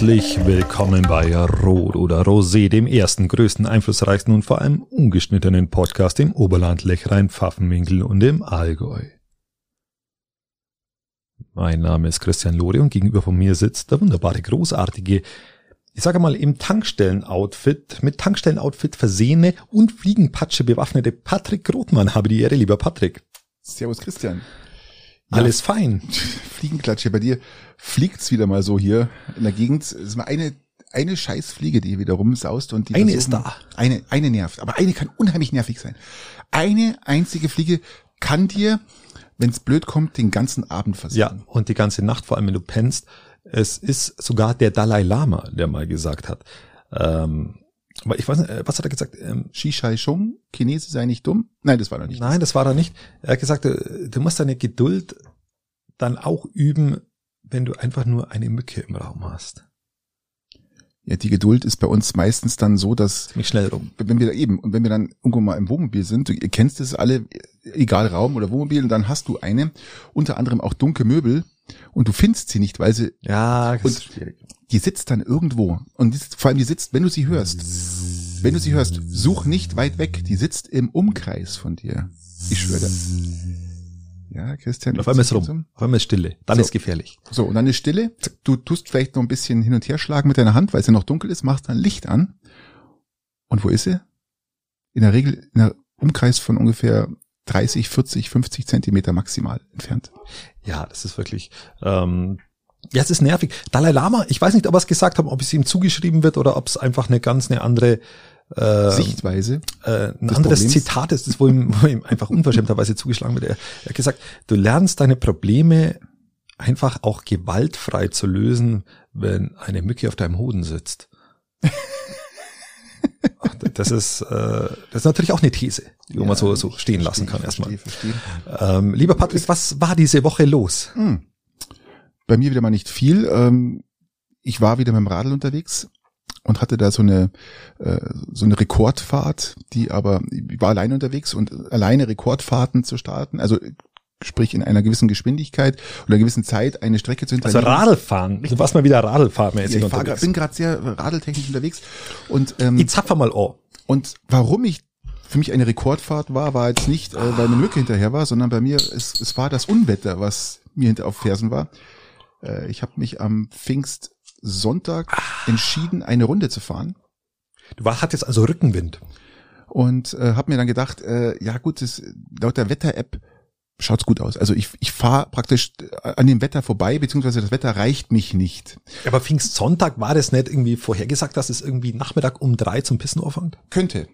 Herzlich willkommen bei Rot oder Rosé, dem ersten, größten, einflussreichsten und vor allem ungeschnittenen Podcast im Oberland, Lechrein, Pfaffenwinkel und im Allgäu. Mein Name ist Christian Lore und gegenüber von mir sitzt der wunderbare, großartige, ich sage mal im Tankstellen-Outfit, mit Tankstellen-Outfit versehene und Fliegenpatsche bewaffnete Patrick Rothmann. Habe die Ehre, lieber Patrick. Servus Christian. Alles fein. Fliegenklatsche. Bei dir fliegt's wieder mal so hier in der Gegend. Es ist mal eine, eine Scheißfliege, die wieder rumsaust und die Eine ist da. Eine, eine nervt. Aber eine kann unheimlich nervig sein. Eine einzige Fliege kann dir, wenn's blöd kommt, den ganzen Abend Ja, versauen. und die ganze Nacht, vor allem wenn du pennst. Es ist sogar der Dalai Lama, der mal gesagt hat. Ähm, aber ich weiß nicht, äh, was hat er gesagt? Ähm, Shishai Shung, Chinese sei nicht dumm. Nein, das war noch nicht. Nein, das war er nicht. Er hat gesagt, äh, du musst deine Geduld dann auch üben, wenn du einfach nur eine Mücke im Raum hast. Ja, die Geduld ist bei uns meistens dann so, dass Ziemlich schnell rum. wenn wir da eben und wenn wir dann irgendwo mal im Wohnmobil sind, du, ihr kennst es alle, egal Raum oder Wohnmobil, und dann hast du eine, unter anderem auch dunkle Möbel und du findest sie nicht, weil sie, Ja, das Und- ist schwierig. die sitzt dann irgendwo und die, vor allem die sitzt, wenn du sie hörst, wenn du sie hörst, such nicht weit weg, die sitzt im Umkreis von dir. Ich schwöre. Ja, Christian. Auf einmal ist rum. Auf einmal ist Stille. Dann So. ist gefährlich. So, und dann ist Stille. Du tust vielleicht noch ein bisschen hin und her schlagen mit deiner Hand, weil es ja noch dunkel ist, machst dann Licht an. Und wo ist sie? In der Regel in einem Umkreis von ungefähr 30, 40, 50 Zentimeter maximal entfernt. Ja, das ist wirklich. Ähm, ja, es ist nervig. Dalai Lama, ich weiß nicht, ob er es gesagt hat, ob es ihm zugeschrieben wird oder ob es einfach eine ganz eine andere äh, Sichtweise. äh, ein anderes Problems? Zitat ist, das wo ihm, wo ihm einfach unverschämterweise zugeschlagen wird. Er, er hat gesagt, du lernst deine Probleme einfach auch gewaltfrei zu lösen, wenn eine Mücke auf deinem Hoden sitzt. Ach, Das ist, äh, das ist natürlich auch eine These, die man so, so stehen lassen kann erstmal. Verstehe, verstehe. Ähm, lieber Patrick, was war diese Woche los? Hm. Bei mir wieder mal nicht viel. Ähm, ich war wieder mit dem Radl unterwegs und hatte da so eine äh, so eine Rekordfahrt, die aber ich war alleine unterwegs und alleine Rekordfahrten zu starten, also sprich in einer gewissen Geschwindigkeit oder einer gewissen Zeit eine Strecke zu Also hinterlegen. Radlfahren. Du warst mal wieder Radlfahrmäßig ja, ich fahr, unterwegs. bin gerade sehr radeltechnisch unterwegs und ähm, Ich zapfer mal an. und warum ich für mich eine Rekordfahrt war, war jetzt nicht, äh, weil eine Mücke hinterher war, sondern bei mir, es, es war das Unwetter, was mir hinter auf Fersen war. Äh, ich habe mich am Pfingstsonntag entschieden, eine Runde zu fahren Du war, hattest also Rückenwind. und äh, habe mir dann gedacht, äh, ja gut, das, laut der Wetter-App schaut's gut aus. Also ich, ich fahre praktisch an dem Wetter vorbei, beziehungsweise das Wetter reicht mich nicht. Aber Pfingstsonntag war das nicht irgendwie vorhergesagt, dass es irgendwie Nachmittag um drei zum Pissen anfängt? Könnte.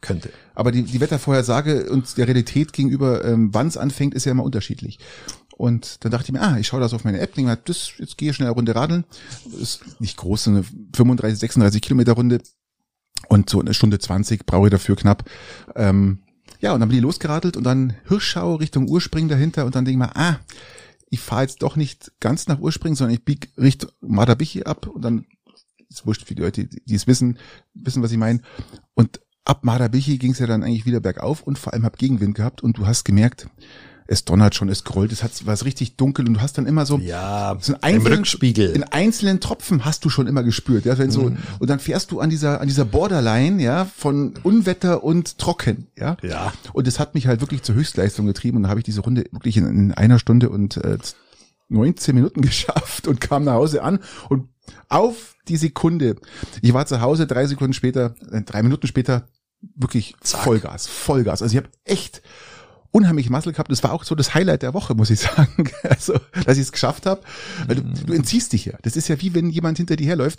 Könnte. Aber die, die Wettervorhersage und der Realität gegenüber, ähm, wann es anfängt, ist ja immer unterschiedlich. Und dann dachte ich mir, ah, ich schaue das auf meine App, denke mir, das, jetzt gehe ich schnell eine Runde radeln. Ist nicht groß, so eine 35, 36 Kilometer Runde. Und so eine Stunde 20 brauche ich dafür knapp. Ähm, ja, und dann bin ich losgeradelt und dann Hirschschau Richtung Urspring dahinter und dann denke ich mir, ah, ich fahre jetzt doch nicht ganz nach Urspring, sondern ich bieg Richtung Madabichi ab und dann ist wurscht für die Leute, die die es wissen, wissen, was ich meine. Und ab Madabichi ging es ja dann eigentlich wieder bergauf und vor allem hab Gegenwind gehabt und du hast gemerkt, es donnert schon, es grollt, es hat, war es richtig dunkel und du hast dann immer so, Ja, so im einzelnen- Rückspiegel. in einzelnen Tropfen hast du schon immer gespürt, ja, wenn so, Mhm. und dann fährst du an dieser, an dieser Borderline, ja, von Unwetter und trocken, ja. Ja. Und es hat mich halt wirklich zur Höchstleistung getrieben und da habe ich diese Runde wirklich in, in einer Stunde und äh, 19 Minuten geschafft und kam nach Hause an und auf die Sekunde, ich war zu Hause, drei Sekunden später, äh, drei Minuten später, wirklich Zack. Vollgas, Vollgas. Also ich habe echt unheimlich Muscle gehabt. Das war auch so das Highlight der Woche, muss ich sagen. Also, dass ich es geschafft habe. Weil du, du entziehst dich ja. Das ist ja wie wenn jemand hinter dir herläuft.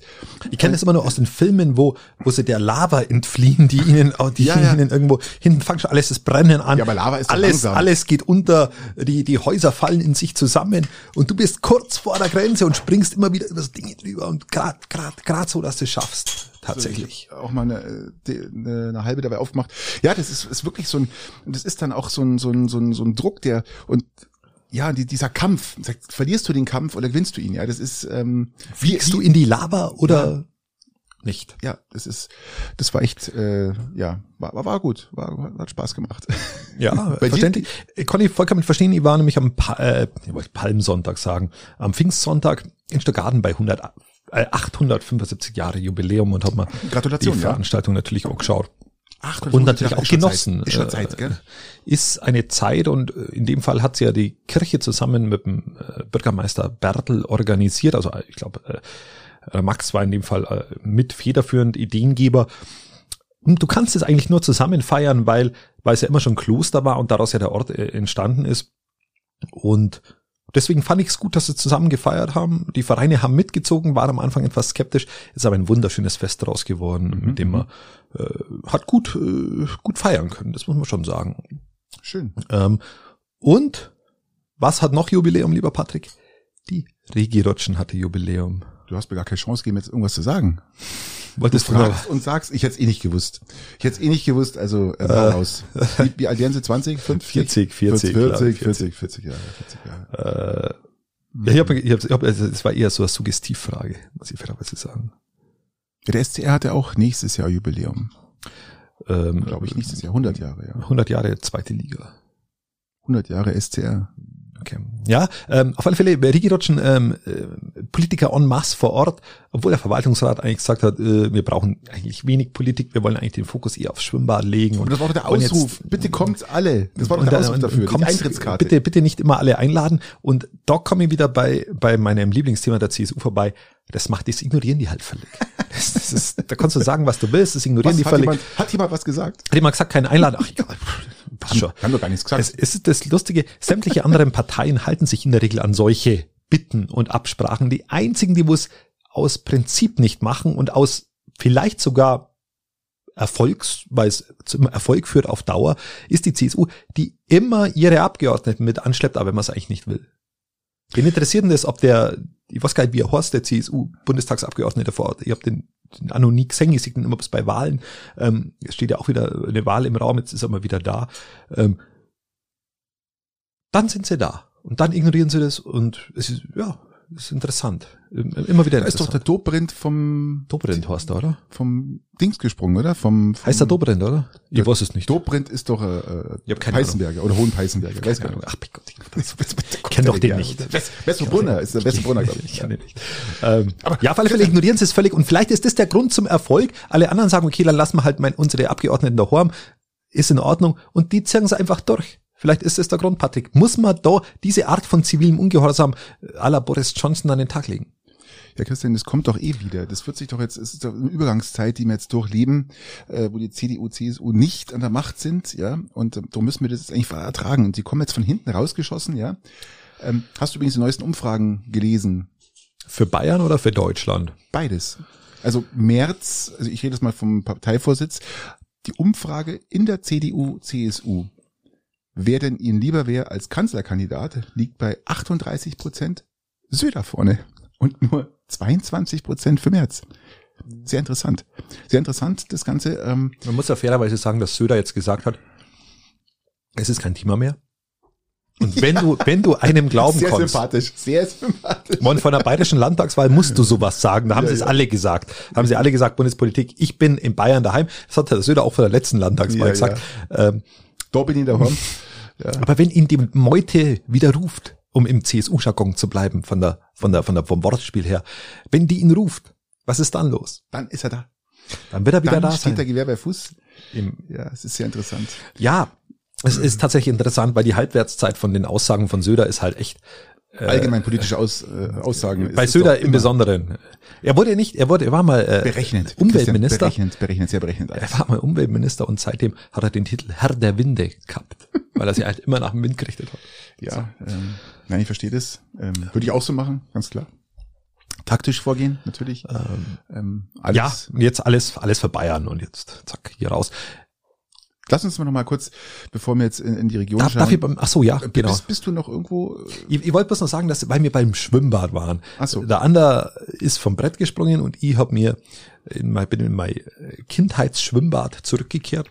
Ich kenne das immer nur aus den Filmen, wo, wo sie der Lava entfliehen, die ihnen, die Ja, ja. ihnen irgendwo, hinten fangen schon alles das Brennen an. Ja, aber Lava ist alles, langsam. alles geht unter, die, die Häuser fallen in sich zusammen und du bist kurz vor der Grenze und springst immer wieder über das Ding drüber und grad, grad, grad so, dass du es schaffst. Tatsächlich. auch mal eine, äh, eine, eine halbe dabei aufgemacht. Ja, das ist, ist wirklich so ein, und das ist dann auch so ein, so ein, so ein, so ein Druck, der, und ja, die, dieser Kampf, verlierst du den Kampf oder gewinnst du ihn? Ja, das ist, ähm, Fliegst du in die Lava oder nicht? ja, das ist, das war echt, äh, ja, war, war, war gut, war, war, hat Spaß gemacht. Ja, Bei dir? verständlich. Ich konnte ich vollkommen verstehen. Ich war nämlich am äh, ich wollte Palmsonntag sagen, am Pfingstsonntag in Stuttgarten bei äh, 875 Jahre Jubiläum und habe mir Gratulation, die ja. Veranstaltung natürlich auch geschaut. Ach, Und natürlich auch genossen. Ist schon Äh, Zeit, gell? Ist eine Zeit und äh, in dem Fall hat sie ja die Kirche zusammen mit dem äh, Bürgermeister Bertel organisiert. Also äh, ich glaube, äh, Max war in dem Fall äh, mit federführend Ideengeber. Und du kannst es eigentlich nur zusammen feiern, weil, weil es ja immer schon Kloster war und daraus ja der Ort äh, entstanden ist. Und deswegen fand ich es gut, dass sie zusammen gefeiert haben. Die Vereine haben mitgezogen, war am Anfang etwas skeptisch, ist aber ein wunderschönes Fest draus geworden, mit dem man äh, hat gut, äh, gut feiern können, das muss man schon sagen. Schön. Ähm, und was hat noch Jubiläum, lieber Patrick? Die Regi-Rutschen hatte Jubiläum. Du hast mir gar keine Chance gegeben, jetzt irgendwas zu sagen. Wolltest Du fragst und sagst, ich hätte es eh nicht gewusst. Ich hätte es eh nicht gewusst, also äh, raus. Wie, wie alt werden sie? 20, 50? 40, 40, 40, glaub ich, 40, 40, 40 Jahre. 40 Jahre. äh, ja, ich habe, ich hab, ich hab, also es war eher so eine Suggestivfrage, muss ich fairerweise sagen. Ja, der SCR hatte auch nächstes Jahr Jubiläum. Ähm, Glaube ich, nächstes Jahr. 100 Jahre, ja. 100 Jahre zweite Liga. 100 Jahre SCR. Okay. Ja, ähm, auf alle Fälle, Rigi Rutschen, ähm, äh, Politiker en masse vor Ort, obwohl der Verwaltungsrat eigentlich gesagt hat, äh, wir brauchen eigentlich wenig Politik, wir wollen eigentlich den Fokus eher aufs Schwimmbad legen. Und das war doch der wollen jetzt- Ausruf. Bitte kommt alle. Das war doch und der Ausruf und dafür. Die kommt's- Eintrittskarte. Bitte, bitte nicht immer alle einladen. Und da komme ich wieder bei, bei meinem Lieblingsthema der CSU vorbei. Das macht, das ignorieren die halt völlig. Das, das ist, da kannst du sagen, was du willst, das ignorieren Was, die hat, völlig. jemand, hat jemand was gesagt? Hat jemand gesagt, keine Einladung? Ach, egal. Passt schon. Haben doch gar nichts gesagt. Es, es ist das Lustige, sämtliche anderen Parteien halten sich in der Regel an solche Bitten und Absprachen. Die einzigen, die es aus Prinzip nicht machen und aus vielleicht sogar Erfolgs, weil es zum Erfolg führt auf Dauer, ist die CSU, die immer ihre Abgeordneten mit anschleppt, aber wenn man es eigentlich nicht will. Wen interessiert denn das, ob der, ich weiß gar nicht, wie er Horst, der CSU-Bundestagsabgeordnete vor Ort, ich habe den, den Anno nie ich sehe den immer bis bei Wahlen, ähm, es steht ja auch wieder eine Wahl im Raum, jetzt ist er mal wieder da, ähm, dann sind sie da. Und dann ignorieren sie das und es ist, ja, es ist interessant. Immer wieder Da ist doch der interessant. Dobrindt vom, Dobrindt heißt er, oder? vom Dings gesprungen, oder? Vom, vom Heißt der Dobrindt, oder? Ich Der weiß es nicht. Dobrindt ist doch äh, äh, Ich keine Peißenberger oder Hohenpeißenberger. Weiß Keine Ahnung. Ach, mein Gott, ich kenn doch den nicht. Wesselbrunner ist der Wesselbrunner, glaube Ich ich. kann ihn nicht. Ähm, ja, auf alle Fälle ignorieren sie es völlig. Und vielleicht ist das der Grund zum Erfolg. Alle anderen sagen, okay, dann lassen wir halt mein, unsere Abgeordneten daheim. Ist in Ordnung. Und die ziehen sie einfach durch. Vielleicht ist das der Grund, Patrick. Muss man da diese Art von zivilem Ungehorsam äh, à la Boris Johnson an den Tag legen? Ja, Christian, das kommt doch eh wieder. Das wird sich doch jetzt, es ist doch eine Übergangszeit, die wir jetzt durchleben, äh, wo die CDU, CSU nicht an der Macht sind, ja, und ähm, darum müssen wir das jetzt eigentlich ertragen. Und die kommen jetzt von hinten rausgeschossen, ja. Ähm, hast du übrigens die neuesten Umfragen gelesen? Für Bayern oder für Deutschland? Beides. Also März, also ich rede jetzt mal vom Parteivorsitz, die Umfrage in der CDU, CSU, wer denn ihnen lieber wäre als Kanzlerkandidat, liegt bei 38 Prozent Söder vorne und nur 22 Prozent für März. Sehr interessant. Sehr interessant, das Ganze. Ähm, Man muss ja fairerweise sagen, dass Söder jetzt gesagt hat, es ist kein Thema mehr. Und wenn du, wenn du einem glauben sehr kannst, sympathisch, sehr sympathisch. und von der bayerischen Landtagswahl musst du sowas sagen. Da haben Ja, sie es ja. alle gesagt. Da haben sie alle gesagt, Bundespolitik, ich bin in Bayern daheim. Das hat der Söder auch von der letzten Landtagswahl Ja, gesagt. Ähm, Da bin ich daheim. Ja. aber wenn ihn die Meute wieder ruft, um im CSU-Jargon zu bleiben, von der, von der, von der, vom Wortspiel her, wenn die ihn ruft, was ist dann los? Dann ist er da. Dann wird er wieder Dann da steht sein. der Gewehr bei Fuß. Im, Ja, es ist sehr interessant. Ja, es ist tatsächlich interessant, weil die Halbwertszeit von den Aussagen von Söder ist halt echt Allgemein politische Aus, äh, Aussagen. bei Söder im Besonderen. Er wurde nicht, er wurde, er war mal äh, Berechnet. Umweltminister. Berechnet, berechnet, sehr berechnet. Er war mal Umweltminister und seitdem hat er den Titel Herr der Winde gehabt, weil er sich halt immer nach dem Wind gerichtet hat. Ja, ähm, nein, ich verstehe das. Ähm, würde ich auch so machen, ganz klar. Taktisch vorgehen, natürlich. Ähm, alles. Ja, und jetzt alles, alles für Bayern und jetzt zack, hier raus. Lass uns mal noch mal kurz, bevor wir jetzt in, in die Region Darf, schauen. darf ich beim, ach so, ja, Äh, genau. bist, bist du noch irgendwo? äh, Ich, ich wollte bloß noch sagen, dass, weil wir beim Schwimmbad waren. Ach so. Der Ander ist vom Brett gesprungen und ich habe mir in mein, bin in mein Kindheitsschwimmbad zurückgekehrt.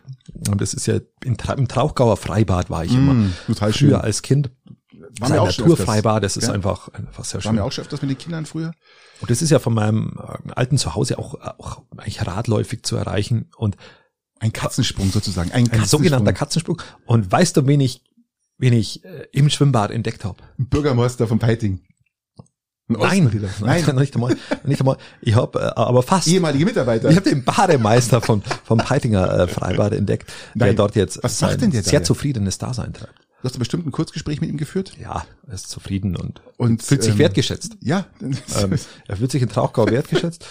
Und das ist ja in, im Trauchgauer Freibad war ich immer. Mm, total Früher schön. als Kind. Waren Das ist auch ein Naturfreibad, das ist Ja. einfach, einfach sehr Waren schön. wir auch schon öfters mit den Kindern früher? Und das ist ja von meinem äh, alten Zuhause auch, auch eigentlich radläufig zu erreichen und Ein Katzensprung sozusagen. Ein, ein Katzensprung. sogenannter Katzensprung. Und weißt du, wen ich, wen ich äh, im Schwimmbad entdeckt habe? Bürgermeister von Peiting. Nein, nein, nein, nicht einmal, nicht einmal. Ich habe äh, aber fast. Ehemalige Mitarbeiter. Ich habe den Bademeister von vom Peitinger äh, Freibad entdeckt, der Nein. dort jetzt Was sagt denn der da sehr jetzt? zufriedenes Dasein treibt. Du hast bestimmt ein Kurzgespräch mit ihm geführt. Ja, er ist zufrieden und, Und, fühlt sich ähm, wertgeschätzt. Ja, Ähm, er fühlt sich in Trauchgau wertgeschätzt.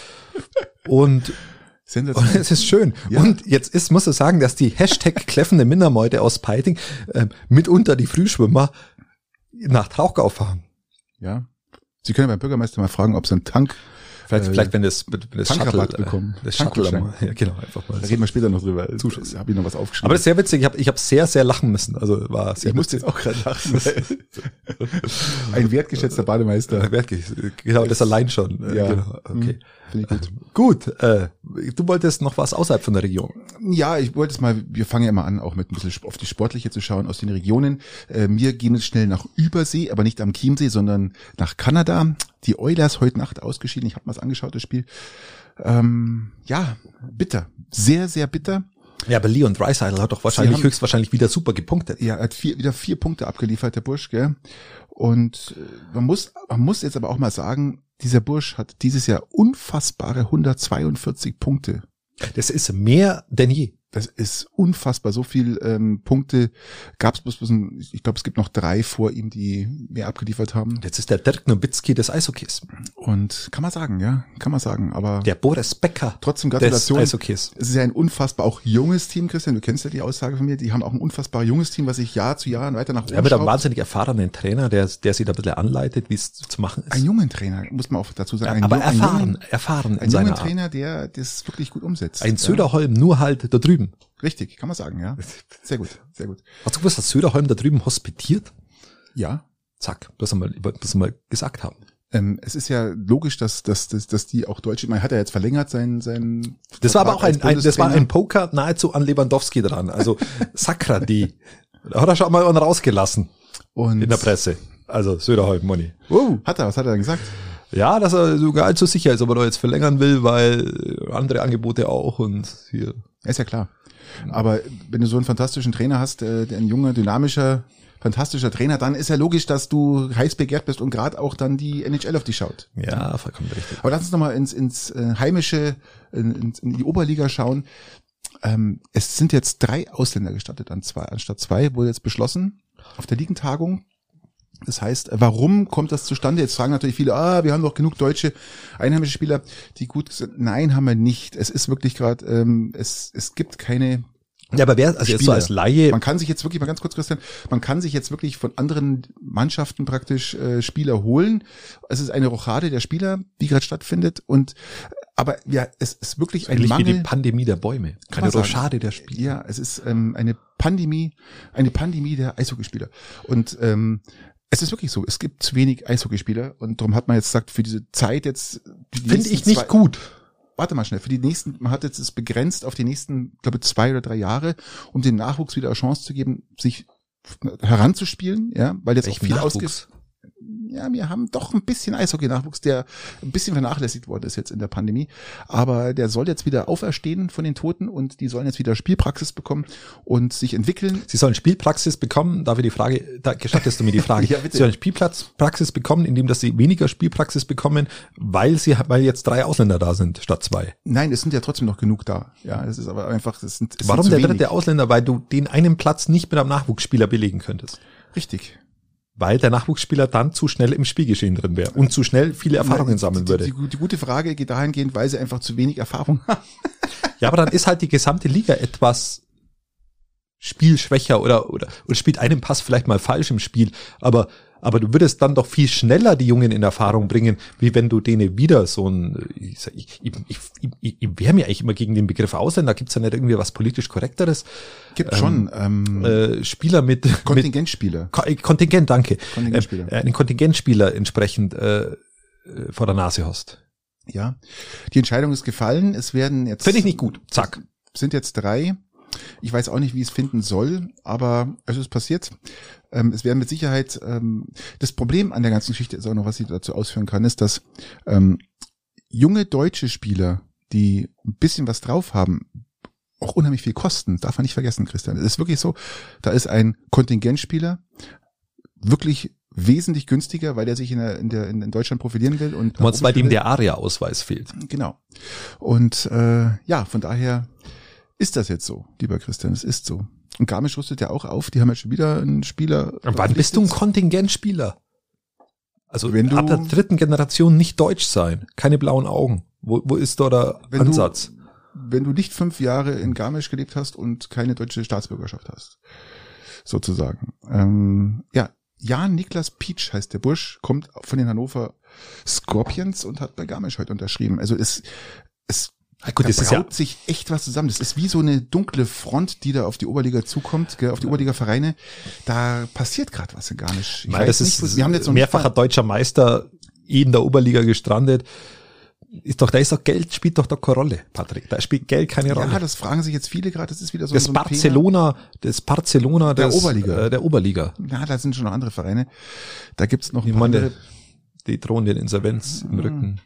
Und, und sensationell. es ist schön. Ja. Und jetzt ist, muss ich sagen, dass die Hashtag kläffende Mindermeute aus Peiting ähm, mitunter die Frühschwimmer nach Trauchgau fahren. Ja. Sie können beim Bürgermeister mal fragen, ob sie einen Tank, Vielleicht, Äh, vielleicht wenn das, wenn das Shuttle, bekommen. äh, das Shuttle, ja, genau, einfach mal. da reden wir später noch drüber. Zuschuss. Da habe ich noch was aufgeschrieben. Aber das ist sehr witzig. Ich habe ich hab sehr, sehr lachen müssen. Also war sehr ich musste jetzt auch gerade lachen. Ein wertgeschätzter Bademeister. Äh, Wirklich, genau, das allein schon. Äh, Ja. Genau, okay. Finde ich gut. Gut, äh, du wolltest noch was außerhalb von der Region. Ja, ich wollte es mal, wir fangen ja immer an, auch mit ein bisschen auf die Sportliche zu schauen aus den Regionen. Äh, wir gehen jetzt schnell nach Übersee, aber nicht am Chiemsee, sondern nach Kanada. Die Oilers heute Nacht ausgeschieden. Ich habe mal angeschaut, das Spiel. Ähm, ja, bitter. Sehr, sehr bitter. Ja, aber Leon Dreisaitl hat doch wahrscheinlich haben- höchstwahrscheinlich wieder super gepunktet. Ja, er hat vier, wieder vier Punkte abgeliefert, der Bursch, gell? Und äh, man muss, man muss jetzt aber auch mal sagen, dieser Bursch hat dieses Jahr unfassbare 142 Punkte. Das ist mehr denn je. Das ist unfassbar. So viel ähm, Punkte gab es bloß, bloß ein, ich glaube, es gibt noch drei vor ihm, die mehr abgeliefert haben. Jetzt ist der Dirk Nowitzki des Eishockeys. Und kann man sagen, ja, kann man sagen. Aber Der Boris Becker trotzdem des Gratulation. Eishockeys. Es ist ja ein unfassbar auch junges Team, Christian. Du kennst ja die Aussage von mir. Die haben auch ein unfassbar junges Team, was sich Jahr zu Jahr weiter nach oben Ja, mit einem wahnsinnig erfahrenen Trainer, der, der sie da ein bisschen anleitet, wie es zu machen ist. Ein jungen Trainer, muss man auch dazu sagen. ja, ein aber jung- ein erfahren, jungen- erfahren in Ein Art. Trainer, der das wirklich gut umsetzt. Ein Söderholm, nur halt da drüben. Ja, richtig, kann man sagen, ja. Sehr gut, sehr gut. Hast du gewusst, dass Söderholm da drüben hospitiert? Ja. Zack, das haben wir, das haben wir gesagt haben. Ähm, es ist ja logisch, dass, dass, dass, dass die auch Deutsche, man hat ja jetzt verlängert sein, sein Das war aber auch ein, ein das war ein. Poker nahezu an Lewandowski dran. Also Sakradi. Da hat er schon mal einen rausgelassen und in der Presse. Also Söderholm, Money. Oh, hat er, was hat er denn gesagt? Ja, dass er sogar allzu sicher ist, ob er da jetzt verlängern will, weil andere Angebote auch und hier. Ist ja klar. Aber wenn du so einen fantastischen Trainer hast, äh, ein junger, dynamischer, fantastischer Trainer, dann ist ja logisch, dass du heiß begehrt bist und gerade auch dann die NHL auf dich schaut. Ja, vollkommen richtig. Aber lass uns nochmal ins, ins äh, heimische, in, in, in die Oberliga schauen. Ähm, es sind jetzt drei Ausländer gestattet an zwei, anstatt zwei, wurde jetzt beschlossen auf der Ligentagung. Das heißt, warum kommt das zustande? Jetzt fragen natürlich viele, ah, wir haben doch genug deutsche einheimische Spieler, die gut sind. Nein, haben wir nicht. Es ist wirklich gerade, ähm, es, es gibt keine Ja, aber wer, also jetzt so Spieler. als Laie, man kann sich jetzt wirklich mal ganz kurz, Christian, man kann sich jetzt wirklich von anderen Mannschaften praktisch äh, Spieler holen. Es ist eine Rochade der Spieler, die gerade stattfindet. Und aber ja, es ist wirklich ein ähnlich wie Mangel. die Pandemie der Bäume. Kann Eine man sagen. Rochade der Spiele. Ja, es ist ähm, eine Pandemie, eine Pandemie der Eishockeyspieler. Und ähm, es ist wirklich so, es gibt zu wenig Eishockeyspieler und darum hat man jetzt gesagt, für diese Zeit jetzt die Finde ich nicht zwei- gut. warte mal schnell, für die nächsten, man hat jetzt es begrenzt auf die nächsten, glaube zwei oder drei Jahre, um dem Nachwuchs wieder eine Chance zu geben, sich heranzuspielen, ja, weil jetzt auch Welchen viel Nachwuchs? Ja, wir haben doch ein bisschen Eishockey-Nachwuchs, der ein bisschen vernachlässigt worden ist jetzt in der Pandemie. Aber der soll jetzt wieder auferstehen von den Toten und die sollen jetzt wieder Spielpraxis bekommen und sich entwickeln. Sie sollen Spielpraxis bekommen, da wir die Frage, da gestattest du mir die Frage. Ja, bitte. Sie sollen Spielpraxis bekommen, indem dass sie weniger Spielpraxis bekommen, weil sie, weil jetzt drei Ausländer da sind statt zwei. Nein, es sind ja trotzdem noch genug da. Ja, es ist aber einfach, es sind, es Warum sind der wenig. dritte Ausländer? Weil du den einen Platz nicht mit einem Nachwuchsspieler belegen könntest. Richtig. Weil der Nachwuchsspieler dann zu schnell im Spielgeschehen drin wäre und zu schnell viele Erfahrungen sammeln würde. Die, die, die gute Frage geht dahingehend, weil sie einfach zu wenig Erfahrung haben. Ja, aber dann ist halt die gesamte Liga etwas spielschwächer oder, oder, oder spielt einen Pass vielleicht mal falsch im Spiel, aber, aber du würdest dann doch viel schneller die Jungen in Erfahrung bringen, wie wenn du denen wieder so ein, ich, ich, ich, ich, ich, ich wehre mir eigentlich immer gegen den Begriff Ausländer, gibt's da nicht irgendwie was politisch korrekteres? Gibt schon ähm, Äh, Spieler mit, mit Kontingentspieler. Ko- äh, Kontingent, danke. Kontingentspieler. Äh, einen Kontingentspieler entsprechend äh, äh, vor der Nase hast. Ja. Die Entscheidung ist gefallen. Es werden jetzt Finde ich nicht gut. Zack. sind jetzt drei. Ich weiß auch nicht, wie es finden soll, aber es ist passiert. Ähm, es werden mit Sicherheit, ähm, das Problem an der ganzen Geschichte ist auch noch, was ich dazu ausführen kann, ist, dass ähm, junge deutsche Spieler, die ein bisschen was drauf haben, auch unheimlich viel kosten. Darf man nicht vergessen, Christian. Es ist wirklich so, da ist ein Kontingentspieler, wirklich wesentlich günstiger, weil er sich in, der, in, der, in Deutschland profilieren will. Und meinst, weil dem der ARIA-Ausweis fehlt. Genau. Und äh, ja, von daher ist das jetzt so, lieber Christian, es ist so. Und Garmisch rüstet ja auch auf, die haben jetzt schon wieder einen Spieler. Wann bist du ein Kontingentspieler? Also Wenn du- ab der dritten Generation nicht deutsch sein, keine blauen Augen. Wo, wo ist da der Wenn du- Ansatz? wenn du nicht fünf Jahre in Garmisch gelebt hast und keine deutsche Staatsbürgerschaft hast. Sozusagen. Ähm, ja, Jan Niklas Pietsch heißt der Bursch, kommt von den Hannover Scorpions und hat bei Garmisch heute unterschrieben. Also es, es gut, da das ist ja, braut sich echt was zusammen. Das ist wie so eine dunkle Front, die da auf die Oberliga zukommt, gell, auf die Oberliga-Vereine. Da passiert gerade was in Garmisch. Ich Nein, das weiß ist wir haben jetzt noch nicht mehrfacher deutscher Meister in der Oberliga gestrandet. Ist doch, da ist doch Geld, spielt doch da keine Rolle, Patrick. Da spielt Geld keine Rolle. Ja, das fragen sich jetzt viele gerade. Das ist wieder so, das so ein Thema. Barcelona, das Barcelona Der des, Oberliga. Äh, der Oberliga. Ja, da sind schon noch andere Vereine. Da gibt's noch Ich meine, andere. die drohen den Insolvenz im Rücken.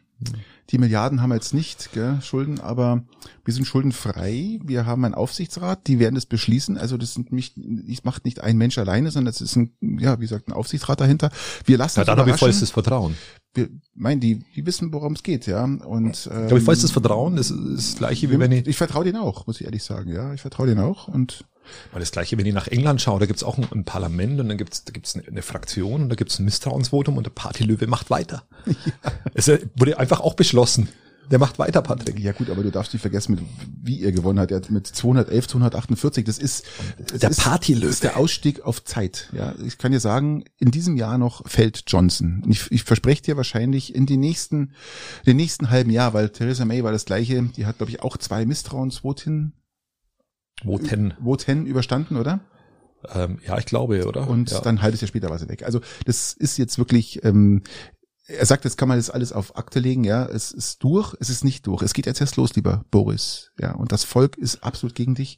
Die Milliarden haben wir jetzt nicht, gell, Schulden, aber wir sind schuldenfrei. Wir haben einen Aufsichtsrat, die werden das beschließen. Also das sind nicht, das macht nicht ein Mensch alleine, sondern es ist ein, ja, wie gesagt, ein Aufsichtsrat dahinter. Wir lassen Ja, dann habe ich vollstes Vertrauen. Wir meinen, die, die wissen, worum es geht, ja. Und ähm, Ich habe ich vollstes Vertrauen. Das ist das Gleiche, wie wenn ich, ich vertraue denen auch, muss ich ehrlich sagen, ja. Ich vertraue denen auch und Weil das gleiche, wenn ich nach England schaue, da gibt's auch ein, ein Parlament und dann gibt's da gibt's eine, eine Fraktion und da gibt's ein Misstrauensvotum und der Partylöwe macht weiter. Es äh, wurde einfach auch beschlossen. Der macht weiter, Patrick. ja gut, aber du darfst nicht vergessen, mit, wie er gewonnen hat. Er hat mit 211, 248. Das ist das Der ist, Partylöwe. Das ist der Ausstieg auf Zeit. Ja, ich kann dir sagen, in diesem Jahr noch fällt Johnson. Ich, ich verspreche dir wahrscheinlich in die nächsten, den nächsten halben Jahr, weil Theresa May war das gleiche. Die hat glaube ich auch zwei Misstrauensvoten, Voten. Voten überstanden, oder? Ähm, ja, ich glaube, oder? Und ja. dann halbes Jahr später war sie weg. Also das ist jetzt wirklich, ähm, er sagt, jetzt kann man das alles auf Akte legen, ja, es ist durch, es ist nicht durch. Es geht jetzt erst los, lieber Boris, ja, und das Volk ist absolut gegen dich.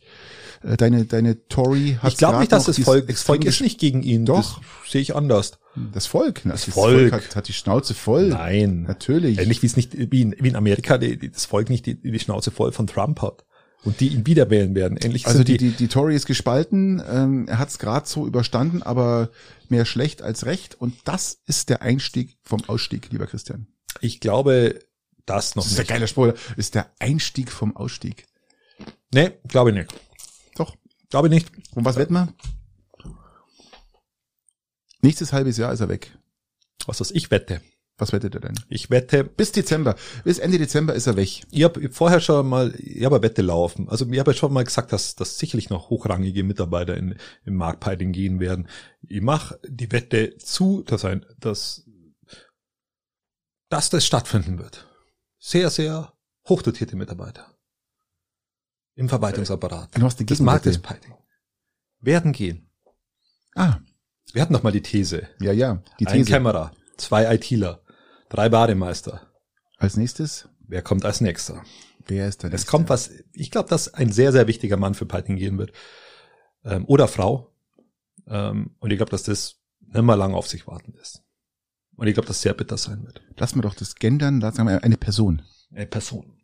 Äh, Deine, deine Tory hat ich glaube nicht, dass das Volk, das Volk ist nicht gegen ihn. Doch. Sehe ich anders. Das Volk, das, das Volk. hat, hat die Schnauze voll. Nein. Natürlich. Ähnlich wie es nicht, wie in, wie in Amerika die, die, das Volk nicht die, die Schnauze voll von Trump hat. Und die ihn wieder wählen werden. Ähnlich Also die, die, die Tory ist gespalten, ähm, er hat es gerade so überstanden, aber mehr schlecht als recht. Und das ist der Einstieg vom Ausstieg, lieber Christian. ich glaube, das noch Das ist der nicht. geile Spoiler. Ist der Einstieg vom Ausstieg. Nee, glaube ich nicht. Doch. Glaube ich nicht. Und was wetten wir? Nächstes halbes Jahr ist er weg. Was das ich wette. Was wettet er denn? Ich wette, Bis Dezember. Bis Ende Dezember ist er weg. ich habe vorher schon mal, ich habe eine Wette laufen. Also ich habe ja schon mal gesagt, dass, dass sicherlich noch hochrangige Mitarbeiter in, im Marktpiling gehen werden. Ich mache die Wette zu, dass ein, dass, dass das stattfinden wird. Sehr, sehr hochdotierte Mitarbeiter. Im Verwaltungsapparat. Du hast die Das. Marktpiling. Werden gehen. Ah, Wir hatten noch mal die These. ja, ja. Die Ein These. Kämmerer, zwei ITler, drei Bademeister. Als nächstes, Wer kommt als nächster? wer ist da? Es kommt was, ich glaube, dass ein sehr, sehr wichtiger Mann für Python gehen wird. Ähm, oder Frau. Ähm, und ich glaube, dass das nicht mal lange auf sich warten lässt. Und ich glaube, dass sehr bitter sein wird. Lass mir doch das gendern, lass mal eine Person. Eine Person.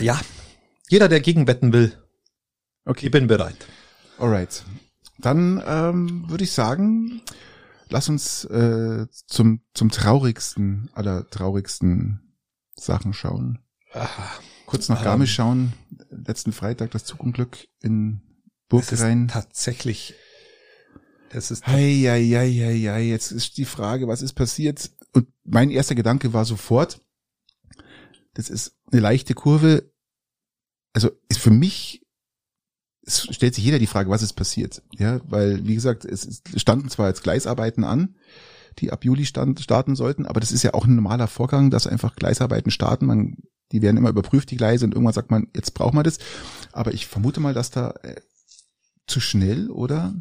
Ja, jeder, der gegenwetten will, Okay. ich bin bereit. Alright. Dann ähm, würde ich sagen, lass uns äh, zum, zum traurigsten aller traurigsten Sachen schauen. Kurz nach Ähm. Garmisch schauen. Letzten Freitag das Zugunglück in Burgrein. tatsächlich, das ist, Hei, hei, hei, hei, hei. Jetzt ist die Frage, was ist passiert? Und mein erster Gedanke war sofort, das ist eine leichte Kurve. Also ist für mich, es stellt sich jeder die Frage, was ist passiert? Ja, weil, wie gesagt, es standen zwar jetzt Gleisarbeiten an, die ab Juli stand, starten sollten, aber das ist ja auch ein normaler Vorgang, dass einfach Gleisarbeiten starten. Man, die werden immer überprüft, die Gleise, und irgendwann sagt man, jetzt braucht man das. Aber ich vermute mal, dass da äh, zu schnell oder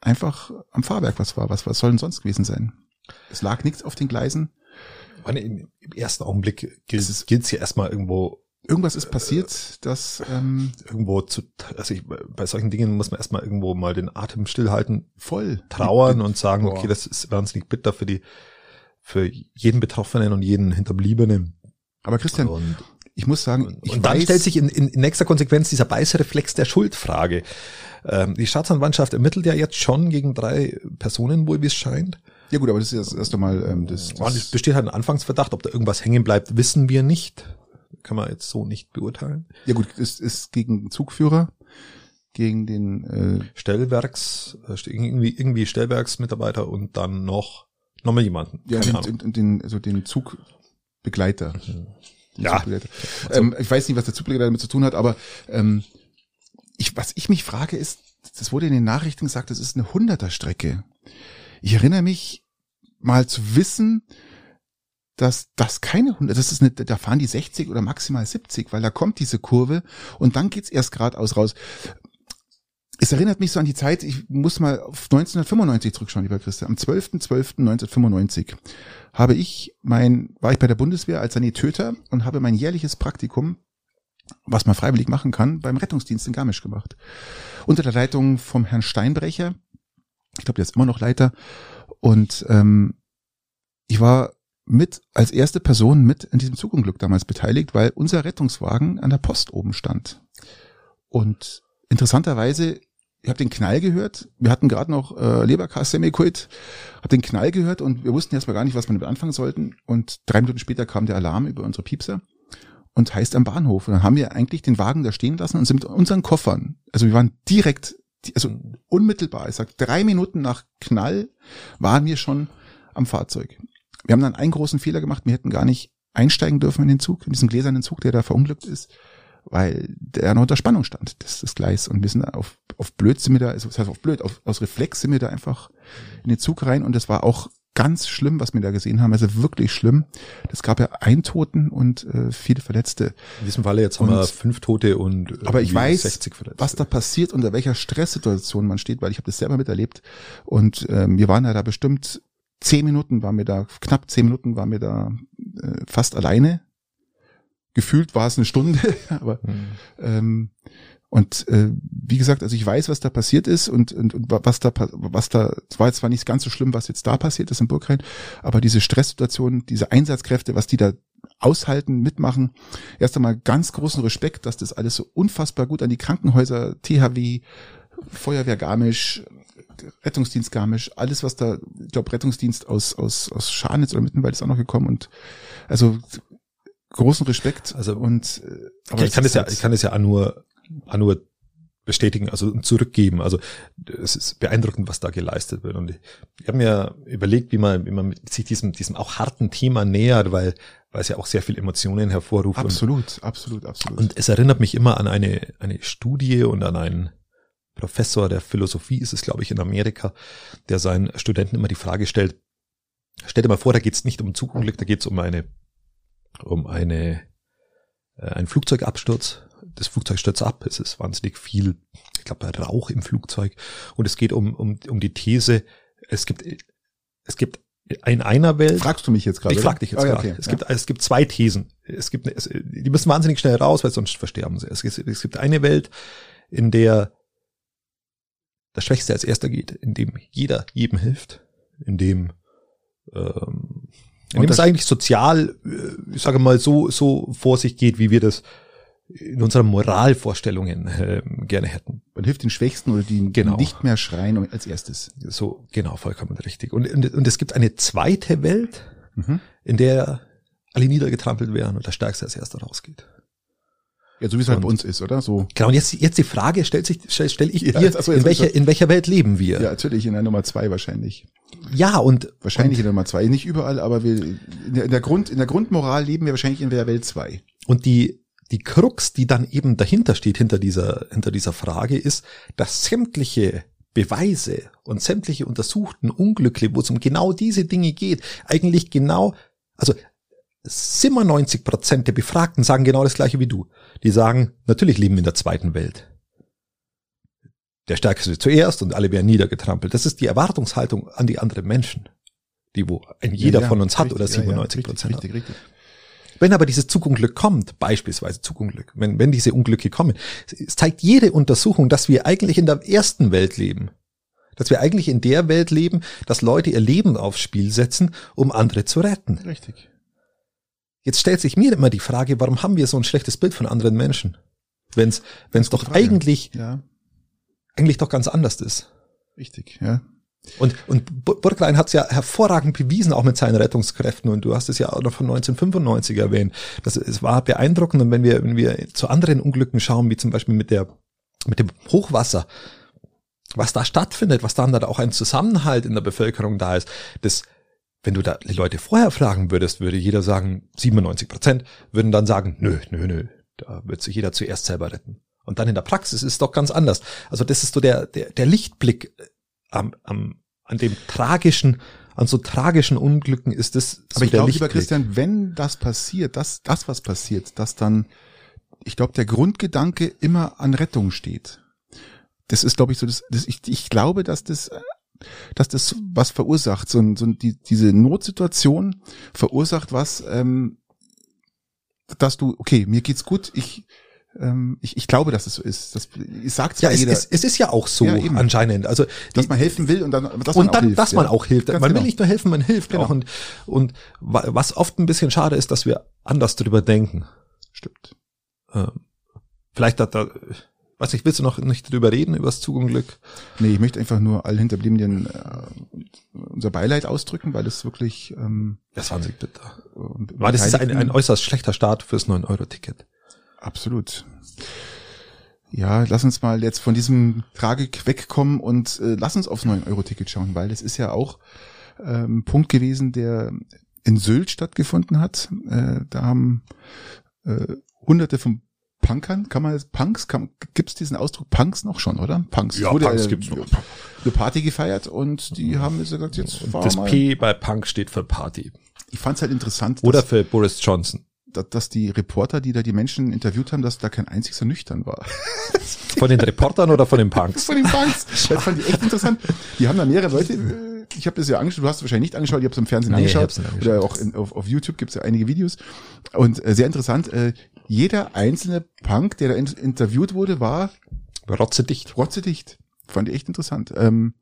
einfach am Fahrwerk was war. Was, was soll denn sonst gewesen sein? Es lag nichts auf den Gleisen. meine, im, ersten Augenblick gilt Es es gilt's hier erstmal irgendwo Irgendwas ist passiert, dass ähm, irgendwo zu, also ich, bei solchen Dingen muss man erstmal irgendwo mal den Atem stillhalten, voll trauern und sagen, okay, das ist wahnsinnig bitter für die, für jeden Betroffenen und jeden Hinterbliebenen. Aber Christian, Und ich muss sagen, ich Und dann weiß, stellt sich in, in, in nächster Konsequenz dieser Beißreflex der Schuldfrage. Ähm, die Staatsanwaltschaft ermittelt ja jetzt schon gegen drei Personen wohl, wie es scheint. ja gut, aber das ist das erste Mal, ähm, das, es das besteht halt ein Anfangsverdacht, ob da irgendwas hängen bleibt, wissen wir nicht. Kann man jetzt so nicht beurteilen. ja gut, es ist gegen Zugführer, gegen den, äh, Stellwerks, äh, irgendwie, irgendwie Stellwerksmitarbeiter und dann noch, noch mal jemanden. ja, und, und, und den, also den Zugbegleiter. Den Ja. Zugbegleiter. Ähm, ich weiß nicht, was der Zugbegleiter damit zu tun hat, aber ähm, ich, was ich mich frage ist, das wurde in den Nachrichten gesagt, das ist eine Hunderter-Strecke. Ich erinnere mich mal zu wissen, dass das keine 100, das ist eine, da fahren die 60 oder maximal 70, weil da kommt diese Kurve und dann geht's erst geradeaus raus. Es erinnert mich so an die Zeit, ich muss mal auf 1995 zurückschauen, lieber Christian. Am 12.12.1995 habe ich mein, war ich bei der Bundeswehr als Sanitäter und habe mein jährliches Praktikum, was man freiwillig machen kann, beim Rettungsdienst in Garmisch gemacht. Unter der Leitung vom Herrn Steinbrecher. Ich glaube, der ist immer noch Leiter. Und ähm, ich war mit als erste Person mit in diesem Zugunglück damals beteiligt, weil unser Rettungswagen an der Post oben stand. Und interessanterweise, ich habe den Knall gehört. Wir hatten gerade noch äh, Leberkas-Semiquid, hab den Knall gehört und wir wussten erstmal gar nicht, was wir damit anfangen sollten. Und drei Minuten später kam der Alarm über unsere Piepser und heißt am Bahnhof. Und dann haben wir eigentlich den Wagen da stehen lassen und sind mit unseren Koffern, also wir waren direkt, also unmittelbar, ich sag drei Minuten nach Knall waren wir schon am Fahrzeug. Wir haben dann einen großen Fehler gemacht, wir hätten gar nicht einsteigen dürfen in den Zug, in diesen gläsernen Zug, der da verunglückt ist, weil der noch unter Spannung stand, das, das Gleis. Und wir sind da auf, auf blöd sind wir da, also das heißt auf blöd, auf, aus Reflex sind wir da einfach in den Zug rein und das war auch ganz schlimm, was wir da gesehen haben. Also wirklich schlimm. Das gab ja einen Toten und äh, viele Verletzte. In diesem Falle jetzt haben wir fünf Tote und Aber ich weiß, 60 Verletzte. was da passiert, unter welcher Stresssituation man steht, weil ich habe das selber miterlebt. Und ähm, wir waren ja da bestimmt zehn Minuten, waren wir da, knapp zehn Minuten waren wir da äh, fast alleine. Gefühlt war es eine Stunde, aber Hm. ähm, und äh, wie gesagt, also ich weiß, was da passiert ist und, und, und was da was da es war jetzt zwar nicht ganz so schlimm, was jetzt da passiert ist in Burgrein, aber diese Stresssituation, diese Einsatzkräfte, was die da aushalten, mitmachen, erst einmal ganz großen Respekt, dass das alles so unfassbar gut an die Krankenhäuser, THW, Feuerwehr Garmisch, Rettungsdienst Garmisch, alles was da, ich glaube Rettungsdienst aus aus aus Scharnitz oder Mittenwald ist auch noch gekommen und also großen Respekt Also, und äh, Aber ich kann es ja, ich kann es ja auch nur, nur bestätigen, also zurückgeben. Also es ist beeindruckend, was da geleistet wird. Und ich, ich habe mir überlegt, wie man, wie man sich diesem, diesem auch harten Thema nähert, weil, weil es ja auch sehr viel Emotionen hervorruft. Und, Absolut, absolut, absolut. und es erinnert mich immer an eine, eine Studie und an einen Professor der Philosophie ist es, glaube ich, in Amerika, der seinen Studenten immer die Frage stellt, stell dir mal vor, da geht es nicht um Zugunglück, da geht es um eine, um eine, äh, einen Flugzeugabsturz. Das Flugzeug stürzt ab, es ist wahnsinnig viel, ich glaube, Rauch im Flugzeug. Und es geht um, um, um die These, es gibt, es gibt in einer Welt, Fragst du mich jetzt gerade? ich frag dich jetzt Ah, ja, gerade. okay, Es ja. gibt, es gibt zwei Thesen. Es gibt, es, die müssen wahnsinnig schnell raus, weil sonst versterben sie. Es, es gibt eine Welt, in der das Schwächste als erster geht, in dem jeder jedem hilft, in dem, ähm, in Und dem es das- eigentlich sozial, äh, ich sage mal, so, so vor sich geht, wie wir das in unseren Moralvorstellungen ähm, gerne hätten. Man hilft den Schwächsten oder die Genau. nicht mehr schreien als erstes. So, genau, vollkommen richtig. Und, und, und es gibt eine zweite Welt, Mhm. in der alle niedergetrampelt werden und der Stärkste als erster rausgeht. Ja, so wie es halt Und- bei uns ist, oder? So. Genau, und jetzt, jetzt die Frage stellt sich, stelle stell ich Ja, dir, jetzt- ach so, jetzt in, welcher, in welcher Welt leben wir? Ja, natürlich in der Nummer zwei wahrscheinlich. Ja, und Wahrscheinlich in der Nummer zwei. Nicht überall, aber wir, in der, in der Grund, in der Grundmoral leben wir wahrscheinlich in der Welt zwei. Und die, die Krux, die dann eben dahinter steht, hinter dieser, hinter dieser Frage, ist, dass sämtliche Beweise und sämtliche untersuchten Unglücke, wo es um genau diese Dinge geht, eigentlich genau, also 97 Prozent der Befragten sagen genau das gleiche wie du. Die sagen, natürlich leben wir in der zweiten Welt. Der Stärkste zuerst und alle werden niedergetrampelt. Das ist die Erwartungshaltung an die anderen Menschen, die wo ein jeder Ja, ja, von uns hat richtig, oder ja, ja, 97 richtig, Prozent hat. Richtig, richtig. Wenn aber dieses Zugunglück kommt, beispielsweise Zugunglück, wenn, wenn diese Unglücke kommen, es zeigt jede Untersuchung, dass wir eigentlich in der ersten Welt leben. Dass wir eigentlich in der Welt leben, dass Leute ihr Leben aufs Spiel setzen, um andere zu retten. Richtig. Jetzt stellt sich mir immer die Frage, warum haben wir so ein schlechtes Bild von anderen Menschen? Wenn es wenn es doch Frage. eigentlich Ja, eigentlich doch ganz anders ist. richtig, ja. Und, und Bu- Burglein hat es ja hervorragend bewiesen, auch mit seinen Rettungskräften. Und du hast es ja auch noch von 1995 erwähnt. Das, es war beeindruckend. Und wenn wir, wenn wir zu anderen Unglücken schauen, wie zum Beispiel mit der, mit dem Hochwasser, was da stattfindet, was dann da auch ein Zusammenhalt in der Bevölkerung da ist, das, wenn du da die Leute vorher fragen würdest, würde jeder sagen, 97 Prozent würden dann sagen, nö, nö, nö, da wird sich jeder zuerst selber retten. Und dann in der Praxis ist es doch ganz anders. Also das ist so der, der, der Lichtblick äh, am, am, an dem tragischen, an so tragischen Unglücken ist das so Aber ich glaube, lieber. Christian, wenn das passiert, das, das was passiert, dass dann, ich glaube, der Grundgedanke immer an Rettung steht. Das ist, glaube ich, so das, das ich, ich glaube, dass das, äh, dass das was verursacht, so, ein- so ein- die, diese Notsituation verursacht was, ähm, dass du, okay, mir geht's gut, ich, ähm, ich, ich glaube, dass es so ist. Das sagt Ja, zwar es, jeder, es, es ist ja auch so Ja, anscheinend. Also dass die, man helfen will und dann, dass man und dann, auch hilft, dass man ja. auch hilft. Ganz man will genau. nicht nur helfen, man hilft Genau. auch. Und, und wa- was oft ein bisschen schade ist, dass wir anders drüber denken. Stimmt. Ähm, vielleicht hat da, weiß nicht, willst du noch nicht drüber reden, über das Zugunglück? Nee, ich möchte einfach nur allen Hinterbliebenen äh, unser Beileid ausdrücken, weil es wirklich ähm, Das war wahnsinnig bitter. äh, Weil das ist ein, ein äußerst schlechter Start fürs 9-Euro-Ticket. absolut. Ja, lass uns mal jetzt von diesem Tragik wegkommen und äh, lass uns aufs 9-Euro-Ticket schauen, weil es ist ja auch ähm, ein Punkt gewesen, der in Sylt stattgefunden hat. Äh, da haben äh, hunderte von Punkern, kann man Punks, kann, gibt's diesen Ausdruck Punks noch schon, oder? Punks. Ja, Es wurde Punks eine, gibt's noch. Eine Party gefeiert und die haben jetzt gesagt, jetzt fahren Das wir mal. P bei Punk steht für Party. Ich fand's halt interessant, Oder dass, für Boris Johnson. dass, dass die Reporter, die da die Menschen interviewt haben, dass da kein einziger nüchtern war. Von den Reportern oder von den Punks? Von den Punks. Das fand ich echt interessant. Die haben da mehrere Leute, äh, ich habe das ja angeschaut, du hast es wahrscheinlich nicht angeschaut, ich habe es im Fernsehen Nee, angeschaut. angeschaut. Oder auch in, auf, auf YouTube gibt's ja einige Videos. Und äh, sehr interessant, äh, jeder einzelne Punk, der da in, interviewt wurde, war Rotzedicht. rotzedicht. Fand ich echt interessant. Ähm,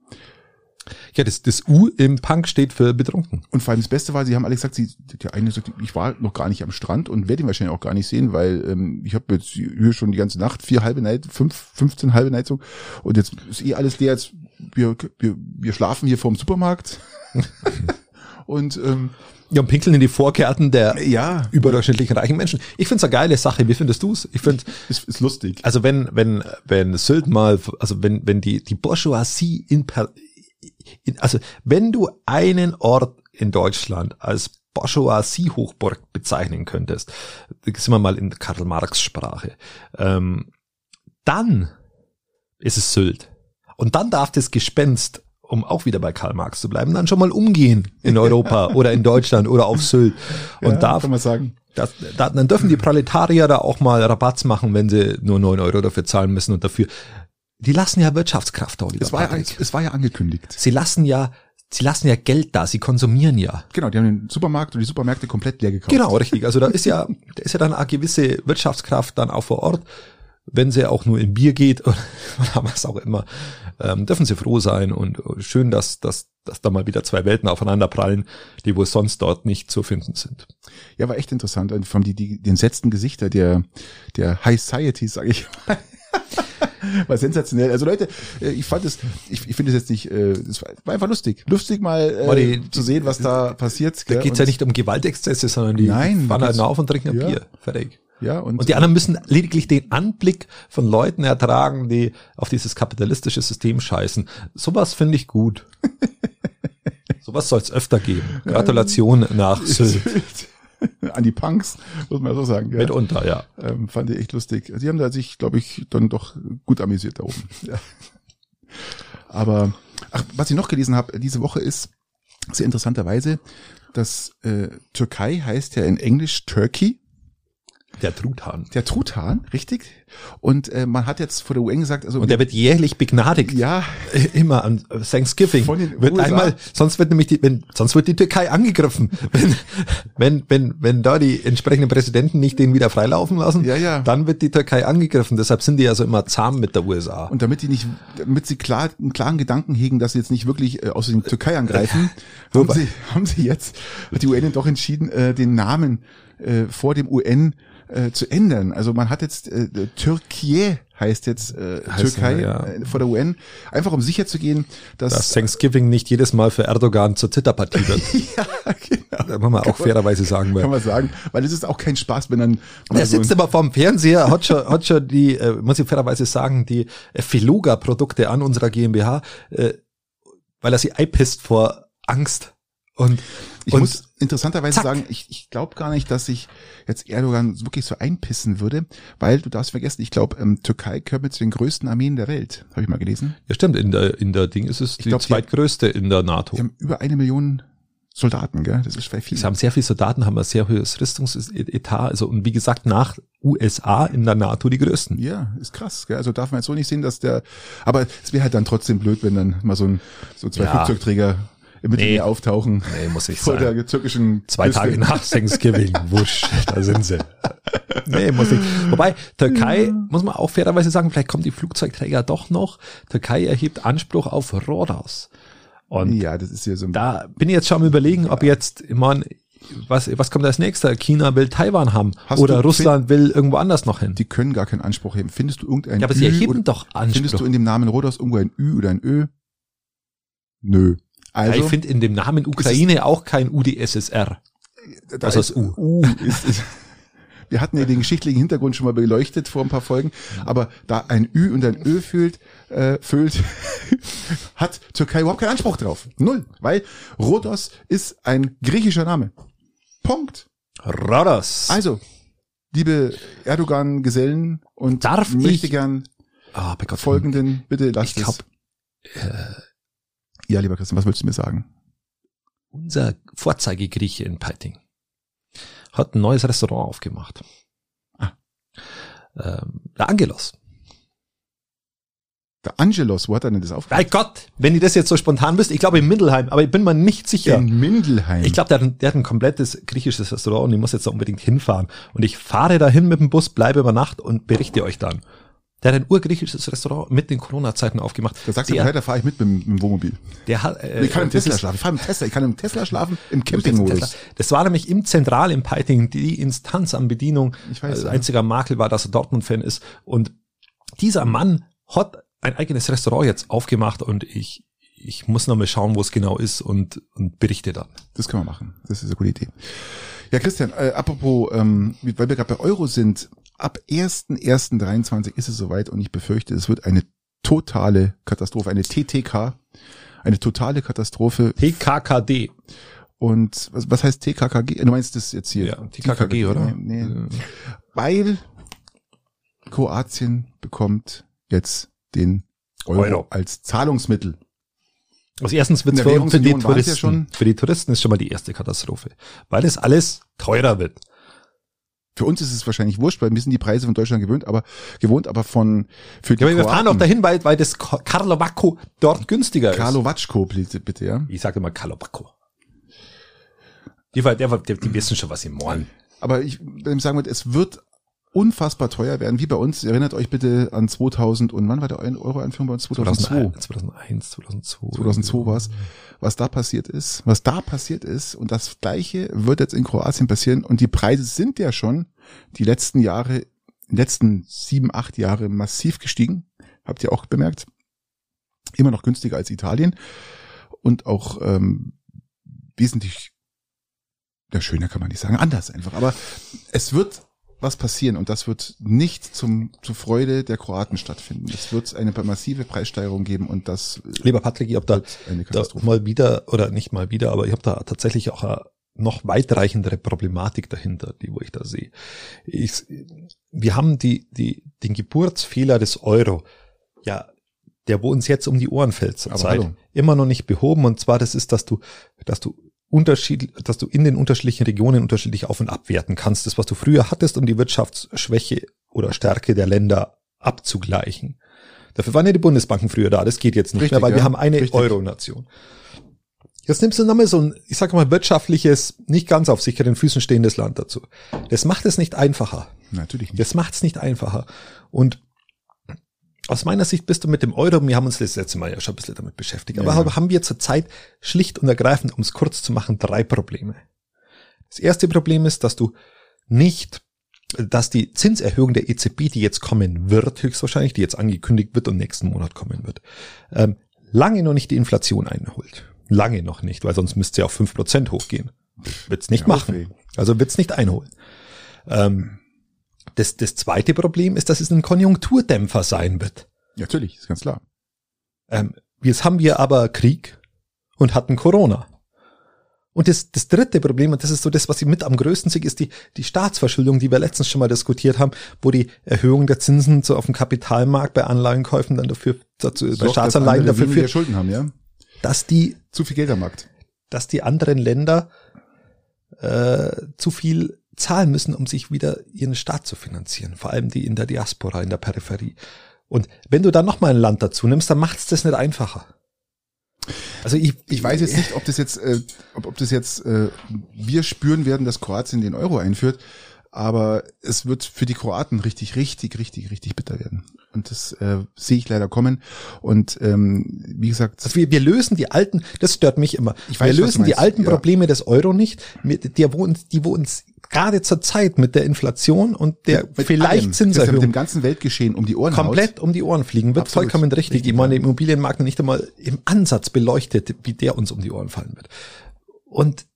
Ja, das, das U im Punk steht für betrunken. Und vor allem das Beste war, sie haben alle gesagt, sie, der eine sagt, ich war noch gar nicht am Strand und werde ihn wahrscheinlich auch gar nicht sehen, weil ähm, ich habe jetzt hier schon die ganze Nacht vier halbe Night, fünf, 15 halbe so und jetzt ist eh alles leer, jetzt wir, wir, wir schlafen hier vorm Supermarkt und ähm, Ja, und pinkeln in die Vorgärten der ja, überdurchschnittlichen reichen Menschen. Ich find's eine geile Sache. Wie findest du's? Ich finde, ist, ist lustig. also wenn, wenn, wenn Sylt mal, also wenn, wenn die, die Bourgeoisie in, in, also wenn du einen Ort in Deutschland als Bourgeoisie-Hochburg bezeichnen könntest, sind wir mal in Karl Marx Sprache, ähm, dann ist es Sylt. Und dann darf das Gespenst, um auch wieder bei Karl Marx zu bleiben, dann schon mal umgehen in Europa oder in Deutschland oder auf Sylt. Und ja, darf, kann man sagen. das, da, dann dürfen die Proletarier da auch mal Rabatz machen, wenn sie nur neun Euro dafür zahlen müssen und dafür. Die lassen ja Wirtschaftskraft da, Es war, ja, es war ja angekündigt. Sie lassen ja, sie lassen ja Geld da, sie konsumieren ja. Genau, die haben den Supermarkt und die Supermärkte komplett leer gekauft. Genau, richtig. Also da ist ja, da ist ja dann eine gewisse Wirtschaftskraft dann auch vor Ort. Wenn sie auch nur in Bier geht oder, was auch immer, ähm, dürfen sie froh sein und schön, dass, dass, dass da mal wieder zwei Welten aufeinander prallen, die wohl sonst dort nicht zu finden sind. Ja, war echt interessant. Und vor allem die, die, die entsetzten Gesichter der, der High Society, sage ich mal. War sensationell. Also Leute, äh, ich fand es, ich, ich finde es jetzt nicht, äh, das war, einfach lustig. Lustig mal äh, die- zu sehen, was da passiert. Da geht's ja nicht um Gewaltexzesse, sondern die Nein, fahren halt auf und trinken ein Ja. Bier. Fertig. Ja, und, Und die anderen müssen lediglich den Anblick von Leuten ertragen, die auf dieses kapitalistische System scheißen. Sowas finde ich gut. Sowas soll es öfter geben. Gratulation nach Sylt. an die Punks, muss man so sagen. Ja. Mitunter, ja. Ähm, fand ich echt lustig. Sie haben da sich, glaube ich, dann doch gut amüsiert da oben. Ja. Aber ach, was ich noch gelesen habe diese Woche ist sehr interessanterweise, dass äh, Türkei heißt ja in Englisch Turkey. Der Truthahn. Der Truthahn, richtig? Und äh, man hat jetzt vor der UN gesagt, also Und der wird jährlich begnadigt. ja, Immer an Thanksgiving. Von den wird USA. einmal, sonst wird nämlich die, wenn, sonst wird die Türkei angegriffen. Wenn, wenn, wenn, wenn da die entsprechenden Präsidenten nicht den wieder freilaufen lassen, Ja, ja. dann wird die Türkei angegriffen. Deshalb sind die also immer zahm mit der USA. Und damit die nicht, damit sie klar, einen klaren Gedanken hegen, dass sie jetzt nicht wirklich äh, aus der Türkei angreifen, haben sie, haben sie jetzt, hat die UN doch entschieden, äh, den Namen äh, vor dem UN äh, zu ändern. Also man hat jetzt äh, Türkei heißt jetzt äh, Heißt, Türkei ja. äh, vor der UN, einfach um sicher zu gehen, dass, dass Thanksgiving nicht jedes Mal für Erdogan zur Zitterpartie wird. ja, genau, Da muss man auch fairerweise sagen. kann man sagen, weil es ist auch kein Spaß, wenn dann mal er so sitzt immer vorm Fernseher, hat schon, hat schon die, äh, muss ich fairerweise sagen, die äh, Filoga-Produkte an unserer GmbH, äh, weil er sie einpisst vor Angst. Und, Ich und muss interessanterweise zack. sagen, ich, ich glaube gar nicht, dass sich jetzt Erdogan wirklich so einpissen würde, weil du darfst vergessen, ich glaube, ähm, Türkei gehört mit zu den größten Armeen der Welt. Habe ich mal gelesen. ja stimmt, in der, in der Ding ist es die glaub, die- zweitgrößte in der NATO. Die haben über eine Million Soldaten, gell? Das ist vielleicht viel. Sie haben sehr viele Soldaten, haben ein sehr hohes Rüstungsetat, also und wie gesagt nach USA in der NATO die größten. Ja, ist krass. Gell? Also darf man jetzt so nicht sehen, dass der. Aber es wäre halt dann trotzdem blöd, wenn dann mal so ein so zwei Ja. Flugzeugträger im Mittelmeer Nee. auftauchen Nee, muss ich vor sagen. der türkischen Zwei Küste. Tage nach Thanksgiving, wusch, da sind sie. Nee, muss ich. Wobei, Türkei, muss man auch fairerweise sagen, vielleicht kommen die Flugzeugträger doch noch. Türkei erhebt Anspruch auf Rhodos. Und Ja, das ist ja so ein. da bin ich jetzt schon am überlegen, ob jetzt, ich mein, was, was kommt als nächster? China will Taiwan haben. Hast oder Russland will irgendwo anders noch hin. Die können gar keinen Anspruch heben. Findest du irgendein Ja, aber sie erheben oder- doch Findest Anspruch. du in dem Namen Rhodos irgendwo ein Ü oder ein Ö? Nö. Ja, Also, ich finde in dem Namen Ukraine auch kein UdSSR. also ist das U. U ist, ist, wir hatten ja den geschichtlichen Hintergrund schon mal beleuchtet vor ein paar Folgen, aber da ein Ü und ein Ö fühlt, äh, füllt, hat Türkei überhaupt keinen Anspruch drauf. Null. Weil Rhodos ist ein griechischer Name. Punkt. Rhodos. Also, liebe Erdogan-Gesellen und Darf möchte ich- gern Gott, folgenden, bitte lasst Ich glaub, es. Ja, lieber Christian, was willst du mir sagen? Unser Vorzeigegrieche in Peiting hat ein neues Restaurant aufgemacht. Ah. Ähm, der Angelos. Der Angelos, wo hat er denn das aufgemacht? Bei Gott, wenn ihr das jetzt so spontan wisst, ich glaube in Mindelheim, aber ich bin mir nicht sicher. In Mindelheim. Ich glaube, der, hat ein- der hat ein komplettes griechisches Restaurant und ich muss jetzt da unbedingt hinfahren. Und ich fahre dahin mit dem Bus, bleibe über Nacht und berichte euch dann. Der hat ein urgriechisches Restaurant mit den Corona-Zeiten aufgemacht. da sagst du, der, Bescheid, da fahre ich mit, mit, dem Wohnmobil. der hat, äh, ich kann im Tesla schlafen. Ich fahre im Tesla. Ich kann im Tesla schlafen, im. Campingmodus. Das war nämlich im Zentral im Peiting die Instanz an Bedienung. Ich weiß, ja. Einziger Makel war, dass er Dortmund-Fan ist. Und dieser Mann hat ein eigenes Restaurant jetzt aufgemacht und ich, ich muss noch mal schauen, wo es genau ist und, und berichte dann. Das können wir machen. Das ist eine gute Idee. Ja, Christian, äh, apropos, ähm, weil wir gerade bei Euro sind, ab 1.1.23 ist es soweit und ich befürchte, es wird eine totale Katastrophe, eine TTK, eine totale Katastrophe. TKKD. Und was, was heißt TKKG? Du meinst das jetzt hier? Ja, TKKG, oder? Nee, nee. Weil Kroatien bekommt jetzt den Euro, Euro. als Zahlungsmittel. Also erstens wird für, für die es ja Touristen, schon. für die Touristen ist schon mal die erste Katastrophe, weil es alles teurer wird. Für uns ist es wahrscheinlich wurscht, weil wir sind die Preise von Deutschland gewöhnt, aber gewohnt, aber von für die Ja, aber wir fahren auch dahin, weil, weil das Karlovacco dort günstiger ist. Carlo Vatschko, bitte, bitte, ja. Ich sage immer Karlovacco. Die, der, die, die wissen schon, was sie wollen. Aber ich sagen würde, es wird unfassbar teuer werden, wie bei uns. Erinnert euch bitte an 2000 und wann war der Euro-Einführung bei uns? 2002. 2001, 2002. 2002 war es, was da passiert ist, was da passiert ist und das Gleiche wird jetzt in Kroatien passieren und die Preise sind ja schon die letzten Jahre, die letzten sieben, acht Jahre massiv gestiegen, habt ihr auch bemerkt, immer noch günstiger als Italien und auch ähm, wesentlich, ja schöner kann man nicht sagen, anders einfach, aber es wird was passieren und das wird nicht zum, zur Freude der Kroaten stattfinden. Es wird eine massive Preissteigerung geben und das Lieber Patrick, ich habe da, da mal wieder, oder nicht mal wieder, aber ich habe da tatsächlich auch eine noch weitreichendere Problematik dahinter, die wo ich da sehe. Ich, wir haben die, die, den Geburtsfehler des Euro, ja, der wo uns jetzt um die Ohren fällt Aber zurzeit, immer noch nicht behoben. Und zwar, das ist, dass du, dass du Unterschied, dass du in den unterschiedlichen Regionen unterschiedlich auf und abwerten kannst. Das, was du früher hattest, um die Wirtschaftsschwäche oder Stärke der Länder abzugleichen. Dafür waren ja die Bundesbanken früher da. Das geht jetzt nicht Richtig, mehr, weil ja. wir haben eine. Euro-Nation. Jetzt nimmst du nochmal so ein, ich sage mal, wirtschaftliches, nicht ganz auf sicheren Füßen stehendes Land dazu. Das macht es nicht einfacher. Natürlich nicht. Das macht es nicht einfacher. Und aus meiner Sicht bist du mit dem Euro, wir haben uns das letzte Mal ja schon ein bisschen damit beschäftigt, aber Ja. haben wir zurzeit schlicht und ergreifend, um es kurz zu machen, drei Probleme. Das erste Problem ist, dass du nicht, dass die Zinserhöhung der EZB, die jetzt kommen wird, höchstwahrscheinlich, die jetzt angekündigt wird und nächsten Monat kommen wird, ähm, lange noch nicht die Inflation einholt. Lange noch nicht, weil sonst müsste sie auf fünf Prozent hochgehen. Wird's nicht Ja, machen. Also wird's nicht einholen. Ähm, das, das zweite Problem ist, dass es ein Konjunkturdämpfer sein wird. Natürlich, ist ganz klar. Ähm, jetzt haben wir aber Krieg und hatten Corona. Und das, das dritte Problem, und das ist so das, was ich mit am größten sehe, ist die, die Staatsverschuldung, die wir letztens schon mal diskutiert haben, wo die Erhöhung der Zinsen so auf dem Kapitalmarkt bei Anleihenkäufen dann dafür, dazu, bei Sorgt, Staatsanleihen dass andere dafür führt, Schulden haben, ja? dass die, Zu viel Geld am Markt. dass die anderen Länder äh, zu viel zahlen müssen, um sich wieder ihren Staat zu finanzieren. Vor allem die in der Diaspora, in der Peripherie. Und wenn du dann noch mal ein Land dazu nimmst, dann macht es das nicht einfacher. Also ich, Ich weiß jetzt nicht, ob das jetzt, äh, ob, ob das jetzt äh, wir spüren werden, dass Kroatien den Euro einführt, aber es wird für die Kroaten richtig, richtig, richtig, richtig bitter werden. Und das äh, sehe ich leider kommen. Und ähm, wie gesagt, Also wir, wir lösen die alten, das stört mich immer. Ich weiß, wir lösen die alten ja. Probleme des Euro nicht, mit der wo uns, die wo uns gerade zur Zeit mit der Inflation und der mit vielleicht allem, Christian, mit Zinserhöhung dem ganzen Weltgeschehen um die Ohren komplett um die Ohren fliegen wird, Absolut. vollkommen richtig. Richtig, ich meine, ja. der Immobilienmarkt nicht einmal im Ansatz beleuchtet, wie der uns um die Ohren fallen wird. Und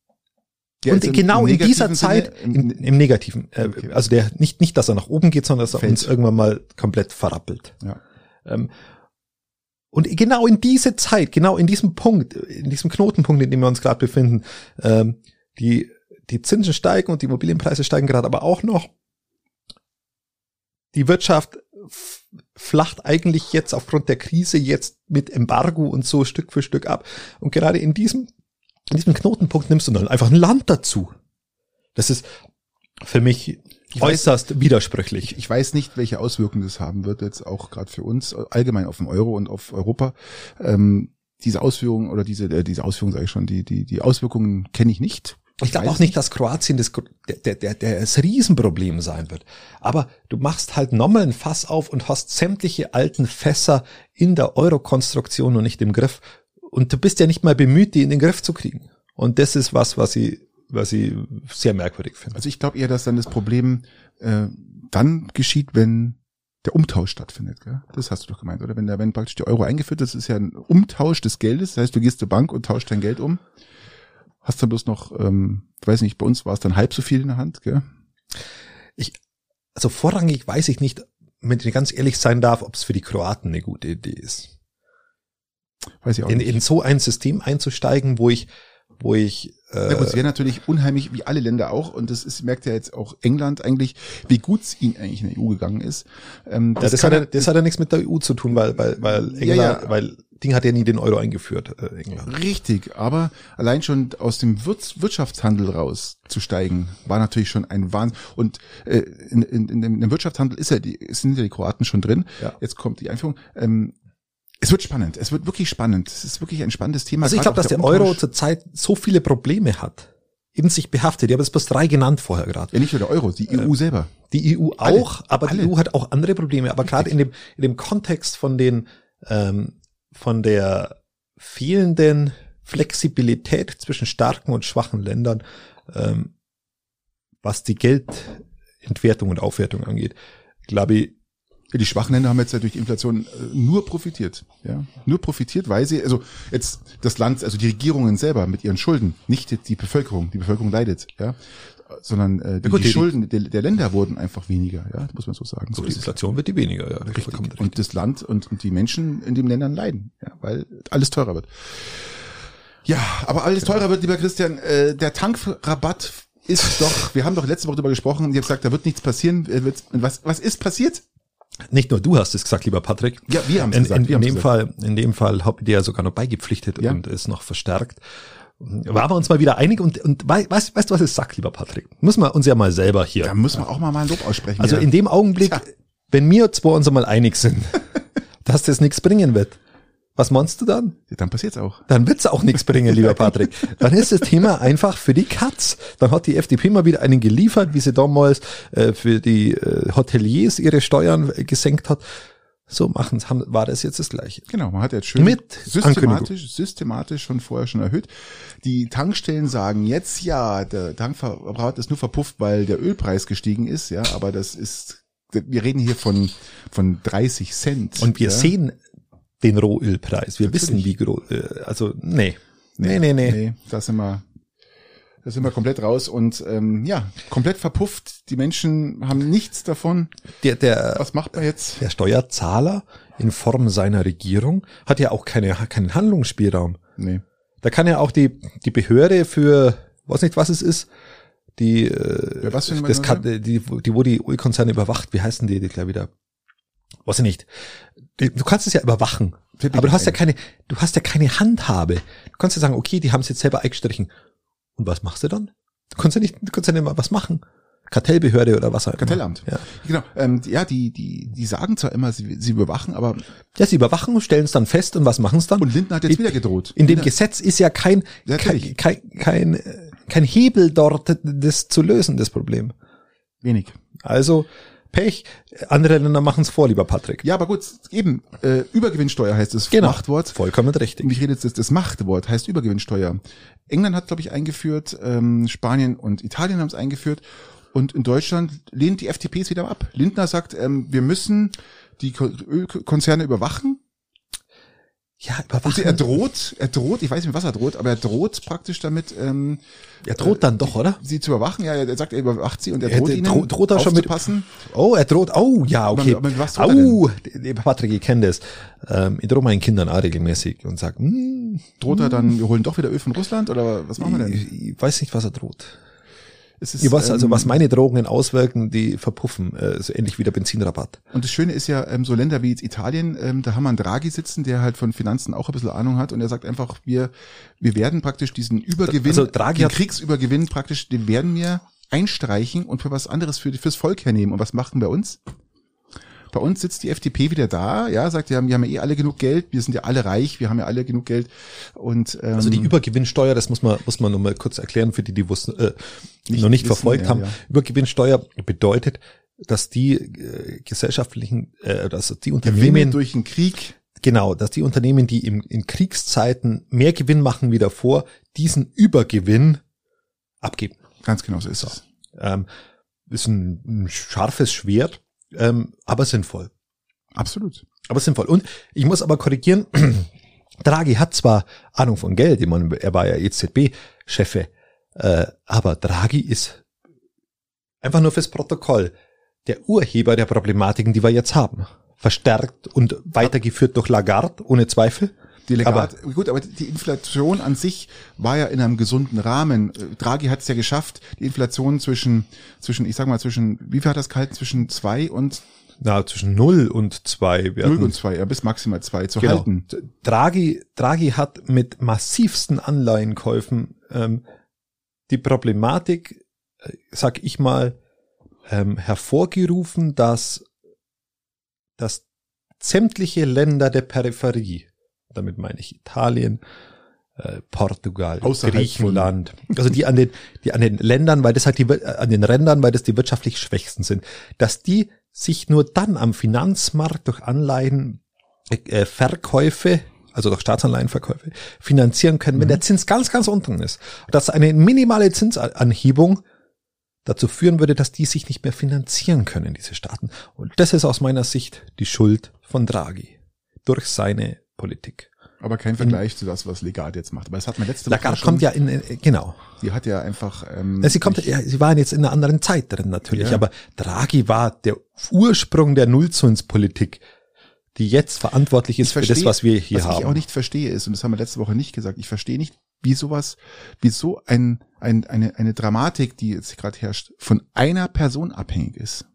Der und im- genau im in dieser Zeit, Sinne, im, im Negativen, äh, Okay. also der nicht nicht, dass er nach oben geht, sondern dass er Fällt. uns irgendwann mal komplett verrappelt. Ja. Ähm, und genau in diese Zeit, genau in diesem Punkt, in diesem Knotenpunkt, in dem wir uns gerade befinden, ähm, die, die Zinsen steigen und die Immobilienpreise steigen gerade aber auch noch. Die Wirtschaft flacht eigentlich jetzt aufgrund der Krise jetzt mit Embargo und so Stück für Stück ab. Und gerade in diesem, in diesem Knotenpunkt nimmst du dann einfach ein Land dazu. Das ist für mich Ich weiß- äußerst widersprüchlich. Ich weiß nicht, welche Auswirkungen das haben wird, jetzt auch gerade für uns, allgemein auf den Euro und auf Europa. Ähm, diese Ausführungen oder diese, äh, diese Ausführungen sage ich schon, die, die, die Auswirkungen kenne ich nicht. Ich glaube auch nicht, dass Kroatien das, der, der, der, das Riesenproblem sein wird. Aber du machst halt nochmal ein Fass auf und hast sämtliche alten Fässer in der Euro-Konstruktion noch nicht im Griff. Und du bist ja nicht mal bemüht, die in den Griff zu kriegen. Und das ist was, was ich, was ich sehr merkwürdig finde. Also ich glaube eher, dass dann das Problem äh, dann geschieht, wenn der Umtausch stattfindet. Gell? Das hast du doch gemeint, oder? Wenn der, wenn praktisch der Euro eingeführt ist, ist ja ein Umtausch des Geldes. Das heißt, du gehst zur Bank und tauschst dein Geld um. Hast dann bloß noch, ähm, ich weiß nicht, bei uns war es dann halb so viel in der Hand, gell? Also vorrangig weiß ich nicht, wenn ich ganz ehrlich sein darf, ob es für die Kroaten eine gute Idee ist. Weiß ich auch In, nicht. in so ein System einzusteigen, wo ich, wo ich äh, Ja gut, es wäre natürlich unheimlich, wie alle Länder auch, und das ist, merkt ja jetzt auch England eigentlich, wie gut es ihnen eigentlich in der EU gegangen ist. Ähm, Ja, das, hat ja, das hat ja nichts mit der EU zu tun, weil, weil, weil Ja, England, ja. weil Ding hat ja nie den Euro eingeführt, äh, England. Richtig, aber allein schon aus dem Wirts Wirtschaftshandel rauszusteigen, war natürlich schon ein Wahnsinn. Und äh, in, in, in dem Wirtschaftshandel ist ja die, sind ja die Kroaten schon drin. Ja. Jetzt kommt die Einführung. Ähm, es wird spannend, es wird wirklich spannend. Es ist wirklich ein spannendes Thema. Also ich glaube, dass auch der Euro zurzeit so viele Probleme hat, in sich behaftet. Ich habe jetzt bloß drei genannt vorher gerade. ja nicht nur der Euro, die EU selber. Die EU Alle. auch, aber Alle. die EU hat auch andere Probleme. Aber gerade in dem, in dem Kontext von den, ähm, von der fehlenden Flexibilität zwischen starken und schwachen Ländern, ähm, was die Geldentwertung und Aufwertung angeht, glaube ich, Ja, die schwachen Länder haben jetzt ja durch die Inflation äh, nur profitiert. Ja, nur profitiert, weil sie, also jetzt das Land, also die Regierungen selber mit ihren Schulden, nicht die- die Bevölkerung, die Bevölkerung leidet, ja, sondern äh, die, gut, die die- Schulden der, der Länder wurden einfach weniger, ja, muss man so sagen. So die ist es. Inflation wird die weniger, ja. Richtig. richtig. Und das Land und, und die Menschen in den Ländern leiden, ja, weil alles teurer wird. Ja, aber alles teurer wird, lieber Christian. Äh, der Tankrabatt ist doch, wir haben doch letzte Woche darüber gesprochen, ihr habt gesagt, da wird nichts passieren. Äh, Was, was ist passiert? Nicht nur du hast es gesagt, lieber Patrick. Ja, wir haben es In, gesagt. in, in haben's dem gesagt. Fall, in dem Fall habe ich dir ja sogar noch beigepflichtet Ja. und ist noch verstärkt. waren wir uns mal wieder einig und, und weißt, weißt du, was es sagt, lieber Patrick? Müssen wir uns ja mal selber hier. Da müssen wir auch mal mal ein Lob aussprechen. Also ja. in dem Augenblick, Tja. wenn wir zwei uns einmal einig sind, dass das nichts bringen wird, was meinst du dann? Dann passiert's auch. Dann wird's auch nichts bringen, lieber Patrick. Dann ist das Thema einfach für die Katz. Dann hat die FDP mal wieder einen geliefert, wie sie damals äh, für die äh, Hoteliers ihre Steuern gesenkt hat. So machen haben, war das jetzt das Gleiche. Genau, man hat jetzt schön Mit systematisch, systematisch schon vorher schon erhöht. Die Tankstellen sagen jetzt ja, der Tankverbrauch ist nur verpufft, weil der Ölpreis gestiegen ist, ja, aber das ist, wir reden hier von, von 30 Cent. Und wir ja. sehen den Rohölpreis. Wir wissen, wie groß, äh, also, nee. Nee, nee, nee. Nee, da sind wir, da sind wir komplett raus und ähm, ja, komplett verpufft. Die Menschen haben nichts davon. Der, der, Was macht man jetzt? der Steuerzahler in Form seiner Regierung hat ja auch keine, keinen Handlungsspielraum. Nee. Da kann ja auch die, die Behörde für, weiß nicht, was es ist, die, äh, Ja, was das kann, die, die, wo die Ölkonzerne überwacht, wie heißen die, die gleich wieder? Weiß ich nicht. Du kannst es ja überwachen. Aber du hast ja ein. keine, du hast ja keine Handhabe. Du kannst ja sagen, okay, die haben es jetzt selber eingestrichen. Und was machst du dann? Du kannst ja nicht, du kannst ja nicht mal was machen. Kartellbehörde oder was auch immer. Kartellamt. Ja. Genau. Ähm, ja, die, die, die sagen zwar immer, sie, sie überwachen, aber Ja, sie überwachen, stellen es dann fest und was machen es dann? und Lindner hat jetzt wieder gedroht. In dem Lindner- Gesetz ist ja kein, Ja, kein, kein, kein, kein Hebel dort, das zu lösen, das Problem. wenig. Also, Pech, andere Länder machen es vor, lieber Patrick. Ja, aber gut, eben, äh, Übergewinnsteuer heißt das Genau. Machtwort. Vollkommen richtig. Und ich rede jetzt, das, das Machtwort heißt Übergewinnsteuer. England hat, glaube ich, eingeführt, ähm, Spanien und Italien haben es eingeführt. Und in Deutschland lehnt die FDP es wieder ab. Lindner sagt, ähm, wir müssen die Ko- Ölkonzerne überwachen. Ja, Und überwachen. er droht, er droht, ich weiß nicht, was er droht, aber er droht praktisch damit, ähm, er droht dann doch, oder? sie zu überwachen. Ja, er sagt, er überwacht sie und er Er droht dro- ihnen droht er schon mit- aufzupassen. Oh, er droht, oh, ja, okay. Aber mit was droht er Au, lieber Patrick, ich kenne das. Ähm, ich drohe meinen Kindern auch regelmäßig und sag, hm, Droht er dann, wir holen doch wieder Öl von Russland oder was machen wir denn? ich, ich weiß nicht, was er droht. Es ist, Ich weiß also, ähm, was meine Drohungen auswirken, die verpuffen, äh, so ähnlich wie der Benzinrabatt. Und das Schöne ist ja, ähm, so Länder wie jetzt Italien, ähm, da haben wir einen Draghi sitzen, der halt von Finanzen auch ein bisschen Ahnung hat und er sagt einfach, wir, wir werden praktisch diesen Übergewinn, Also Draghi den Kriegsübergewinn praktisch, den werden wir einstreichen und für was anderes für, fürs Volk hernehmen. Und was machen bei uns? Bei uns sitzt die FDP wieder da, ja, sagt, wir haben, wir haben ja eh alle genug Geld, wir sind ja alle reich, wir haben ja alle genug Geld und ähm, Also die Übergewinnsteuer, das muss man, muss man noch mal kurz erklären für die, die wussten, äh, noch nicht wissen, verfolgt ja, haben. ja. Übergewinnsteuer bedeutet, dass die äh, gesellschaftlichen, äh, dass die Gewinne Unternehmen, durch den Krieg, genau, dass die Unternehmen, die im, in Kriegszeiten mehr Gewinn machen wie davor, diesen Übergewinn abgeben. ganz genau so ist es. Ähm, ist ein, ein scharfes Schwert, ähm, aber sinnvoll. Absolut. Aber sinnvoll. Und ich muss aber korrigieren, Draghi hat zwar Ahnung von Geld, ich meine, er war ja EZB-Chefe, äh, aber Draghi ist einfach nur fürs Protokoll der Urheber der Problematiken, die wir jetzt haben. Verstärkt und weitergeführt durch Lagarde, ohne Zweifel. Die Legat, gut, aber die Inflation an sich war ja in einem gesunden Rahmen. Draghi hat es ja geschafft, die Inflation zwischen, zwischen, ich sag mal, zwischen, wie viel hat das gehalten? Zwischen zwei und Na, zwischen null und zwei werden. null und zwei, ja, bis maximal zwei zu Genau. halten. Draghi, Draghi hat mit massivsten Anleihenkäufen ähm, die Problematik, äh, sag ich mal, ähm, hervorgerufen, dass, dass sämtliche Länder der Peripherie, damit meine ich Italien, äh, Portugal, Außerhalb Griechenland, also die an den, die an den Ländern, weil das halt die, wir- an den Rändern, weil das die wirtschaftlich schwächsten sind, dass die sich nur dann am Finanzmarkt durch Anleihen äh, Verkäufe, also durch Staatsanleihenverkäufe, finanzieren können, wenn der Zins ganz, ganz unten ist. Dass eine minimale Zinsanhebung dazu führen würde, dass die sich nicht mehr finanzieren können, diese Staaten. Und das ist aus meiner Sicht die Schuld von Draghi durch seine Politik. Aber kein Vergleich zu das, was Legat jetzt macht. Aber das hat man letzte Woche Lagarde schon. kommt ja in, in genau. Die hat ja einfach. Ähm, Sie kommt, ja, sie waren jetzt in einer anderen Zeit drin natürlich, Ja. aber Draghi war der Ursprung der Nullzinspolitik, die jetzt verantwortlich ist für das, was wir hier was haben. ich auch nicht verstehe ist, und das haben wir letzte Woche nicht gesagt, ich verstehe nicht, wie sowas, wie so ein, ein, eine, eine Dramatik, die jetzt gerade herrscht, von einer Person abhängig ist.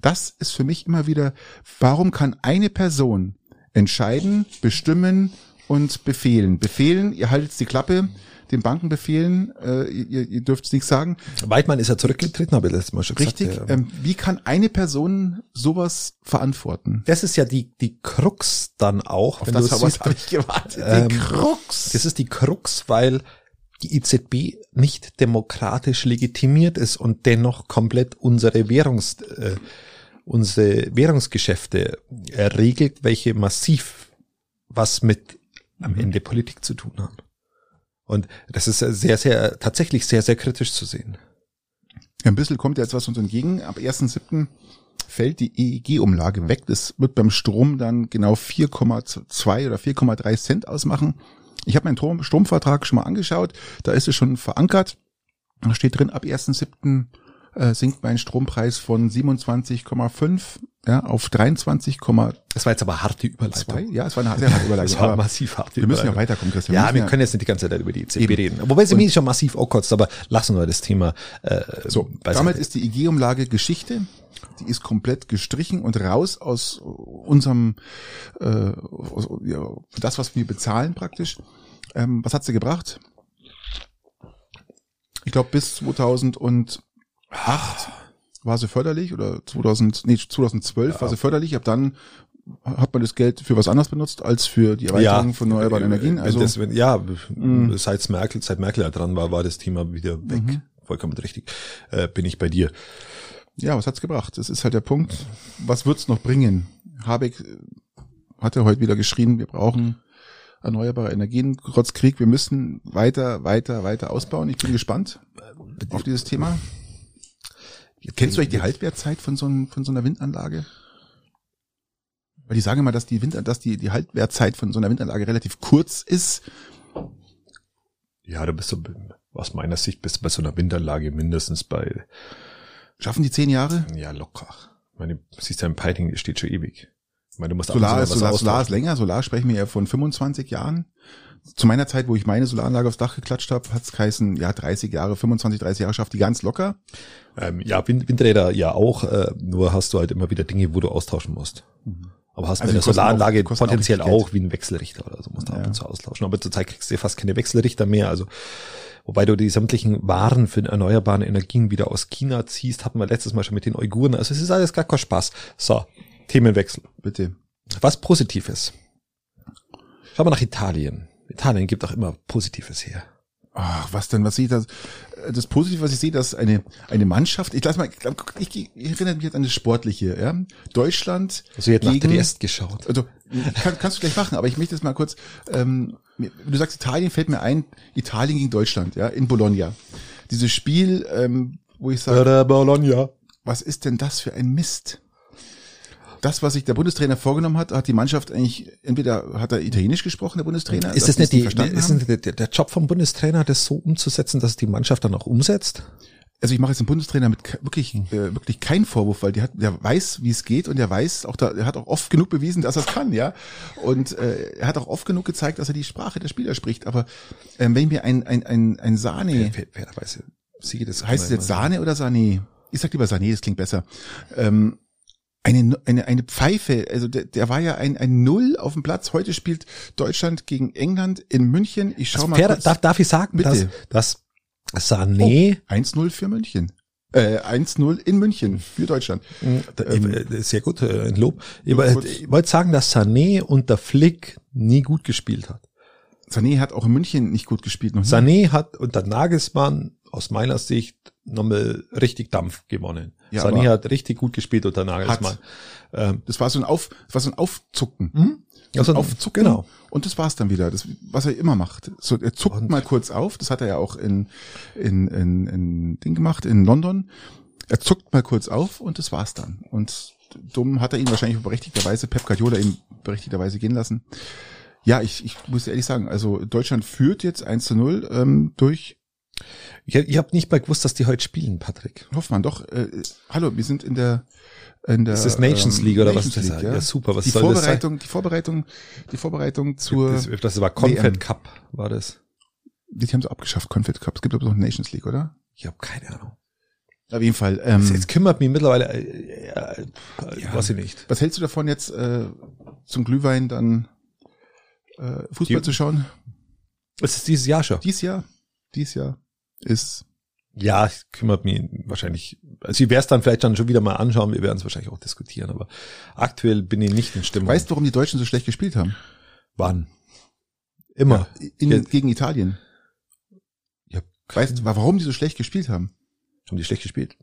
Das ist für mich immer wieder, warum kann eine Person entscheiden, bestimmen und befehlen. Befehlen, ihr haltet die Klappe, den Banken befehlen, äh, ihr, ihr dürft nichts sagen. Weidmann ist ja zurückgetreten, habe ich letztes Mal schon gesagt. Richtig. Ja. Ähm, wie kann eine Person sowas verantworten? Das ist ja die, die Krux dann auch. Auf wenn das habe ich gewartet. ähm, die Krux. Das ist die Krux, weil die EZB nicht demokratisch legitimiert ist und dennoch komplett unsere Währungs, äh, unsere Währungsgeschäfte äh, regelt, welche massiv was mit am Ende Politik zu tun haben. Und das ist sehr, sehr, tatsächlich sehr, sehr kritisch zu sehen. Ein bisschen kommt jetzt was uns entgegen. Ab 1.7. fällt die EEG-Umlage weg. Das wird beim Strom dann genau 4,2 oder 4,3 Cent ausmachen. Ich habe meinen Strom Stromvertrag schon mal angeschaut. Da ist es schon verankert. Da steht drin, ab 1.7. Äh, sinkt mein Strompreis von 27,5 ja, auf 23,2. Das war jetzt aber harte Überleitung. Ja, es war eine sehr harte Überleitung. Das war massiv harte wir müssen ja Überleitung. weiterkommen, Christian. Ja, wir können jetzt nicht die ganze Zeit über die EZB reden. Wobei sie Und- mich schon massiv aufkotzt, aber lassen wir das Thema. Äh, So, damit ist die IG-Umlage Geschichte. Die ist komplett gestrichen und raus aus unserem, äh, aus, ja, das, was wir bezahlen praktisch. Ähm, was hat sie gebracht? Ich glaube, bis 2008 war sie förderlich oder 2000, nee, 2012 war sie förderlich. Ab dann hat man das Geld für was anderes benutzt als für die Erweiterung von erneuerbaren Energien. Also das, wenn- ja, Mhm. seit Merkel, seit Merkel ja dran war, war das Thema wieder weg. Vollkommen richtig. Äh, bin ich bei dir. Ja, was hat's gebracht? Das ist halt der Punkt. Was wird's noch bringen? Habeck äh, hatte heute wieder geschrien, wir brauchen erneuerbare Energien, trotz Krieg. Wir müssen weiter, weiter, weiter ausbauen. Ich bin gespannt auf dieses Thema. Kennst du eigentlich die Haltwertzeit von so, einem, von so einer Windanlage? Weil die sagen immer, dass die Wind, dass die, die Haltwertzeit von so einer Windanlage relativ kurz ist. Ja, da bist du, aus meiner Sicht, bist du bei so einer Windanlage mindestens bei, Schaffen die zehn Jahre? ja, locker. Ich meine, siehst ja im Piting, das steht schon ewig. Ich meine, du musst Solar, ist, Solar, Solar ist länger. Solar sprechen wir ja von 25 Jahren. Zu meiner Zeit, wo ich meine Solaranlage aufs Dach geklatscht habe, hat's geheißen, ja, 30 Jahre, 25, 30 Jahre schafft die ganz locker. Ähm, ja, Wind, Windräder ja auch, äh, nur hast du halt immer wieder Dinge, wo du austauschen musst. Aber hast Also kosten Solaranlage auch- auch potenziell auch, Geld. wie ein Wechselrichter oder so, musst du Ja. ab und zu austauschen. Aber zurzeit kriegst du ja fast keine Wechselrichter mehr, also wobei du die sämtlichen Waren für erneuerbare Energien wieder aus China ziehst, hatten wir letztes Mal schon mit den Uiguren. Also es ist alles gar kein Spaß. So, Themenwechsel. Bitte. Was Positives. Schau mal nach Italien. Italien gibt auch immer Positives her. Ach, was denn, was sehe ich da? Das Positive, was ich sehe, dass eine, eine Mannschaft, ich lass mal, ich, ich, ich erinnere mich jetzt an das Sportliche, ja. Deutschland. Also jetzt nach gegen- Triest geschaut. Also, kann, kannst du gleich machen, aber ich möchte jetzt mal kurz, ähm, du sagst Italien, fällt mir ein, Italien gegen Deutschland, ja, in Bologna. Dieses Spiel, ähm, wo ich sage, Der Bologna. was ist denn das für ein Mist? Das, was sich der Bundestrainer vorgenommen hat, hat die Mannschaft eigentlich, entweder hat er Italienisch gesprochen, der Bundestrainer. Ist das nicht, die die, verstanden ist nicht der, der der Job vom Bundestrainer, das so umzusetzen, dass die Mannschaft dann auch umsetzt? Also ich mache jetzt den Bundestrainer mit wirklich, äh, wirklich keinen Vorwurf, weil der hat, der weiß, wie es geht und der weiß auch, da, er hat auch oft genug bewiesen, dass er es kann, ja. Und äh, er hat auch oft genug gezeigt, dass er die Sprache der Spieler spricht. Aber ähm, wenn mir ein ein ein, ein Sahne Fair- Fairerweise. Siege, das heißt es jetzt Sahne oder Sané? Ich sag lieber Sané, das klingt besser. Ähm, eine, eine, eine Pfeife, also der, der war ja ein, ein Null auf dem Platz. Heute spielt Deutschland gegen England in München. Ich schau Also mal fair, kurz. darf, darf ich sagen, Bitte. dass, dass Sané, 1-0 für München. Äh, 1-0 in München für Deutschland. ähm, äh, sehr gut, äh, ein Lob. Ich, ich wollte sagen, dass Sané unter Flick nie gut gespielt hat. Sané hat auch in München nicht gut gespielt. Noch nie. Sané hat unter Nagelsmann aus meiner Sicht nochmal richtig Dampf gewonnen. Ja, aber- hat richtig gut gespielt unter Nagelsmann. Ähm, Das war so ein Auf, das war so ein Aufzucken. hm? also, Aufzucken. genau. Und das war's dann wieder. Das, was er immer macht. So, er zuckt Und- mal kurz auf. Das hat er ja auch in, in, in, in Ding gemacht, in London. Er zuckt mal kurz auf und das war's dann. Und dumm hat er ihn wahrscheinlich berechtigterweise, Pep Guardiola ihn berechtigterweise gehen lassen. Ja, ich, ich muss ehrlich sagen, also Deutschland führt jetzt 1 zu 0 ähm, durch Ich, ich habe nicht mal gewusst, dass die heute spielen, Patrick. Hoffmann. Doch, äh, hallo, wir sind in der in der Ist das Nations League oder was Nations ist das? League, Ja, super, was die soll das sein? Vorbereitung, die Vorbereitung, die Vorbereitung zur, Das, das war Confed. Cup, war das? die haben sie abgeschafft, Confed Cup. Es gibt aber noch Nations League, oder? Ich habe keine Ahnung. Auf jeden Fall. Ähm, Jetzt, jetzt kümmert mich mittlerweile, äh, äh, Ja. weiß ich nicht. was hältst du davon jetzt äh, zum Glühwein dann äh, Fußball Die- zu schauen. Es ist dieses Jahr schon. Dies Jahr, dies Jahr ist Ja, kümmert mich wahrscheinlich. Also ich werde es dann vielleicht dann schon wieder mal anschauen. Wir werden es wahrscheinlich auch diskutieren. Aber aktuell bin ich nicht in Stimmung. Weißt du, warum die Deutschen so schlecht gespielt haben? wann? Immer. In, Ja. Gegen Italien. Ja, Weißt du, warum die so schlecht gespielt haben? haben die schlecht gespielt?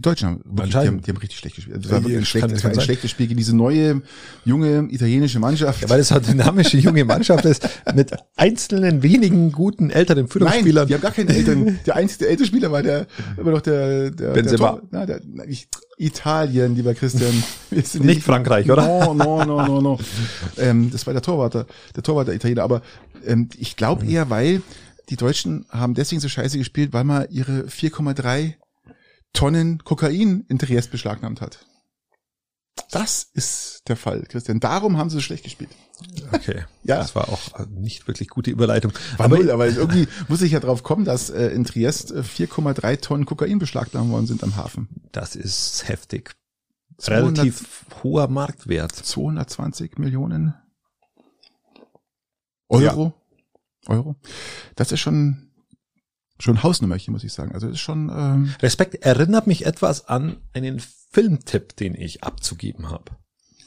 Die Deutschen haben, wirklich, die haben, die haben richtig schlecht gespielt. Das war Ja, wirklich ein, schlecht, das war ein schlechtes Spiel gegen diese neue, junge italienische Mannschaft. Ja, weil es eine dynamische junge Mannschaft ist mit einzelnen wenigen guten älteren Nein, Führungsspielern. die haben gar keine Eltern. Der einzige ältere Spieler war der, immer noch der, der, der, Benzema. Tor- na, der na, ich, Italien, lieber Christian. Sind Nicht Frankreich, oder? No, no, no, no, no. ähm, das war der Torwart, der, der Torwart der Italiener. Aber ähm, ich glaube eher, weil die Deutschen haben deswegen so scheiße gespielt, weil man ihre 4,3 Tonnen Kokain in Triest beschlagnahmt hat. Das ist der Fall, Christian. Darum haben sie so schlecht gespielt. Okay. Ja. Das war auch nicht wirklich gute Überleitung. War aber null, aber irgendwie muss ich ja drauf kommen, dass äh, in Triest äh, 4,3 Tonnen Kokain beschlagnahmt worden sind am Hafen. das ist heftig. 200 Relativ hoher Marktwert. 220 Millionen Euro. Euro. Das ist schon schon Hausnummerchen, muss ich sagen. Also ist schon ähm, Respekt erinnert mich etwas an einen Filmtipp, den ich abzugeben habe.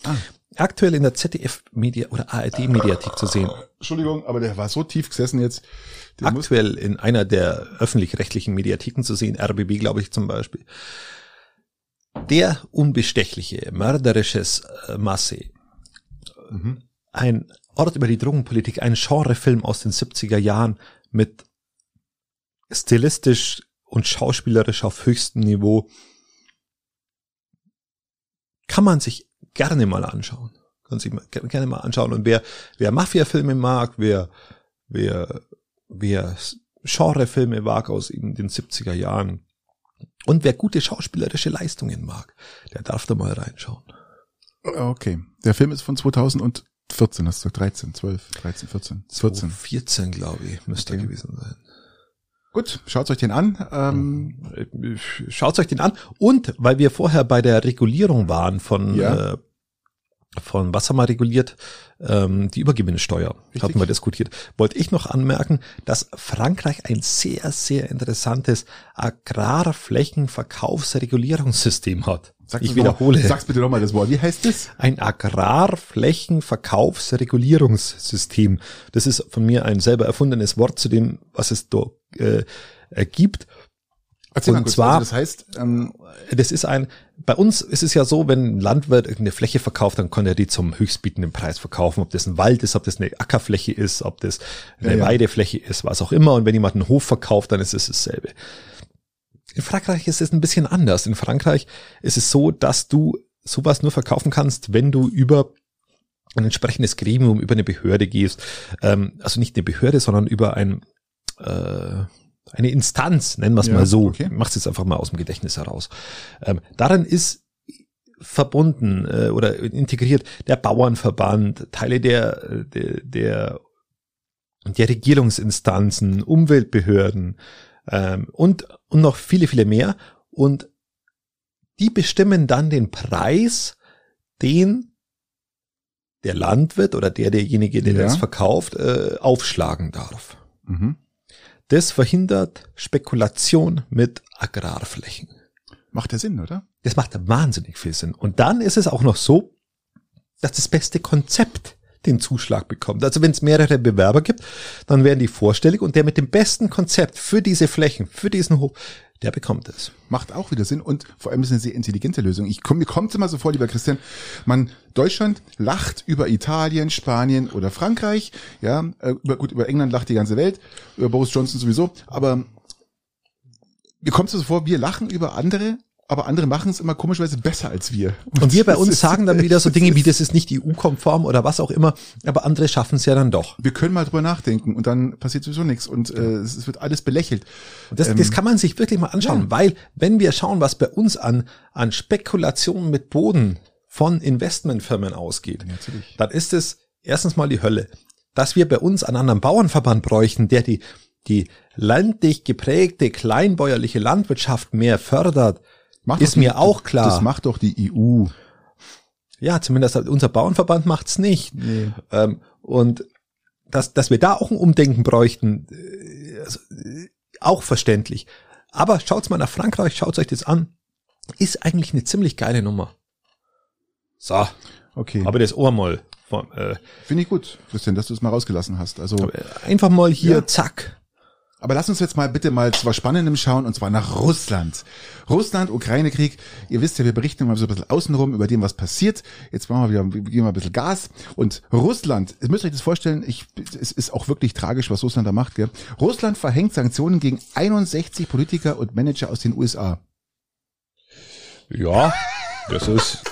Ah. Aktuell in der ZDF-Media oder ARD-Mediathek zu sehen. Entschuldigung, aber der war so tief gesessen jetzt. Aktuell in einer der öffentlich-rechtlichen Mediatheken zu sehen, RBB glaube ich zum Beispiel. Der unbestechliche, mörderisches äh, Masse. Mhm. Ein Ort über die Drogenpolitik, ein Genrefilm aus den 70er Jahren mit stilistisch und schauspielerisch auf höchstem Niveau. Kann man sich gerne mal anschauen. Kann sich mal, gerne mal anschauen. Und wer, wer Mafia-Filme mag, wer, wer, wer Genrefilme mag aus eben den 70er Jahren und wer gute schauspielerische Leistungen mag, der darf da mal reinschauen. okay. Der Film ist von 2014, hast du gesagt, 13, 12, 13, 14, 14. 14, glaube ich, müsste Okay. gewesen sein. Gut, schaut euch den an. Ähm, Schaut euch den an. Und weil wir vorher bei der Regulierung waren von, Ja. äh, von was haben wir reguliert? Ähm, die Übergewinnsteuer Richtig. hatten wir diskutiert. Wollte ich noch anmerken, dass Frankreich ein sehr, sehr interessantes Agrarflächenverkaufsregulierungssystem hat. sag ich noch mal- wiederhole. Sag's bitte nochmal das Wort. Wie heißt das? Ein Agrarflächenverkaufsregulierungssystem. Das ist von mir ein selber erfundenes Wort zu dem, was es da äh, äh, gibt. Erzähl Und kurz. zwar- also das heißt, ähm, Das ist ein, bei uns ist es ja so, wenn ein Landwirt irgendeine Fläche verkauft, dann kann er die zum höchstbietenden Preis verkaufen, ob das ein Wald ist, ob das eine Ackerfläche ist, ob das eine Ja, ja. Weidefläche ist, was auch immer. Und wenn jemand einen Hof verkauft, dann ist es dasselbe. In Frankreich ist es ein bisschen anders. In Frankreich ist es so, dass du sowas nur verkaufen kannst, wenn du über ein entsprechendes Gremium, über eine Behörde gehst. Ähm, also nicht eine Behörde, sondern über ein äh, eine Instanz, nennen wir es Ja, mal so. okay. Ich mach's jetzt einfach mal aus dem Gedächtnis heraus. Ähm, darin ist verbunden äh, oder integriert der Bauernverband, Teile der, der, der, der Regierungsinstanzen, Umweltbehörden ähm, und, und noch viele, viele mehr. Und die bestimmen dann den Preis, den der Landwirt oder der derjenige, der Ja. das verkauft, äh, aufschlagen darf. mhm. Das verhindert Spekulation mit Agrarflächen. macht ja Sinn, oder? Das macht wahnsinnig viel Sinn. Und dann ist es auch noch so, dass das beste Konzept den Zuschlag bekommt. Also wenn es mehrere Bewerber gibt, dann werden die vorstellig und der mit dem besten Konzept für diese Flächen, für diesen Hof, der bekommt es. Macht auch wieder Sinn und vor allem ist es eine sehr intelligente Lösung. Ich komm, mir kommt immer so vor, lieber Christian, man, Deutschland lacht über Italien, Spanien oder Frankreich, ja, äh, über, gut, über England lacht die ganze Welt, über Boris Johnson sowieso, aber mir kommt es so vor, wir lachen über andere, aber andere machen es immer komischerweise besser als wir. Und wir bei uns sagen dann wieder so Dinge wie, das ist nicht EU-konform oder was auch immer, aber andere schaffen es ja dann doch. wir können mal drüber nachdenken und dann passiert sowieso nichts und äh, es, es wird alles belächelt. Das, Ähm, das kann man sich wirklich mal anschauen, ja. weil wenn wir schauen, was bei uns an, an Spekulationen mit Boden von Investmentfirmen ausgeht, natürlich. dann ist es erstens mal die Hölle. Dass wir bei uns einen anderen Bauernverband bräuchten, der die, die ländlich geprägte kleinbäuerliche Landwirtschaft mehr fördert, ist die- mir auch klar. Das macht doch die EU. ja, zumindest unser Bauernverband macht's nicht. Nee. Ähm, und dass, dass wir da auch ein Umdenken bräuchten, äh, also, äh, auch verständlich. Aber schaut's mal nach Frankreich, schaut euch das an. Ist eigentlich eine ziemlich geile Nummer. So, Okay. aber das Ohr mal. Äh, Finde ich gut, Christian, dass du es mal rausgelassen hast. Also, einfach mal hier, Ja. zack. Aber lass uns jetzt mal bitte mal zu was Spannendem schauen, und zwar nach Russland. Russland, Ukraine-Krieg. Ihr wisst ja, wir berichten immer so ein bisschen außenrum über dem, was passiert. Jetzt machen wir wieder, wir geben mal ein bisschen Gas. Und Russland, ihr müsst euch das vorstellen, ich, es ist auch wirklich tragisch, was Russland da macht, gell? Russland verhängt Sanktionen gegen 61 Politiker und Manager aus den USA. Ja, das ist,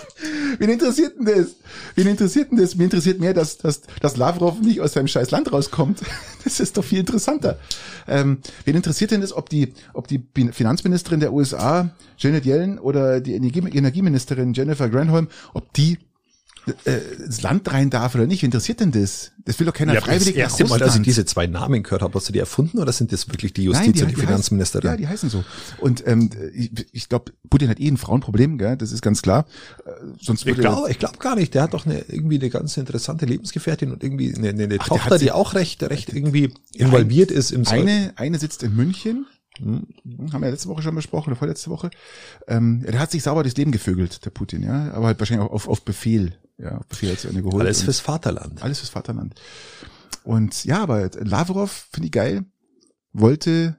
Wen interessiert denn das? Wen interessiert denn das? Mir interessiert mehr, dass, dass, dass Lavrov nicht aus seinem scheiß Land rauskommt. Das ist doch viel interessanter. Ähm, wen interessiert denn das, ob die, ob die Finanzministerin der USA, Janet Yellen, oder die Energie Energieministerin Jennifer Granholm, ob die äh, ins Land rein darf oder nicht? Wen interessiert denn das? Das will doch keiner ja, das freiwillig nach erste Mal, dass ich diese zwei Namen gehört habe. Hast du die erfunden oder sind das wirklich die Justiz Nein, die, und die, die Finanzministerin? Heißen, ja, die heißen so. Und ähm, ich, ich glaube, Putin hat eh ein Frauenproblem, gell? das ist ganz klar. Äh, sonst Ich würde glaube, ich glaube gar nicht. Der hat doch eine, irgendwie eine ganz interessante Lebensgefährtin und irgendwie eine, eine, eine Ach, Tochter, die auch recht, recht irgendwie involviert ist im Eine, eine sitzt in München, hm, haben wir letzte Woche schon besprochen, oder vorletzte Woche. Ähm, der hat sich sauber das Leben gevögelt, der Putin, ja, aber halt wahrscheinlich auch auf, auf Befehl, ja, hat sie eine geholt. Alles fürs Vaterland. alles fürs Vaterland. Und ja, aber Lavrov finde ich geil, wollte,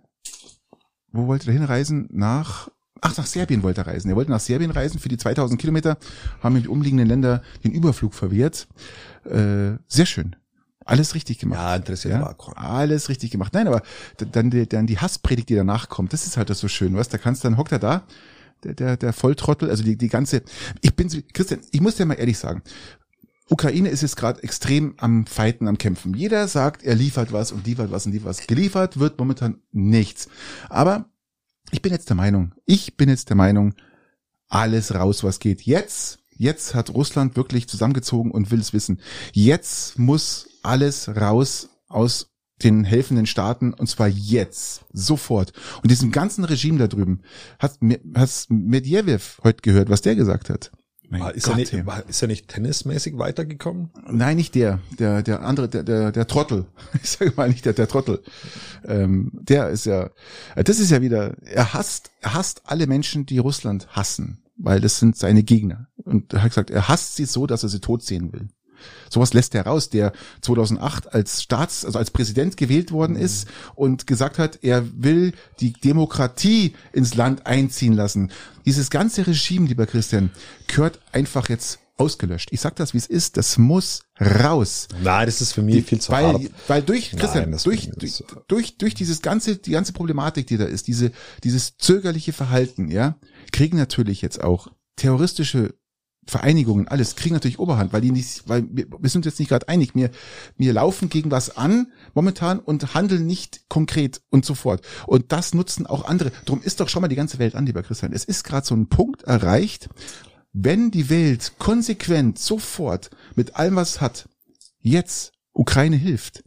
wo wollte er hinreisen? Nach, ach, nach Serbien wollte er reisen. Er wollte nach Serbien reisen für die 2000 Kilometer, haben ihm die umliegenden Länder den Überflug verwehrt. Äh, sehr schön. Alles richtig gemacht. Ja, interessiert Ja, Macron. alles richtig gemacht. Nein, aber dann die, dann die Hasspredigt, die danach kommt, das ist halt das so schön, was? Da kannst dann hockt er da, der, der, der Volltrottel, also die, die ganze, ich bin, Christian, ich muss dir mal ehrlich sagen, Ukraine ist jetzt gerade extrem am Fighten, am Kämpfen. Jeder sagt, er liefert was und liefert was und liefert was. Geliefert wird momentan nichts. Aber ich bin jetzt der Meinung, ich bin jetzt der Meinung, alles raus, was geht. Jetzt, jetzt hat Russland wirklich zusammengezogen und will es wissen. Jetzt muss alles raus aus den helfenden Staaten und zwar jetzt, sofort. Und diesem ganzen Regime da drüben, hast, hast Medvedev heute gehört, was der gesagt hat? Mein ist, Gott, er nicht, war, ist er nicht tennismäßig weitergekommen? Nein, nicht der, der, der andere, der, der, der Trottel. Ich sage mal nicht der, der Trottel. Ähm, der ist ja, das ist ja wieder, er hasst, er hasst alle Menschen, die Russland hassen, weil das sind seine Gegner. Und er hat gesagt, er hasst sie so, dass er sie tot sehen will. Sowas lässt er raus, der 2008 als Staats, also als Präsident gewählt worden ist und gesagt hat, er will die Demokratie ins Land einziehen lassen. Dieses ganze Regime, lieber Christian, gehört einfach jetzt ausgelöscht. Ich sag das, wie es ist. Das muss raus. Nein, das ist für mich viel zu weil, hart. weil durch, Christian, das durch, durch, durch, durch dieses ganze, die ganze Problematik, die da ist, diese, dieses zögerliche Verhalten, ja, kriegen natürlich jetzt auch terroristische Vereinigungen, alles kriegen natürlich Oberhand, weil die nicht, weil wir, wir sind jetzt nicht gerade einig. Wir, wir laufen gegen was an momentan und handeln nicht konkret und so fort. Und das nutzen auch andere. Drum ist doch schon mal die ganze Welt an, lieber Christian. Es ist gerade so ein Punkt erreicht, wenn die Welt konsequent sofort mit allem, was hat, jetzt Ukraine hilft,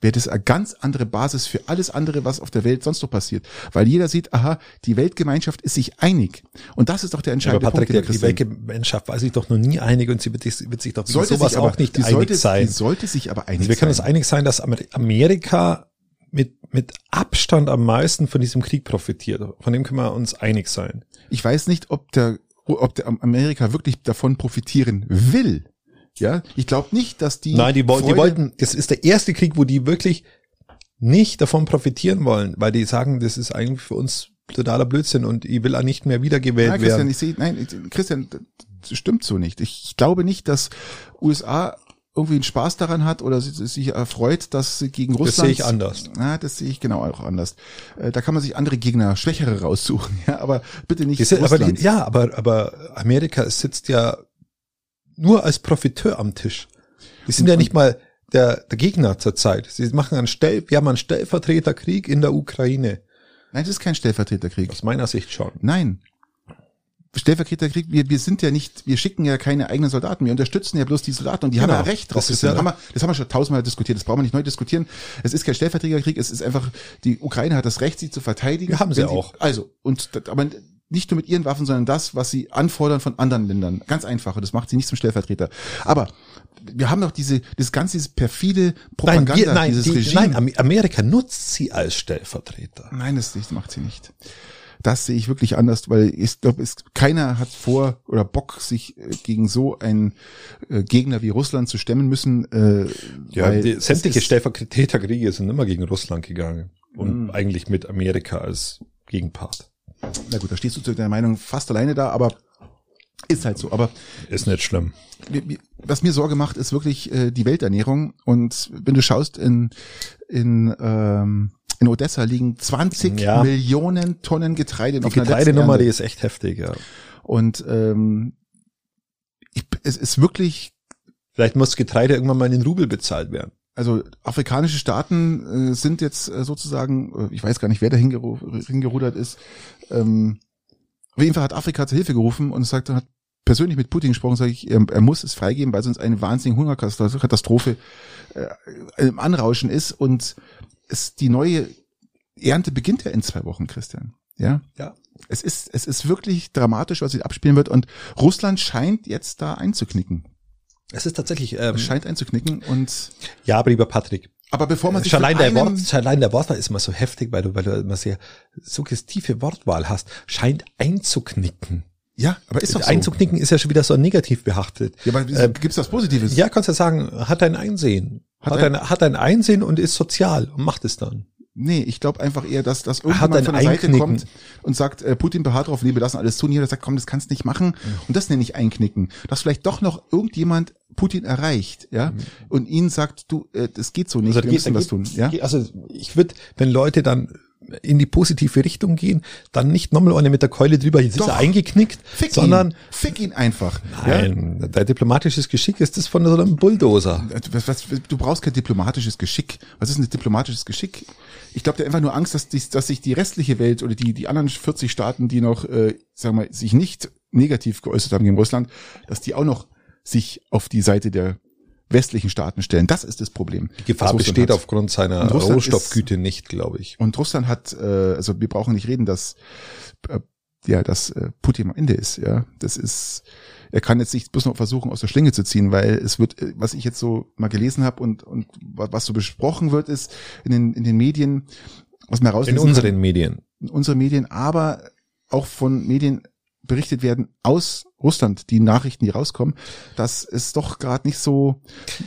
wäre das eine ganz andere Basis für alles andere, was auf der Welt sonst noch passiert. Weil jeder sieht, aha, die Weltgemeinschaft ist sich einig. Und das ist doch der Aber entscheidende Patrick, Punkt. die, lieber die. Weltgemeinschaft war sich doch noch nie einig und sie wird, wird sich doch sowas aber, auch nicht die einig sollte, sein. Die sollte sich aber einig Also wir können uns sein. einig sein, dass Amer- Amerika mit, mit Abstand am meisten von diesem Krieg profitiert. Von dem können wir uns einig sein. Ich weiß nicht, ob der, ob der Amerika wirklich davon profitieren will. Ja, ich glaube nicht, dass die. Nein, die, woll- die wollten, das ist der erste Krieg, wo die wirklich nicht davon profitieren wollen, weil die sagen, das ist eigentlich für uns totaler Blödsinn und ich will auch nicht mehr wiedergewählt Nein, Christian, werden. ich sehe, nein, Christian, das stimmt so nicht. Ich glaube nicht, dass USA irgendwie einen Spaß daran hat oder si- sich erfreut, dass sie gegen Das Russland. sehe ich anders. Na, das sehe ich genau auch anders. Äh, Da kann man sich andere Gegner, schwächere raussuchen, ja, aber bitte nicht Das ist, aber, Russland. die- ja, aber, aber Amerika sitzt ja nur als Profiteur am Tisch. Die sind ja nicht mal der, der Gegner zurzeit. Sie machen einen Stell, wir haben einen Stellvertreterkrieg in der Ukraine. Nein, das ist kein Stellvertreterkrieg. Aus meiner Sicht schon. Nein. Stellvertreterkrieg, wir, wir sind ja nicht, wir schicken ja keine eigenen Soldaten, wir unterstützen ja bloß die Soldaten und die Genau. haben ja Recht drauf. Das Das, haben wir, das haben wir schon tausendmal diskutiert, das brauchen wir nicht neu diskutieren. Es ist kein Stellvertreterkrieg, es ist einfach, die Ukraine hat das Recht, sie zu verteidigen. Wir haben sie auch. Also, und, aber nicht nur mit ihren Waffen, sondern das, was sie anfordern von anderen Ländern. Ganz einfach, und das macht sie nicht zum Stellvertreter. Aber wir haben doch diese, das ganze dieses perfide Propaganda, nein, wir, nein, dieses die, Regime. nein, Amerika nutzt sie als Stellvertreter. Nein, das, das macht sie nicht. Das sehe ich wirklich anders, weil ich glaube, es keiner hat vor oder Bock, sich äh, gegen so einen äh, Gegner wie Russland zu stemmen müssen. Äh, Ja, die, sämtliche Stellvertreterkriege sind immer gegen Russland gegangen. Und Mhm. eigentlich mit Amerika als Gegenpart. Na gut, da stehst du zu deiner Meinung fast alleine da, aber ist halt so. Aber Ist nicht schlimm. was mir Sorge macht, ist wirklich äh, die Welternährung. Und wenn du schaust, in, in, ähm, in Odessa liegen 20 Ja. Millionen Tonnen Getreide Die Getreidenummer, die ist echt heftig, ja. Und ähm, ich, es ist wirklich, Vielleicht muss Getreide irgendwann mal in den Rubel bezahlt werden. Also afrikanische Staaten äh, sind jetzt äh, sozusagen, äh, ich weiß gar nicht, wer da hingeru- hingerudert ist. Ähm, auf jeden Fall hat Afrika zur Hilfe gerufen und sagt, hat persönlich mit Putin gesprochen, sage ich, er, er muss es freigeben, weil sonst eine wahnsinnige Hungerkatastrophe äh, im Anrauschen ist und es die neue Ernte beginnt ja in zwei Wochen, Christian. Ja. Ja. Es ist, es ist wirklich dramatisch, was sich abspielen wird und Russland scheint jetzt da einzuknicken. Es ist tatsächlich, ähm, Es scheint einzuknicken und ja, aber lieber Patrick, aber bevor man sich schon allein, der Wort, schon allein der Wortwahl ist immer so heftig, weil du, weil du immer sehr suggestive Wortwahl hast, scheint einzuknicken. ja, aber ist doch so. Einzuknicken ist ja schon wieder so negativ behaftet. Ja, aber Ähm, gibt's was Positives? Ja, kannst du sagen, hat ein Einsehen. Hat Hat, ein- ein, hat ein Einsehen und ist sozial und macht es dann. Nee, ich glaube einfach eher, dass, Hat irgendjemand von der Seite Einknicken. kommt und sagt, äh, Putin beharrt drauf, nee, wir lassen alles tun. Jeder sagt, komm, das kannst nicht machen. Mhm. Und das nenne ich Einknicken. Dass vielleicht doch noch irgendjemand Putin erreicht, ja, und ihnen sagt, du, äh, das geht so nicht, wir Mhm. da müssen geht- was tun, geht- ja. geht- Also ich würde, wenn Leute dann in die positive Richtung gehen, dann nicht nochmal eine mit der Keule drüber, jetzt Doch. ist er eingeknickt, Fick sondern ihn, fick ihn einfach. Ja? nein, dein diplomatisches Geschick ist das von so einem Bulldozer. Was, was, du brauchst kein diplomatisches Geschick. Was ist ein diplomatisches Geschick? Ich glaube, der hat einfach nur Angst, dass, die, dass sich die restliche Welt oder die, die anderen 40 Staaten, die noch, äh, sagen wir, mal, sich nicht negativ geäußert haben gegen Russland, dass die auch noch sich auf die Seite der westlichen Staaten stellen. Das ist das Problem. Die Gefahr Russland besteht hat. aufgrund seiner Rohstoffgüte nicht, glaube ich. Und Russland hat, äh, also wir brauchen nicht reden, dass äh, ja, dass äh, Putin am Ende ist. Ja, das ist. Er kann jetzt nicht bloß noch versuchen, aus der Schlinge zu ziehen, weil es wird, äh, was ich jetzt so mal gelesen habe und und wa- was so besprochen wird, ist in den in den Medien, was man In rauslesen unseren Medien. kann, in unseren Medien, aber auch von Medien berichtet werden aus Russland, die Nachrichten, die rauskommen, dass es doch gerade nicht so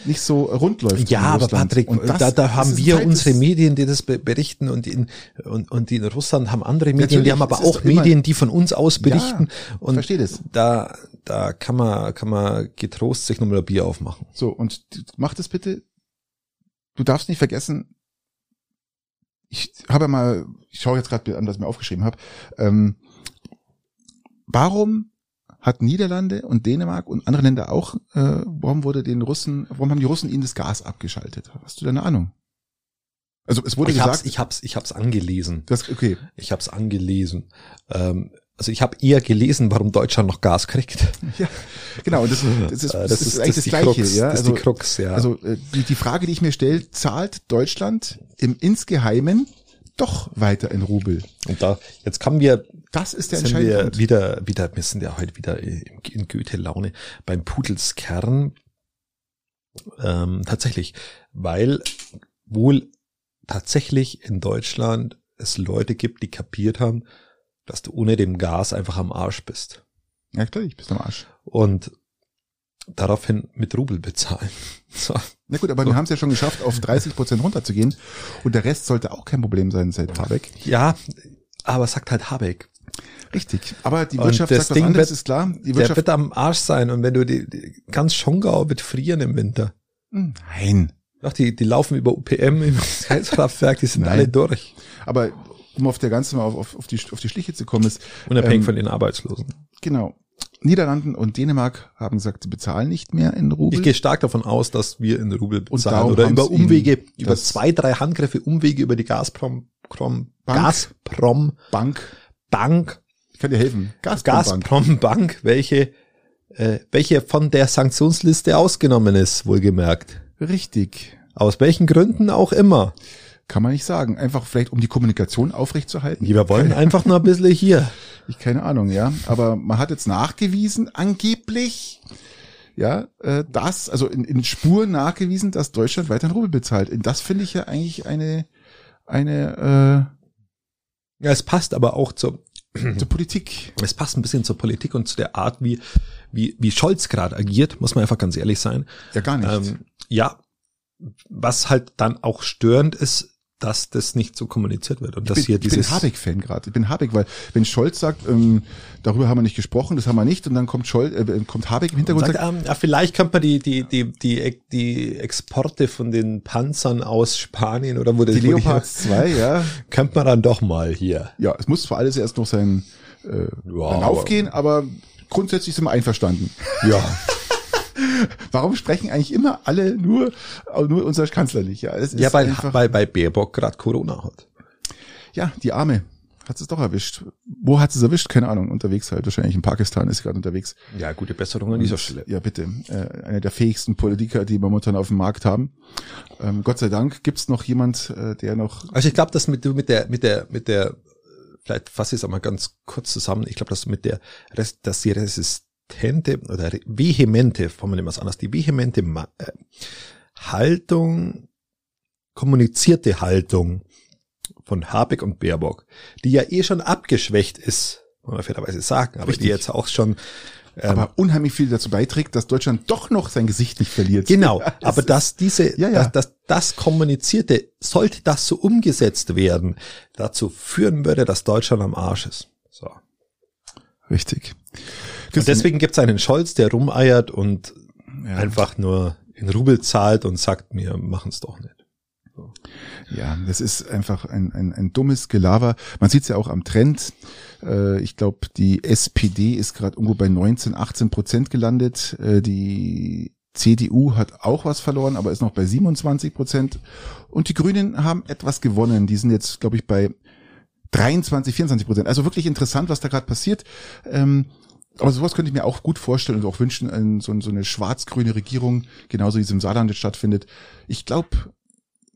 nicht so rund läuft. Ja, aber Russland. Patrick, Und das- da, da haben wir unsere Medien, die das be- berichten und in, und, und die in Russland haben andere Medien, Natürlich, die haben aber auch Medien, die von uns aus berichten. und verstehe das. da, da kann man, kann man getrost sich nochmal ein Bier aufmachen. So, und mach das bitte. Du darfst nicht vergessen, ich habe mal, ich schaue jetzt gerade an, was ich mir aufgeschrieben habe. Ähm, warum hat Niederlande und Dänemark und andere Länder auch, äh, warum wurde den Russen, warum haben die Russen ihnen das Gas abgeschaltet? Hast du da eine Ahnung? Also es wurde Ich gesagt, hab's, ich hab's, ich hab's angelesen. das, okay, Ich hab's angelesen. Ähm, also ich habe eher gelesen, warum Deutschland noch Gas kriegt. ja, genau, und das, das, ist, Äh, das, ist eigentlich das, die Gleiche, Krux, ja. Das ist also, die Krux, ja. Also äh, die, die Frage, die ich mir stelle, zahlt Deutschland im insgeheimen doch weiter in Rubel? und da, jetzt kommen wir Das ist der sind entscheidende wir wieder, wieder, wir sind ja heute wieder in in Goethe-Laune beim Pudelskern. Ähm, tatsächlich, weil wohl tatsächlich in Deutschland es Leute gibt, die kapiert haben, dass du ohne dem Gas einfach am Arsch bist. Ja klar, ich bist am Arsch. Und daraufhin mit Rubel bezahlen. So. Na gut, aber wir haben es ja schon geschafft, auf 30 Prozent runterzugehen. Und der Rest sollte auch kein Problem sein, seit Habeck. Ja, aber sagt halt Habeck. Richtig. Aber die Wirtschaft sagt was Ding anderes, wird- ist klar. Die Der Wirtschaft. wird am Arsch sein und wenn du die, die ganz Schongau wird frieren im Winter. Hm, Nein. Ach, die, die laufen über UPM im Heizkraftwerk, die sind Nein. alle durch. Aber um auf der ganzen mal auf, auf, auf, die, auf die Schliche zu kommen, ist, Unabhängig Ähm, von den Arbeitslosen. genau. Niederlanden und Dänemark haben gesagt, sie bezahlen nicht mehr in Rubel. Ich gehe stark davon aus, dass wir in Rubel bezahlen oder über Umwege, über zwei, drei Handgriffe, Umwege über die Gazprom, Prom, Bank. Gazprom Bank. Bank, Ich kann dir helfen. Gazprom Bank. Gazprom Bank, welche, äh, welche von der Sanktionsliste ausgenommen ist, wohlgemerkt. Richtig. Aus welchen Gründen auch immer. Kann man nicht sagen. Einfach vielleicht, um die Kommunikation aufrechtzuerhalten. Wir wollen einfach nur ein bisschen hier. Ich keine Ahnung, ja. Aber man hat jetzt nachgewiesen, angeblich, ja, äh, das, also in, in Spuren nachgewiesen, dass Deutschland weiterhin Rubel bezahlt. Und das finde ich ja eigentlich eine, eine, Ja, es passt aber auch zur, äh, zur Politik. es passt ein bisschen zur Politik und zu der Art, wie, wie, wie Scholz gerade agiert, muss man einfach ganz ehrlich sein. Ja, gar nicht. Ähm, ja, was halt dann auch störend ist, dass das nicht so kommuniziert wird und dass ich bin, hier ich bin dieses Habeck-Fan gerade. Ich bin Habeck, weil wenn Scholz sagt, ähm, darüber haben wir nicht gesprochen, das haben wir nicht, und dann kommt Scholz, äh, kommt Habeck im Hintergrund und sagt, sagt, ja, vielleicht könnte man die, die, die, die, die Exporte von den Panzern aus Spanien oder wo die Leopards 2, ja, könnte man dann doch mal hier. ja, es muss zwar alles erst noch sein äh, Ja, Lauf aber- gehen, aber grundsätzlich sind wir einverstanden. Ja. Warum sprechen eigentlich immer alle nur, nur unser Kanzler nicht? Ja, es ist Ja, weil, weil, weil Baerbock gerade Corona hat. ja, die Arme hat es doch erwischt. Wo hat es erwischt? Keine Ahnung. Unterwegs halt. Wahrscheinlich in Pakistan ist sie gerade unterwegs. Ja, gute Besserung an dieser Stelle. Ja, bitte. Äh, einer der fähigsten Politiker, die wir momentan auf dem Markt haben. Ähm, Gott sei Dank gibt's noch jemand, äh, der noch. Also ich glaube, dass mit, mit der, mit der, mit der, vielleicht fasse ich es auch mal ganz kurz zusammen. Ich glaube, dass du mit der, Rest, dass die resistente oder vehemente, formulieren wir es anders, die vehemente Ma äh, Haltung, kommunizierte Haltung von Habeck und Baerbock, die ja eh schon abgeschwächt ist, muss man fairerweise sagen, aber Richtig. die jetzt auch schon, ähm, aber unheimlich viel dazu beiträgt, dass Deutschland doch noch sein Gesicht nicht verliert. Genau, Ja, es aber dass diese, Ja, ja. Dass, dass das kommunizierte, sollte das so umgesetzt werden, dazu führen würde, dass Deutschland am Arsch ist. So. Richtig. Und deswegen gibt's einen Scholz, der rumeiert und ja, einfach nur in Rubel zahlt und sagt, wir machen's doch nicht. Ja, das ist einfach ein, ein, ein dummes Gelaber. Man sieht es ja auch am Trend. Äh, Ich glaube, die SPD ist gerade irgendwo bei 19, 18 Prozent gelandet. Äh, Die CDU hat auch was verloren, aber ist noch bei 27 Prozent. Und die Grünen haben etwas gewonnen. Die sind jetzt, glaube ich, bei 23, 24 Prozent. Also wirklich interessant, was da gerade passiert. Ähm, aber sowas könnte ich mir auch gut vorstellen und auch wünschen, ein, so, so eine schwarz-grüne Regierung, genauso wie es im Saarland jetzt stattfindet. Ich glaube,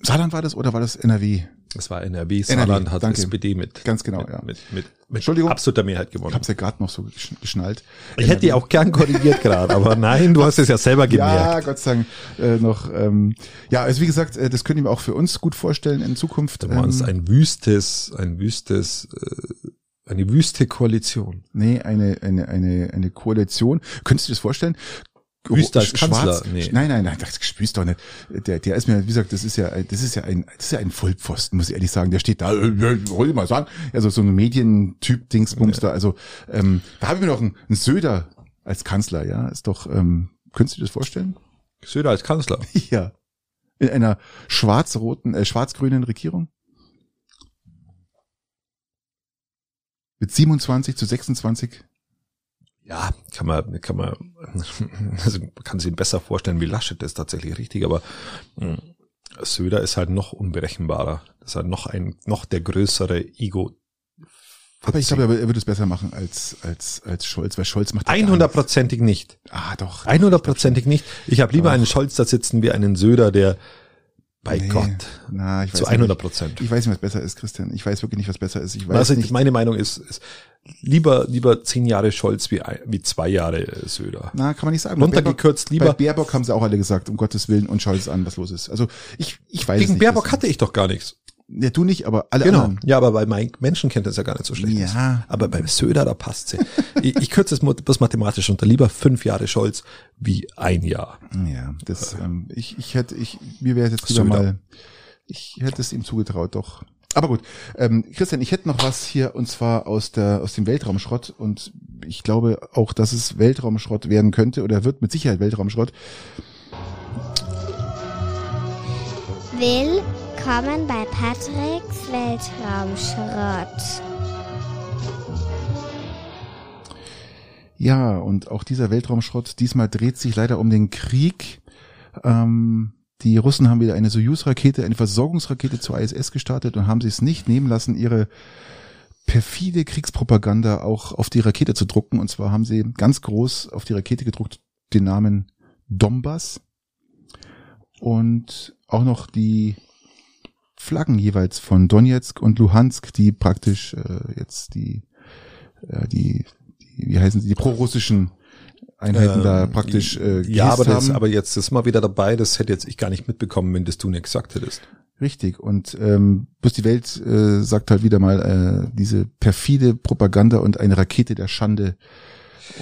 Saarland war das oder war das NRW? Das war NRW, Saarland hat danke. SPD mit, Ganz genau, mit, ja. mit, mit, mit Entschuldigung. absoluter Mehrheit Ich gewonnen. habe es ja gerade noch so gesch- geschnallt. Ich hätte die auch gern korrigiert gerade, aber nein, du hast es ja selber Ja, gemerkt. Gott sei Dank äh, noch. Ähm, ja, also wie gesagt, äh, das können wir auch für uns gut vorstellen in Zukunft. Du meinst Ähm, ein wüstes, ein wüstes, äh, eine wüste Koalition. nee, eine, eine, eine, eine Koalition. Könntest du dir das vorstellen? Wüster als Kanzler? Nee. Nein, nein, nein, das spürst doch nicht. Der, der ist mir, wie gesagt, das ist ja, das ist ja ein, das ist ja ein Vollpfosten, muss ich ehrlich sagen. Der steht da, äh, äh, wollte ich mal sagen, also so ein Medientyp Dingsbums da. Also ähm, da haben wir noch einen, einen Söder als Kanzler, ja, ist doch. Ähm, könntest du dir das vorstellen? Söder als Kanzler. Ja. In einer schwarz-roten, äh, schwarz-grünen Regierung? Mit 27 zu 26? Ja, kann man, kann man, also kann sich besser vorstellen, wie Laschet ist tatsächlich richtig, aber mh, Söder ist halt noch unberechenbarer. Das ist halt noch ein, noch der größere Ego. Aber ich glaube, er, würde es besser machen als, als, als Scholz, weil Scholz macht ja gar 100%ig nicht. Ah, doch. 100%ig nicht. Ich habe lieber Doch. einen Scholz da sitzen wie einen Söder, der bei Nee. Gott Na, ich weiß zu nicht. 100 Prozent. Ich weiß nicht, was besser ist, Christian. Ich weiß wirklich nicht, was besser ist. Ich weiß Also nicht. meine Meinung ist, ist lieber lieber zehn Jahre Scholz wie ein- wie zwei Jahre äh, Söder. Na, kann man nicht sagen. Runtergekürzt Baerbock- lieber. Bei Baerbock haben sie auch alle gesagt, um Gottes Willen, und Scholz an, was los ist. Also, ich, ich weiß Gegen nicht. Baerbock Christian. hatte ich doch gar nichts. Ja, du nicht, aber alle Genau. anderen. Ja, aber bei mein Menschenkenntnis ja gar nicht so schlecht ist. Ja. Aber beim Söder, da passt sie. ich, ich kürze es mo- bloß mathematisch unter. Lieber fünf Jahre Scholz wie ein Jahr. Ja, das, ähm, ich, ich hätte, ich, mir wäre jetzt lieber Söder. mal, ich hätte es ihm zugetraut, doch. Aber gut, ähm, Christian, ich hätte noch was hier und zwar aus der aus dem Weltraumschrott und ich glaube auch, dass es Weltraumschrott werden könnte oder wird mit Sicherheit Weltraumschrott. Willkommen bei Patricks Weltraumschrott. Ja, und auch dieser Weltraumschrott diesmal dreht sich leider um den Krieg. Ähm, die Russen haben wieder eine Soyuz-Rakete, eine Versorgungsrakete zur ISS gestartet und haben sich es nicht nehmen lassen, ihre perfide Kriegspropaganda auch auf die Rakete zu drucken. Und zwar haben sie ganz groß auf die Rakete gedruckt den Namen Donbass und auch noch die Flaggen jeweils von Donetsk und Luhansk, die praktisch äh, jetzt die, äh, die, die, wie heißen sie, die prorussischen Einheiten da Ähm, praktisch äh, Ja, aber, das, haben. aber jetzt ist mal wieder dabei, das hätte jetzt ich gar nicht mitbekommen, wenn das du nicht gesagt hättest. Richtig. Und ähm, bloß die Welt äh, sagt halt wieder mal äh, diese perfide Propaganda und eine Rakete der Schande.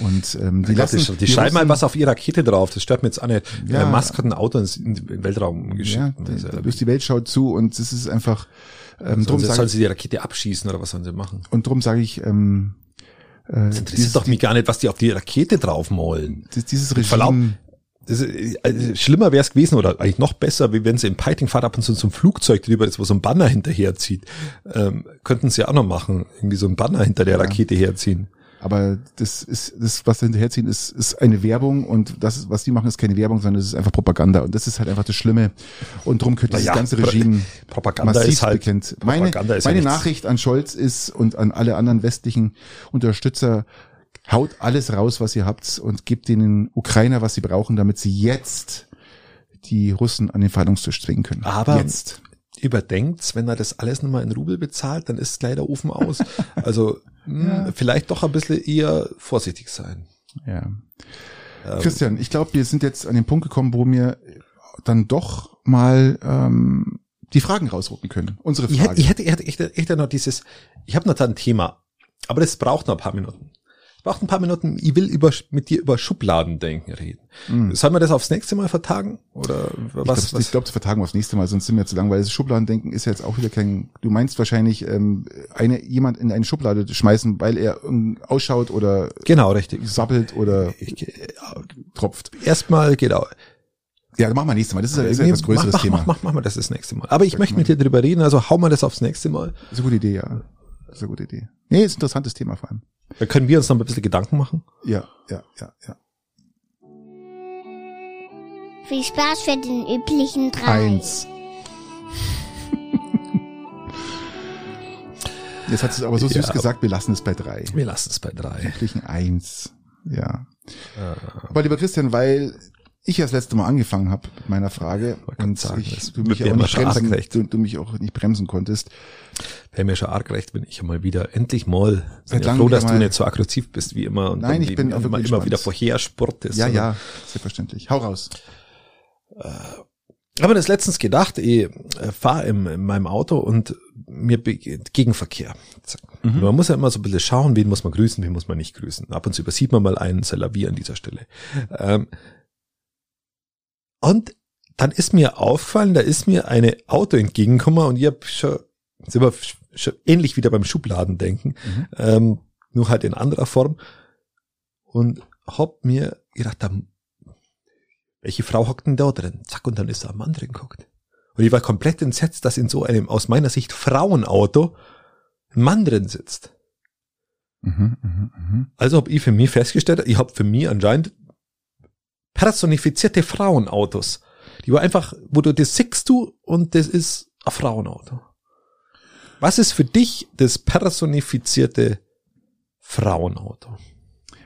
Und ähm, die lassen die, die schreiben mal Russen- was auf ihre Rakete drauf. Das stört mir jetzt auch nicht. Ja. Ja. Musk hat ein Auto ins in Weltraum geschickt. Ja, ja- die, Welt schaut zu und es ist einfach ähm, drum Sonst sag, sollen sie die Rakete abschießen oder was sollen sie machen? und drum sage ich ähm, äh, Das interessiert doch mich gar nicht, was die auf die Rakete draufmalen. dieses, dieses Verlaub- Regime Das also schlimmer wäre es gewesen oder eigentlich noch besser, wie wenn sie im Piting Fahrt ab und zu zum Flugzeug drüber ist, wo so ein Banner hinterherzieht. Ähm, könnten sie auch noch machen, irgendwie so ein Banner hinter der Rakete herziehen. Aber das ist, das, was da hinterherziehen, ist, ist eine Werbung und das, ist, was die machen, ist keine Werbung, sondern es ist einfach Propaganda. Und das ist halt einfach das Schlimme. Und drum könnte dieses Naja, ganze Pro- Regime Propaganda massiv ist halt- bekennt. Meine, ja meine nichts. Nachricht an Scholz ist und an alle anderen westlichen Unterstützer, haut alles raus, was ihr habt und gebt den Ukrainer, was sie brauchen, damit sie jetzt die Russen an den Verhandlungstisch zwingen können. Aber- jetzt. Überdenkt's, wenn er das alles nochmal in Rubel bezahlt, dann ist gleich der Ofen aus. Also mh, vielleicht doch ein bisschen eher vorsichtig sein. Ja. Ähm, Christian, ich glaube, wir sind jetzt an den Punkt gekommen, wo wir dann doch mal ähm, die Fragen rausrucken können. Unsere Fragen. ich hätte, ich hätte, ich hätte, ich hätte noch dieses, ich habe noch da ein Thema, aber das braucht noch ein paar Minuten. Braucht ein paar Minuten, ich will über, mit dir über Schubladendenken reden. Mhm. Sollen wir das aufs nächste Mal vertagen? Oder Ich was? glaube, ich glaub, das vertagen wir aufs nächste Mal, sonst sind wir zu lang, weil das Schubladendenken ist ja jetzt auch wieder kein, du meinst wahrscheinlich ähm, eine, jemand in eine Schublade schmeißen, weil er ausschaut oder genau, richtig. sabbelt oder Ich, äh, tropft. erstmal, genau. Ja, machen wir nächstes Mal. Das ist, ja- ist ja etwas größeres mach, Thema. Mach, mach, mach mal das das nächste Mal. Aber ich möchte mit dir drüber reden, also hau mal das aufs nächste Mal. Das ist eine gute Idee, ja. Das ist eine gute Idee. Nee, ist ein interessantes Thema vor allem. Da können wir uns noch ein bisschen Gedanken machen. Ja, ja, ja, ja. Viel Spaß für den üblichen drei. Eins. Jetzt hat es aber so süß Ja. gesagt, wir lassen es bei drei. Wir lassen es bei drei. Üblichen eins. Ja. Aber lieber Christian, weil ich das letzte Mal angefangen habe mit meiner Frage und sagen, ich, du mich auch immer nicht bremsen, recht. du, du mich auch nicht bremsen konntest. Wäre mir schon arg recht, wenn ich einmal wieder, endlich mal, bin ja froh, wieder dass du mal- nicht so aggressiv bist wie immer und Nein, ich bin immer, immer wieder gespannt. vorher sportest. Ja, ja, selbstverständlich. Hau raus. Ich habe das letztens gedacht, ich äh, fahre in, in meinem Auto und mir begeht Gegenverkehr. Mhm. Man muss ja immer so ein bisschen schauen, wen muss man grüßen, wen muss man nicht grüßen. Ab und zu übersieht man mal einen Salavi an dieser Stelle. Ähm, und dann ist mir aufgefallen, da ist mir eine Auto entgegengekommen und ich habe schon, sind wir schon ähnlich wieder beim Schubladendenken, Mhm. ähm, nur halt in anderer Form und hab mir gedacht, da welche Frau hockt denn da drin? Zack, und dann ist da ein Mann drin geguckt. Und ich war komplett entsetzt, dass in so einem, aus meiner Sicht, Frauenauto ein Mann drin sitzt. Mhm, mhm, mhm. Also habe ich für mich festgestellt, ich habe für mich anscheinend personifizierte Frauenautos. Die war einfach, wo du das siehst du und das ist ein Frauenauto. Was ist für dich das personifizierte Frauenauto?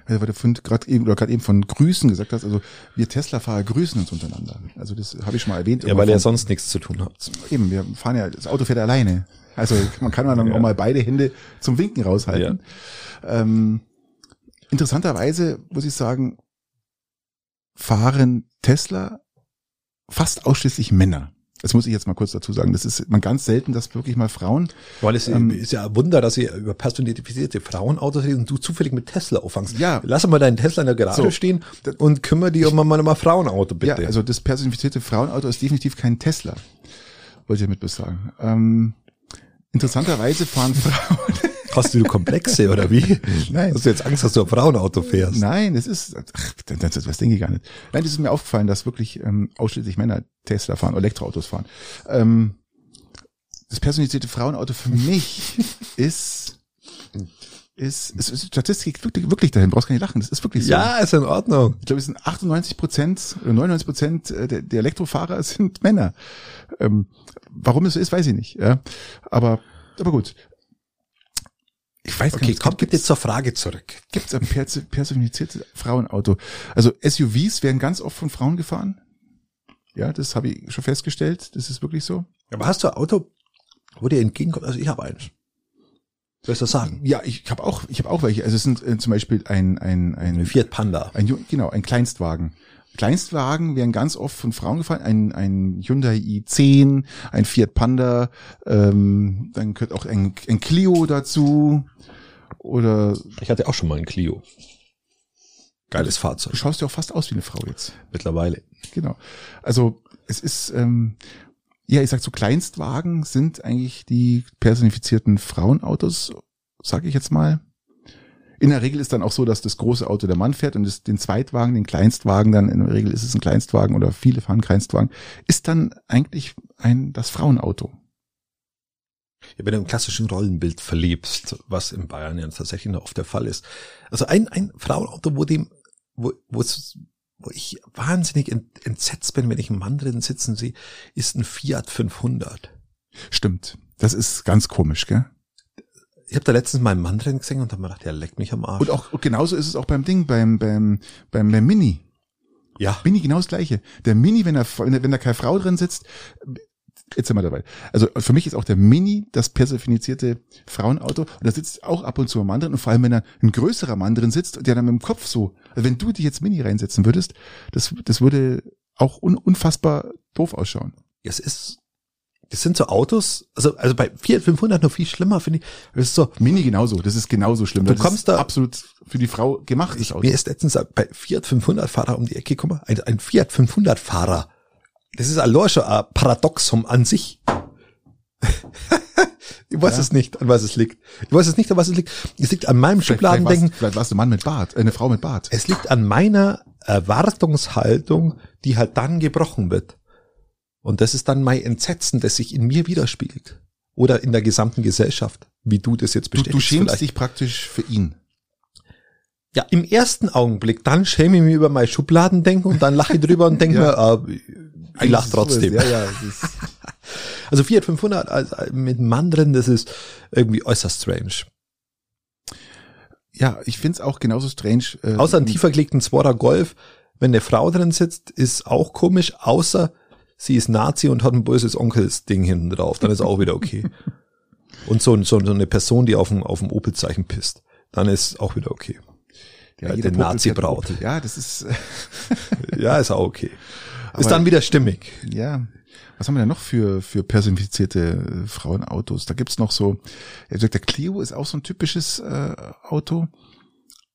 Also, weil du gerade eben, oder gerade eben von Grüßen gesagt hast, also wir Tesla-Fahrer grüßen uns untereinander. Also das habe ich schon mal erwähnt. Ja, weil ihr sonst nichts zu tun habt. Eben, wir fahren ja, das Auto fährt alleine. Also man kann dann Ja. auch mal beide Hände zum Winken raushalten. Ähm, interessanterweise muss ich sagen, fahren Tesla fast ausschließlich Männer. Das muss ich jetzt mal kurz dazu sagen. Das ist man ganz selten, dass wirklich mal Frauen. Weil es Ähm, ist ja ein Wunder, dass ihr über personifizierte Frauenautos redet und du zufällig mit Tesla auffangst. Ja. Lass mal deinen Tesla in der Garage So. stehen und kümmere dich um mal mal Frauenauto, bitte. Ja, also das personifizierte Frauenauto ist definitiv kein Tesla. Wollte ich damit sagen. Ähm, interessanterweise fahren Frauen. Hast du Komplexe oder wie? Nein. Hast du jetzt Angst, dass du ein Frauenauto fährst? Nein, das ist, ach, das, das, das denke ich gar nicht. Nein, das ist mir aufgefallen, dass wirklich ähm, ausschließlich Männer Tesla fahren, Elektroautos fahren. Ähm, das personifizierte Frauenauto für mich ist, ist, ist, ist Statistik wirklich, wirklich dahin. Brauchst gar nicht lachen. Das ist wirklich so. Ja, ist in Ordnung. Ich glaube, es sind 98 Prozent oder 99 Prozent der, der Elektrofahrer sind Männer. Ähm, warum es so ist, weiß ich nicht. Ja, aber, aber gut. Ich weiß Okay, komm gibt bitte zur Frage zurück. Gibt es ein perso- personifiziertes Frauenauto? Also SUVs werden ganz oft von Frauen gefahren. Ja, das habe ich schon festgestellt. Das ist wirklich so. Aber hast du ein Auto, wo dir entgegenkommt? Also ich habe eins. Willst du das sagen? Ja, ich habe auch, ich habe auch welche. Also es sind äh, zum Beispiel ein ein ein Ein Fiat Panda. Ein, genau, ein Kleinstwagen. Kleinstwagen werden ganz oft von Frauen gefallen. Ein, ein Hyundai i10, ein Fiat Panda, ähm, dann gehört auch ein, ein Clio dazu. Oder Ich hatte auch schon mal ein Clio. Geiles du Fahrzeug. schaust ja auch fast aus wie eine Frau jetzt. Mittlerweile. Genau. Also es ist, ähm, ja, ich sag so Kleinstwagen sind eigentlich die personifizierten Frauenautos, sage ich jetzt mal. In der Regel ist dann auch so, dass das große Auto der Mann fährt und das, den Zweitwagen, den Kleinstwagen, dann in der Regel ist es ein Kleinstwagen oder viele fahren Kleinstwagen, ist dann eigentlich ein das Frauenauto. Ja, wenn du im klassischen Rollenbild verlebst, was in Bayern ja tatsächlich noch oft der Fall ist. Also ein, ein Frauenauto, wo dem, wo, wo, es, wo ich wahnsinnig ent, entsetzt bin, wenn ich einen Mann drin sitzen sehe, ist ein Fiat 500. Stimmt. Das ist ganz komisch, gell? Ich habe da letztens mal einen Mann drin gesehen und habe mir gedacht, der leckt mich am Arsch. Und auch genauso ist es auch beim Ding, beim, beim, beim, beim Mini. ja, Mini genau das gleiche. Der Mini, wenn da, wenn da keine Frau drin sitzt, jetzt sind wir dabei. Also für mich ist auch der Mini das personifizierte Frauenauto und da sitzt auch ab und zu ein Mann drin und vor allem, wenn da ein größerer Mann drin sitzt, der dann mit dem Kopf so, also wenn du dich jetzt Mini reinsetzen würdest, das, das würde auch un, unfassbar doof ausschauen. es ist, das sind so Autos, also, also bei Fiat 500 noch viel schlimmer, finde ich. Das ist so, Mini genauso, das ist genauso schlimm. Du das kommst ist da- absolut für die Frau gemachtes Auto. Mir ist letztens bei Fiat 500 Fahrer um die Ecke gekommen, ein, ein Fiat 500 Fahrer. Das ist ein Paradoxum an sich. ich weiß Ja. es nicht, an was es liegt. Ich weiß es nicht, an was es liegt. Es liegt an meinem Vielleicht, vielleicht, Schubladendenken. warst, vielleicht warst du ein Mann mit Bart, eine Frau mit Bart. Es liegt an meiner Erwartungshaltung, die halt dann gebrochen wird. Und das ist dann mein Entsetzen, das sich in mir widerspiegelt. Oder in der gesamten Gesellschaft, wie du das jetzt Du, bestätigst. du schämst vielleicht. dich praktisch für ihn. Ja, im ersten Augenblick, dann schäme ich mich über mein Schubladendenken und dann lache ich drüber und denke Ja. mir, ah, ich lache trotzdem. Ja, ja, Also Fiat 500 als, als mit einem Mann drin, das ist irgendwie äußerst strange. ja, ich find's auch genauso strange. Äh, Außer einen tiefer gelegten Zworer Golf, wenn eine Frau drin sitzt, ist auch komisch, außer sie ist Nazi und hat ein böses Onkels-Ding hinten drauf, dann ist auch wieder okay. Und so, so, so eine Person, die auf dem, auf dem Opel-Zeichen pisst, dann ist auch wieder okay. Ja, jeder den Nazi-Braut. Ja, das ist, Ja, ist auch okay. Aber- Ist dann wieder stimmig. ja. Was haben wir denn noch für, für personifizierte äh, Frauenautos? Da gibt's noch so, er der Clio ist auch so ein typisches äh, Auto.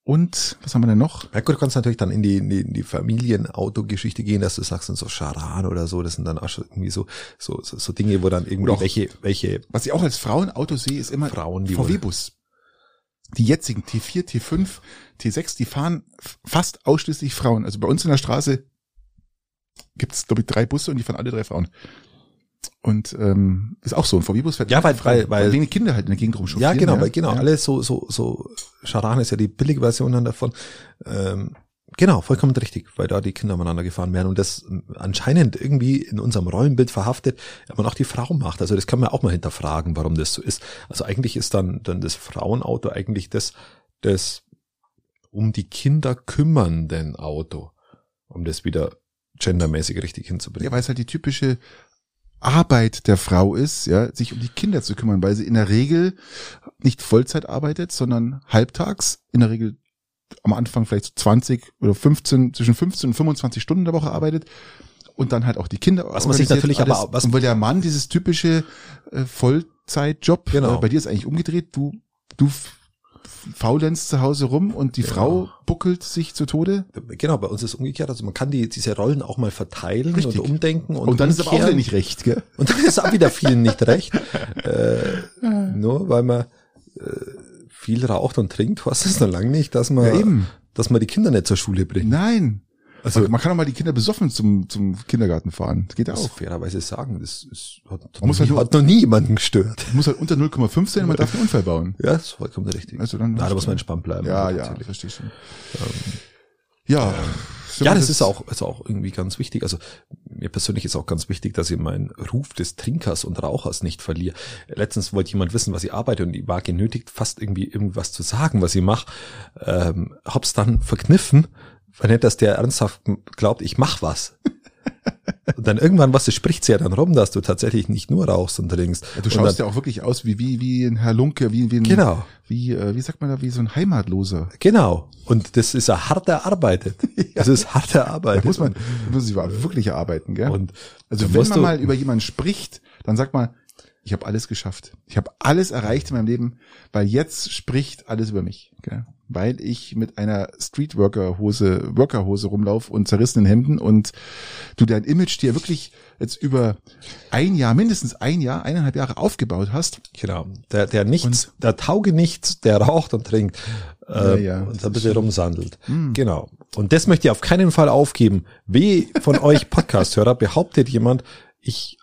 Und, was haben wir denn noch? Ja gut, du kannst natürlich dann in die, in die, in die Familienautogeschichte gehen, dass du sagst, dann so Charan oder so, das sind dann auch schon irgendwie so, so, so, so Dinge, wo dann irgendwie welche, welche, Was ich auch als Frauenauto sehe, ist immer Frauen, VW-Bus. Die jetzigen T4, T5, T6, die fahren fast ausschließlich Frauen. Also bei uns in der Straße gibt's glaube ich, drei Busse und die fahren alle drei Frauen. Und ähm, ist auch so, ein VW-Bus fährt Ja, weil- Frauen, weil- weil- wenig Kinder halt in der Gegend ja rumchauffieren. genau, weil genau, ja. alles so, so, so, Charan ist ja die billige Version dann davon, ähm, Genau, vollkommen richtig, weil da die Kinder umeinander gefahren werden und das ähm, anscheinend irgendwie in unserem Rollenbild verhaftet, man auch die Frau macht. Also das kann man auch mal hinterfragen, warum das so ist. Also eigentlich ist dann, dann das Frauenauto eigentlich das, das um die Kinder kümmernden Auto, um das wieder gendermäßig richtig hinzubringen. Ja, weil es halt die typische Arbeit der Frau ist, ja, sich um die Kinder zu kümmern, weil sie in der Regel nicht Vollzeit arbeitet, sondern halbtags, in der Regel am Anfang vielleicht so 20 oder 15, zwischen 15 und 25 Stunden der Woche arbeitet und dann halt auch die Kinder Was man sich natürlich aber- alles. was- und weil der Mann dieses typische äh, Vollzeitjob, Genau. äh, bei dir ist eigentlich umgedreht, du du faulenzt zu Hause rum und die Genau. Frau buckelt sich zu Tode. Genau, bei uns ist es umgekehrt. Also man kann die, diese Rollen auch mal verteilen Richtig. und umdenken und, Und, dann ist aber auch umkehren. wieder nicht recht, gell? Und dann ist auch wieder vielen nicht recht. Äh, nur weil man äh, viel raucht und trinkt, heißt es noch lange nicht, dass man, Ja, eben. dass man die Kinder nicht zur Schule bringt. Nein. Also- man kann auch mal die Kinder besoffen zum, zum Kindergarten fahren. Das geht Das auch. fairerweise sagen, das ist, hat, Man muss noch, halt nie, hat noch nie jemanden gestört. Muss halt unter 0,5 sein, man darf einen Unfall bauen. Ja, das ist vollkommen richtig. Also dann- Na, da muss man entspannt bleiben. Ja, ja, natürlich. verstehe schon. Ja. Ja, das ist auch, ist auch irgendwie ganz wichtig. Also mir persönlich ist auch ganz wichtig, dass ich meinen Ruf des Trinkers und Rauchers nicht verliere. Letztens wollte jemand wissen, was ich arbeite und ich war genötigt, fast irgendwie irgendwas zu sagen, was ich mache. Ähm, hab's dann verkniffen, weil nicht, dass der ernsthaft glaubt, ich mach was. Und dann irgendwann, was, spricht ja dann rum, dass du tatsächlich nicht nur rauchst und trinkst. Ja, du schaust dann, ja auch wirklich aus wie, wie, wie ein Herr Lunke, wie, wie ein, Genau. wie, äh, wie sagt man da, wie so ein Heimatloser. Genau. Und das ist ja hart erarbeitet. Das ist hart erarbeitet. Da muss man, muss ich wirklich erarbeiten, gell? Und also wenn man du- mal über jemanden spricht, dann sagt man, ich habe alles geschafft. Ich habe alles erreicht in meinem Leben, weil jetzt spricht alles über mich. Gell? Weil ich mit einer Streetworker-Hose, Worker-Hose rumlauf und zerrissenen Hemden und du dein Image dir wirklich jetzt über ein Jahr, mindestens ein Jahr, eineinhalb Jahre aufgebaut hast. Genau. Der, der nichts, der tauge nichts, der raucht und trinkt. Äh, Ja, ja, und das ein bisschen rumsandelt. Genau. Und das möchte ich auf keinen Fall aufgeben. Weh von euch Podcast-Hörer behauptet jemand, ich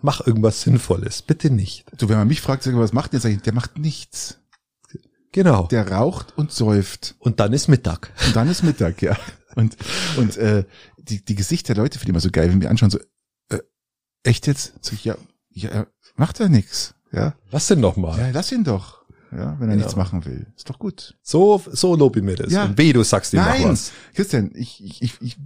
mache irgendwas Sinnvolles. Bitte nicht. Du, wenn man mich fragt, was macht der? Sag ich, der macht nichts. Genau. Der raucht und säuft. und dann ist Mittag. Und dann ist Mittag, ja. Und, und äh, die, die Gesichter der Leute finde ich immer so geil, wenn wir anschauen, so, äh, echt jetzt? So, ja, ja, er macht er nix. Ja. Was denn nochmal? ja, lass ihn doch. Ja, wenn er Genau. nichts machen will. Ist doch gut. So, so lobe ich mir das. Ja. Und weh, du sagst ihm Nein, was. Christian, ich, ich, ich, ich,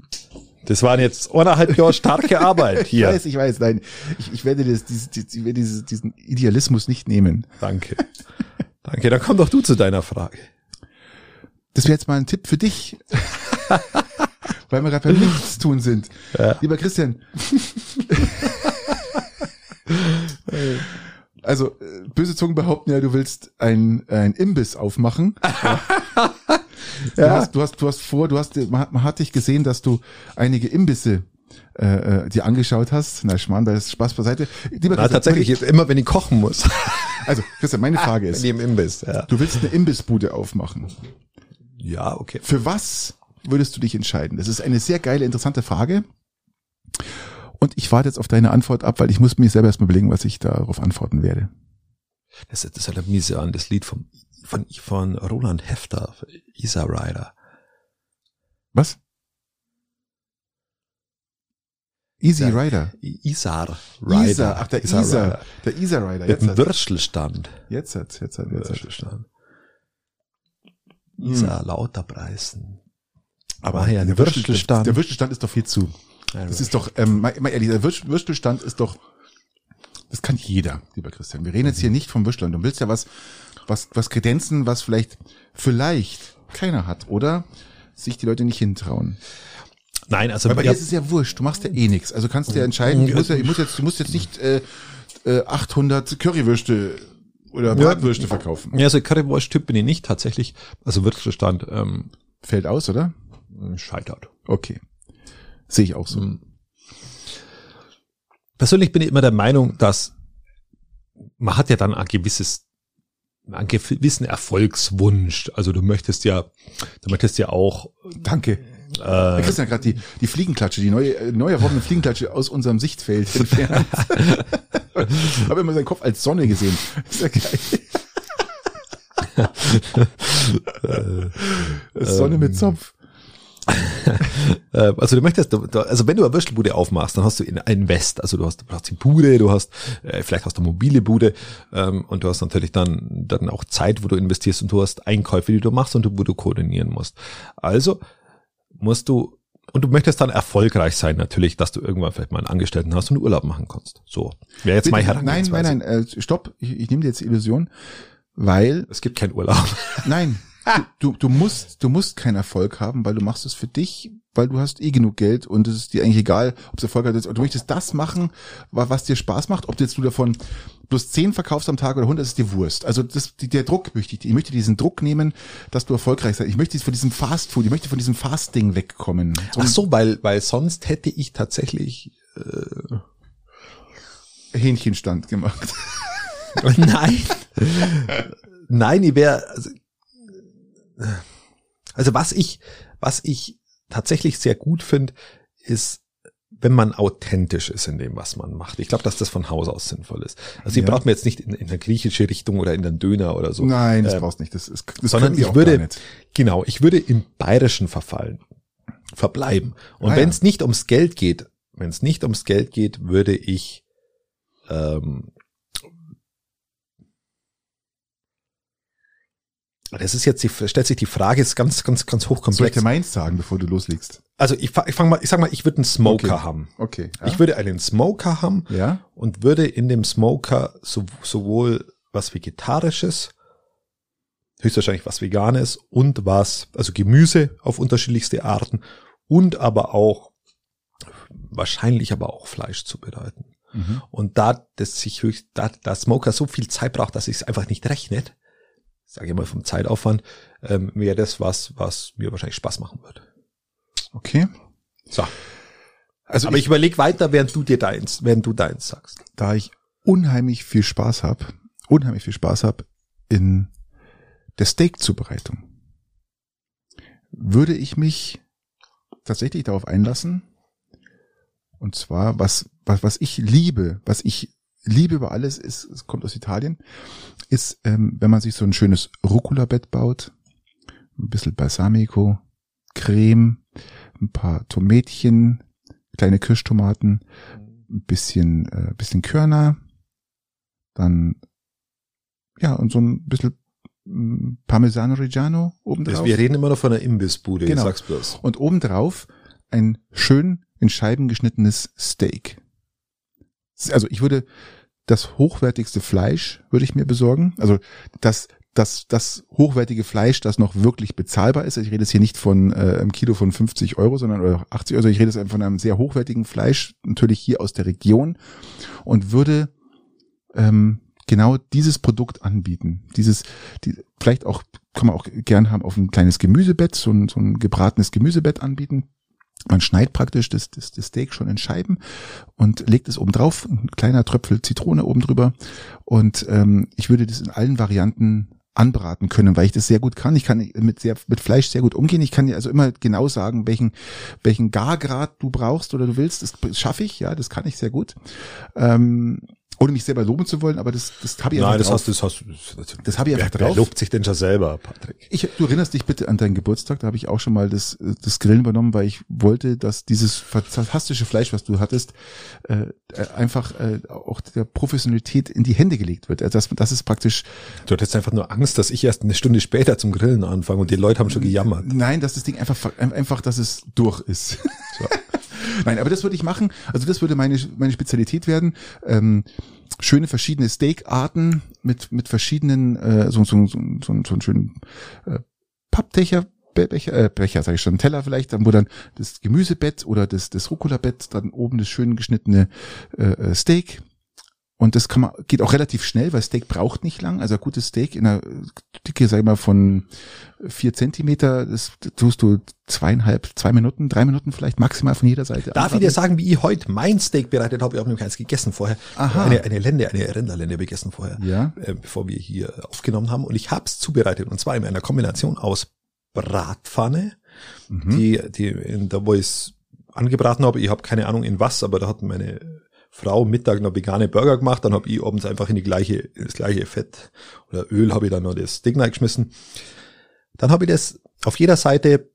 Das waren jetzt eineinhalb Jahre starke Arbeit ich hier. weiß, ich weiß, nein, ich, ich werde das, dieses, dieses, ich werde dieses, diesen Idealismus nicht nehmen. Danke. Danke, dann komm doch du zu deiner Frage. Das wäre jetzt mal ein Tipp für dich. Weil wir gerade beim Nichtstun sind. Ja. Lieber Christian. Also, äh, böse Zungen behaupten ja, du willst ein, ein Imbiss aufmachen. Du, Ja. hast, du, hast, du hast vor, du hast, man hat, man hat dich gesehen, dass du einige Imbisse äh, äh, dir angeschaut hast. Na, Schmarrn, da ist Spaß beiseite. Lieber Na, tatsächlich, jetzt immer wenn ich kochen muss. Also, Christian, meine Frage wenn ist, ich im Imbiss, ja. du willst eine Imbissbude aufmachen. Ja, okay. Für was würdest du dich entscheiden? Das ist eine sehr geile, interessante Frage. Und ich warte jetzt auf deine Antwort ab, weil ich muss mir selber erstmal überlegen, was ich darauf antworten werde. Das, das erinnert mich sehr an das Lied von, von, von Roland Hefter, Isa Rider. Was? Easy Ja. Rider. Isar Rider. Isa, ach der Isar Isa, Rider. der Isa Rider. Mit Jetzt hat, Würstelstand. jetzt hat, jetzt hat, jetzt. Würstelstand. Isa lauter preisen. Aber ja, der der Würstelstand. Der Würstelstand ist doch viel zu. Das ist doch, ähm, mal, mal ehrlich, der Würst- Würstelstand ist doch, das kann jeder, lieber Christian. Wir reden jetzt hier nicht vom Würstelstand. Du willst ja was, was, was kredenzen, was vielleicht, vielleicht keiner hat oder sich die Leute nicht hintrauen. Nein, also Weil bei ja, dir ist es ja wurscht. Du machst ja eh nichts. Also kannst du ja entscheiden. Ich muss ja, ich muss jetzt, du musst jetzt nicht äh, äh, 800 Currywürste oder Bratwürste verkaufen. ja, also Currywurst-Typ bin ich nicht tatsächlich. Also Würstelstand ähm, Fällt aus, oder? scheitert. Okay. Sehe ich auch so. Mhm. Persönlich bin ich immer der Meinung, dass man hat ja dann ein gewisses, einen gewissen Erfolgswunsch. Also du möchtest ja, du möchtest ja auch Danke. äh, Christian hat gerade die, die Fliegenklatsche, die neue, neu erworbene Fliegenklatsche aus unserem Sichtfeld entfernt. Habe immer seinen Kopf als Sonne gesehen. Ist ja geil. Sonne mit Zopf. Äh, also du möchtest, du- du- also wenn du eine Würstelbude aufmachst, dann hast du in ein Invest, also du hast, du hast die Bude, du hast, äh, vielleicht hast du eine mobile Bude ähm, und du hast natürlich dann, dann auch Zeit, wo du investierst und du hast Einkäufe, die du machst und wo du koordinieren musst. Also musst du, und du möchtest dann erfolgreich sein natürlich, dass du irgendwann vielleicht mal einen Angestellten hast und Urlaub machen kannst. So, wäre jetzt Bitte, nein, Herangehensweise. nein, nein, äh, stopp. Ich, ich nehme dir jetzt die Illusion, weil Es gibt keinen Urlaub. Nein, du, du, musst, du musst keinen Erfolg haben, weil du machst es für dich, weil du hast eh genug Geld und es ist dir eigentlich egal, ob es Erfolg hat. Du möchtest das machen, wa- was dir Spaß macht, ob du jetzt du davon bloß zehn verkaufst am Tag oder 100, ist dir Wurst. Also das, der Druck möchte ich, ich möchte diesen Druck nehmen, dass du erfolgreich sein. Ich möchte von diesem Fast Food, ich möchte von diesem Fasting wegkommen. So Ach so, weil, weil sonst hätte ich tatsächlich einen Hähnchenstand gemacht. Nein. Nein, ich wäre, also, also was ich, was ich tatsächlich sehr gut finde, ist, wenn man authentisch ist in dem, was man macht. Ich glaube, dass das von Haus aus sinnvoll ist. Also ich Ja. brauche mir jetzt nicht in, in der griechische Richtung oder in den Döner oder so. Nein, das Ähm, brauchst nicht. Das, ist, das sondern ich würde, nicht. genau, ich würde im Bayerischen verfallen, verbleiben. Und Ah, wenn ja. es nicht ums Geld geht, wenn es nicht ums Geld geht, würde ich ähm, Das ist jetzt die, stellt sich die Frage, ist ganz, ganz, ganz Soll ich hochkomplex. dir meins sagen, bevor du loslegst? Also ich, ich fang mal, ich sag mal, ich würde einen Smoker Okay. haben. Okay. Ja. Ich würde einen Smoker haben ja? und würde in dem Smoker so, sowohl was Vegetarisches, höchstwahrscheinlich was Veganes und was, also Gemüse auf unterschiedlichste Arten und aber auch, wahrscheinlich aber auch Fleisch zubereiten. Mhm. Und da das sich höchst, da der Smoker so viel Zeit braucht, dass es einfach nicht rechnet, sage ich mal vom Zeitaufwand, ähm, wäre das was, was mir wahrscheinlich Spaß machen würde. Okay. So. Also Aber ich, ich überleg weiter, während du dir deins, während du deins sagst. da ich unheimlich viel Spaß habe, unheimlich viel Spaß habe in der Steak-Zubereitung, würde ich mich tatsächlich darauf einlassen. Und zwar, was, was, was ich liebe, was ich liebe über alles, ist, es kommt aus Italien, ist, ähm, wenn man sich so ein schönes Rucola-Bett baut, ein bisschen Balsamico, Creme, ein paar Tomätchen, kleine Kirschtomaten, ein bisschen, äh, bisschen Körner, dann, ja, und so ein bisschen mm, Parmesano Reggiano obendrauf. wir reden immer noch von einer Imbissbude, Genau. sag's bloß. Und obendrauf ein schön in Scheiben geschnittenes Steak. Also ich würde das hochwertigste Fleisch würde ich mir besorgen. Also das das das hochwertige Fleisch, das noch wirklich bezahlbar ist. Ich rede jetzt hier nicht von äh, einem Kilo von 50 Euro, sondern oder 80 Euro. Ich rede jetzt von einem sehr hochwertigen Fleisch, natürlich hier aus der Region und würde ähm, genau dieses Produkt anbieten. Dieses, die, vielleicht auch, kann man auch gern haben auf ein kleines Gemüsebett, so ein, so ein gebratenes Gemüsebett anbieten. Man schneidet praktisch das, das, das Steak schon in Scheiben und legt es oben drauf, ein kleiner Tröpfel Zitrone oben drüber. Und ähm, ich würde das in allen Varianten anbraten können, weil ich das sehr gut kann. Ich kann mit sehr mit Fleisch sehr gut umgehen. Ich kann dir also immer genau sagen, welchen welchen Gargrad du brauchst oder du willst. Das schaffe ich, ja, das kann ich sehr gut. Ähm, ohne mich selber loben zu wollen, aber das das habe ich Nein, einfach das drauf. hast du, das hast du. Das, habe ich einfach wer, wer drauf. lobt sich denn schon selber, Patrick? Ich, du erinnerst dich bitte an deinen Geburtstag, da habe ich auch schon mal das, das Grillen übernommen, weil ich wollte, dass dieses fantastische Fleisch, was du hattest, äh, äh, einfach äh, auch der Professionalität in die Hände gelegt wird. Also das, das ist praktisch, Du hattest einfach nur Angst, dass ich erst eine Stunde später zum Grillen anfange und die Leute haben schon gejammert. nein, dass das Ding einfach, einfach, dass es durch ist. So. Nein, aber das würde ich machen. Also das würde meine, meine Spezialität werden. Ähm, schöne verschiedene Steakarten mit, mit verschiedenen, äh, so, so, so, so, so einen schönen äh, Pappbecher, Be- Becher, äh, Becher, sage ich schon, Teller vielleicht, dann wo dann das Gemüsebett oder das, das Rucola-Bett, dann oben das schön geschnittene äh, äh, Steak. Und das kann man, geht auch relativ schnell, weil Steak braucht nicht lang. Also ein gutes Steak in einer Dicke, sag ich mal, von vier Zentimeter, das tust du zweieinhalb, zwei Minuten, drei Minuten vielleicht maximal von jeder Seite. Darf ich dir sagen, wie ich heute mein Steak bereitet habe? Ich habe nämlich eins gegessen vorher. Aha. Eine, eine Lende, eine Rinderlende gegessen vorher, Ja. äh, bevor wir hier aufgenommen haben. Und ich habe es zubereitet und zwar in einer Kombination aus Bratpfanne, Mhm. die, die, in, da wo ich es angebraten habe, ich habe keine Ahnung in was, aber da hat meine Frau Mittag noch vegane Burger gemacht, dann habe ich abends einfach in die gleiche, das gleiche Fett oder Öl habe ich dann noch das Steak reingeschmissen. Dann habe ich das auf jeder Seite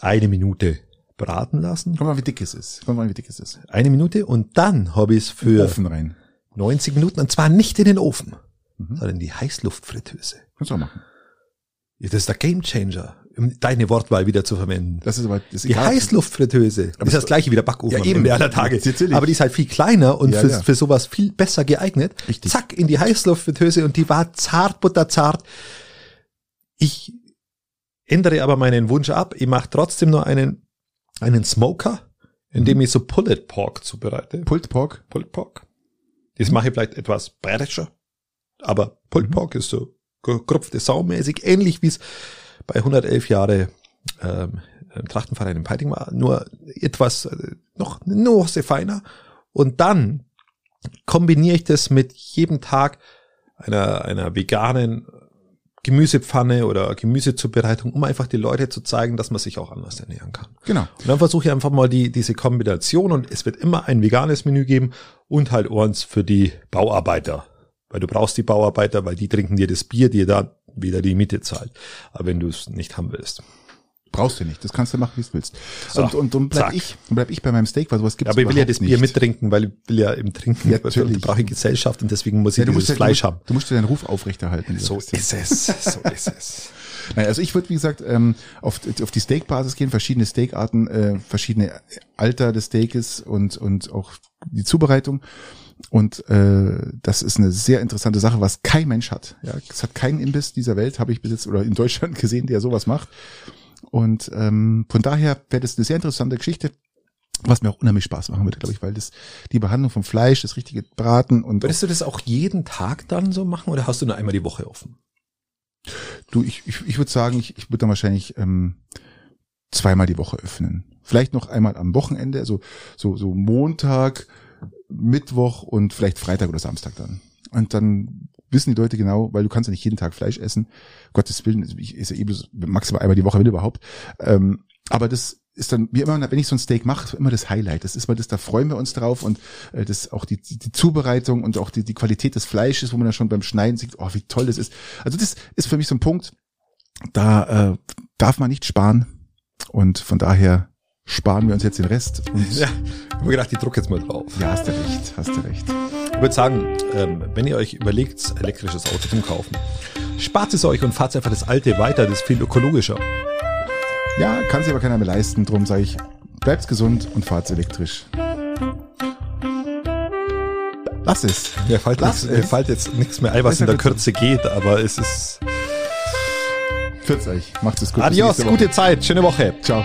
eine Minute braten lassen. Guck mal, wie dick es ist. Guck mal, wie dick es ist. Eine Minute und dann habe ich es für Ofen rein. 90 Minuten und zwar nicht in den Ofen, Mhm. sondern in die Heißluftfritteuse. Kannst du auch machen. Das ist der Gamechanger, um deine Wortwahl wieder zu verwenden. Das ist aber, das ist Die egal. Heißluftfritteuse Aber ist das gleiche wie der Backofen Ja, eben. Aller Tage. Aber die ist halt viel kleiner und Ja, für, ja. für sowas viel besser geeignet. Richtig. Zack, in die Heißluftfritteuse und die war zart, butterzart. Ich ändere aber meinen Wunsch ab. Ich mache trotzdem nur einen, einen Smoker, in Mhm. dem ich so Pulled Pork zubereite. Pulled Pork. Pulled Pork. Das mache ich vielleicht etwas bayerischer, aber Pulled Mhm. Pork ist so gerupfte Saumäßig, ähnlich wie es bei 111 Jahre ähm, im Trachtenverein in Peiting war, nur etwas äh, noch eine Nuance feiner. Und dann kombiniere ich das mit jedem Tag einer, einer veganen Gemüsepfanne oder Gemüsezubereitung, um einfach die Leute zu zeigen, dass man sich auch anders ernähren kann. Genau. Und dann versuche ich einfach mal die, diese Kombination und es wird immer ein veganes Menü geben und halt eins für die Bauarbeiter. Weil du brauchst die Bauarbeiter, weil die trinken dir das Bier, dir da wieder die Miete zahlt. Aber wenn du es nicht haben willst. Brauchst du nicht. Das kannst du machen, wie du willst. So, und, und, und bleib zack. ich, bleib ich bei meinem Steak, weil sowas gibt's Aber ich will ja das Bier nicht. mittrinken, weil ich will ja im Trinken, Ja, natürlich. da brauche ich Gesellschaft und deswegen muss ich Ja, du dieses musst Fleisch du, haben. Du musst dir deinen Ruf aufrechterhalten. So ist es, so ist es. Nein, also ich würde, wie gesagt, ähm, auf, auf die Steakbasis gehen, verschiedene Steakarten, äh, verschiedene Alter des Steakes und, und auch die Zubereitung. Und äh, das ist eine sehr interessante Sache, was kein Mensch hat. Ja, es hat keinen Imbiss dieser Welt, habe ich bis jetzt oder in Deutschland gesehen, der sowas macht. Und ähm, von daher wäre das eine sehr interessante Geschichte, was mir auch unheimlich Spaß machen würde, glaube ich, weil das die Behandlung vom Fleisch, das richtige Braten und Würdest du das auch jeden Tag dann so machen oder hast du nur einmal die Woche offen? du, ich, ich, ich würde sagen, ich, ich würde dann wahrscheinlich ähm, zweimal die Woche öffnen. Vielleicht noch einmal am Wochenende, also so, so Montag, Mittwoch und vielleicht Freitag oder Samstag dann. Und dann wissen die Leute genau, weil du kannst ja nicht jeden Tag Fleisch essen. Gottes Willen, ich esse eh bloß maximal einmal die Woche, wenn überhaupt. Ähm, aber das ist dann, wie immer, wenn ich so ein Steak mache, immer das Highlight. Das ist mal das, da freuen wir uns drauf und äh, das auch die, die, Zubereitung und auch die, die Qualität des Fleisches, wo man dann schon beim Schneiden sieht, oh, wie toll das ist. Also das ist für mich so ein Punkt, da äh, darf man nicht sparen und von daher sparen wir uns jetzt den Rest. Ja, ich habe mir gedacht, ich druck jetzt mal drauf. ja, hast du recht, hast du recht. Ich würde sagen, ähm, wenn ihr euch überlegt, elektrisches Auto zum Kaufen, spart es euch und fahrt einfach das alte weiter, das ist viel ökologischer. Ja, kann sich aber keiner mehr leisten, drum sage ich, bleibt gesund und fahrt elektrisch. Lass es. Mir fällt, Lass mir fällt jetzt nichts mehr ein, was in der Kürze geht, aber es ist... Pfiat euch. Macht es gut. Adios, gute Zeit, schöne Woche. Ciao.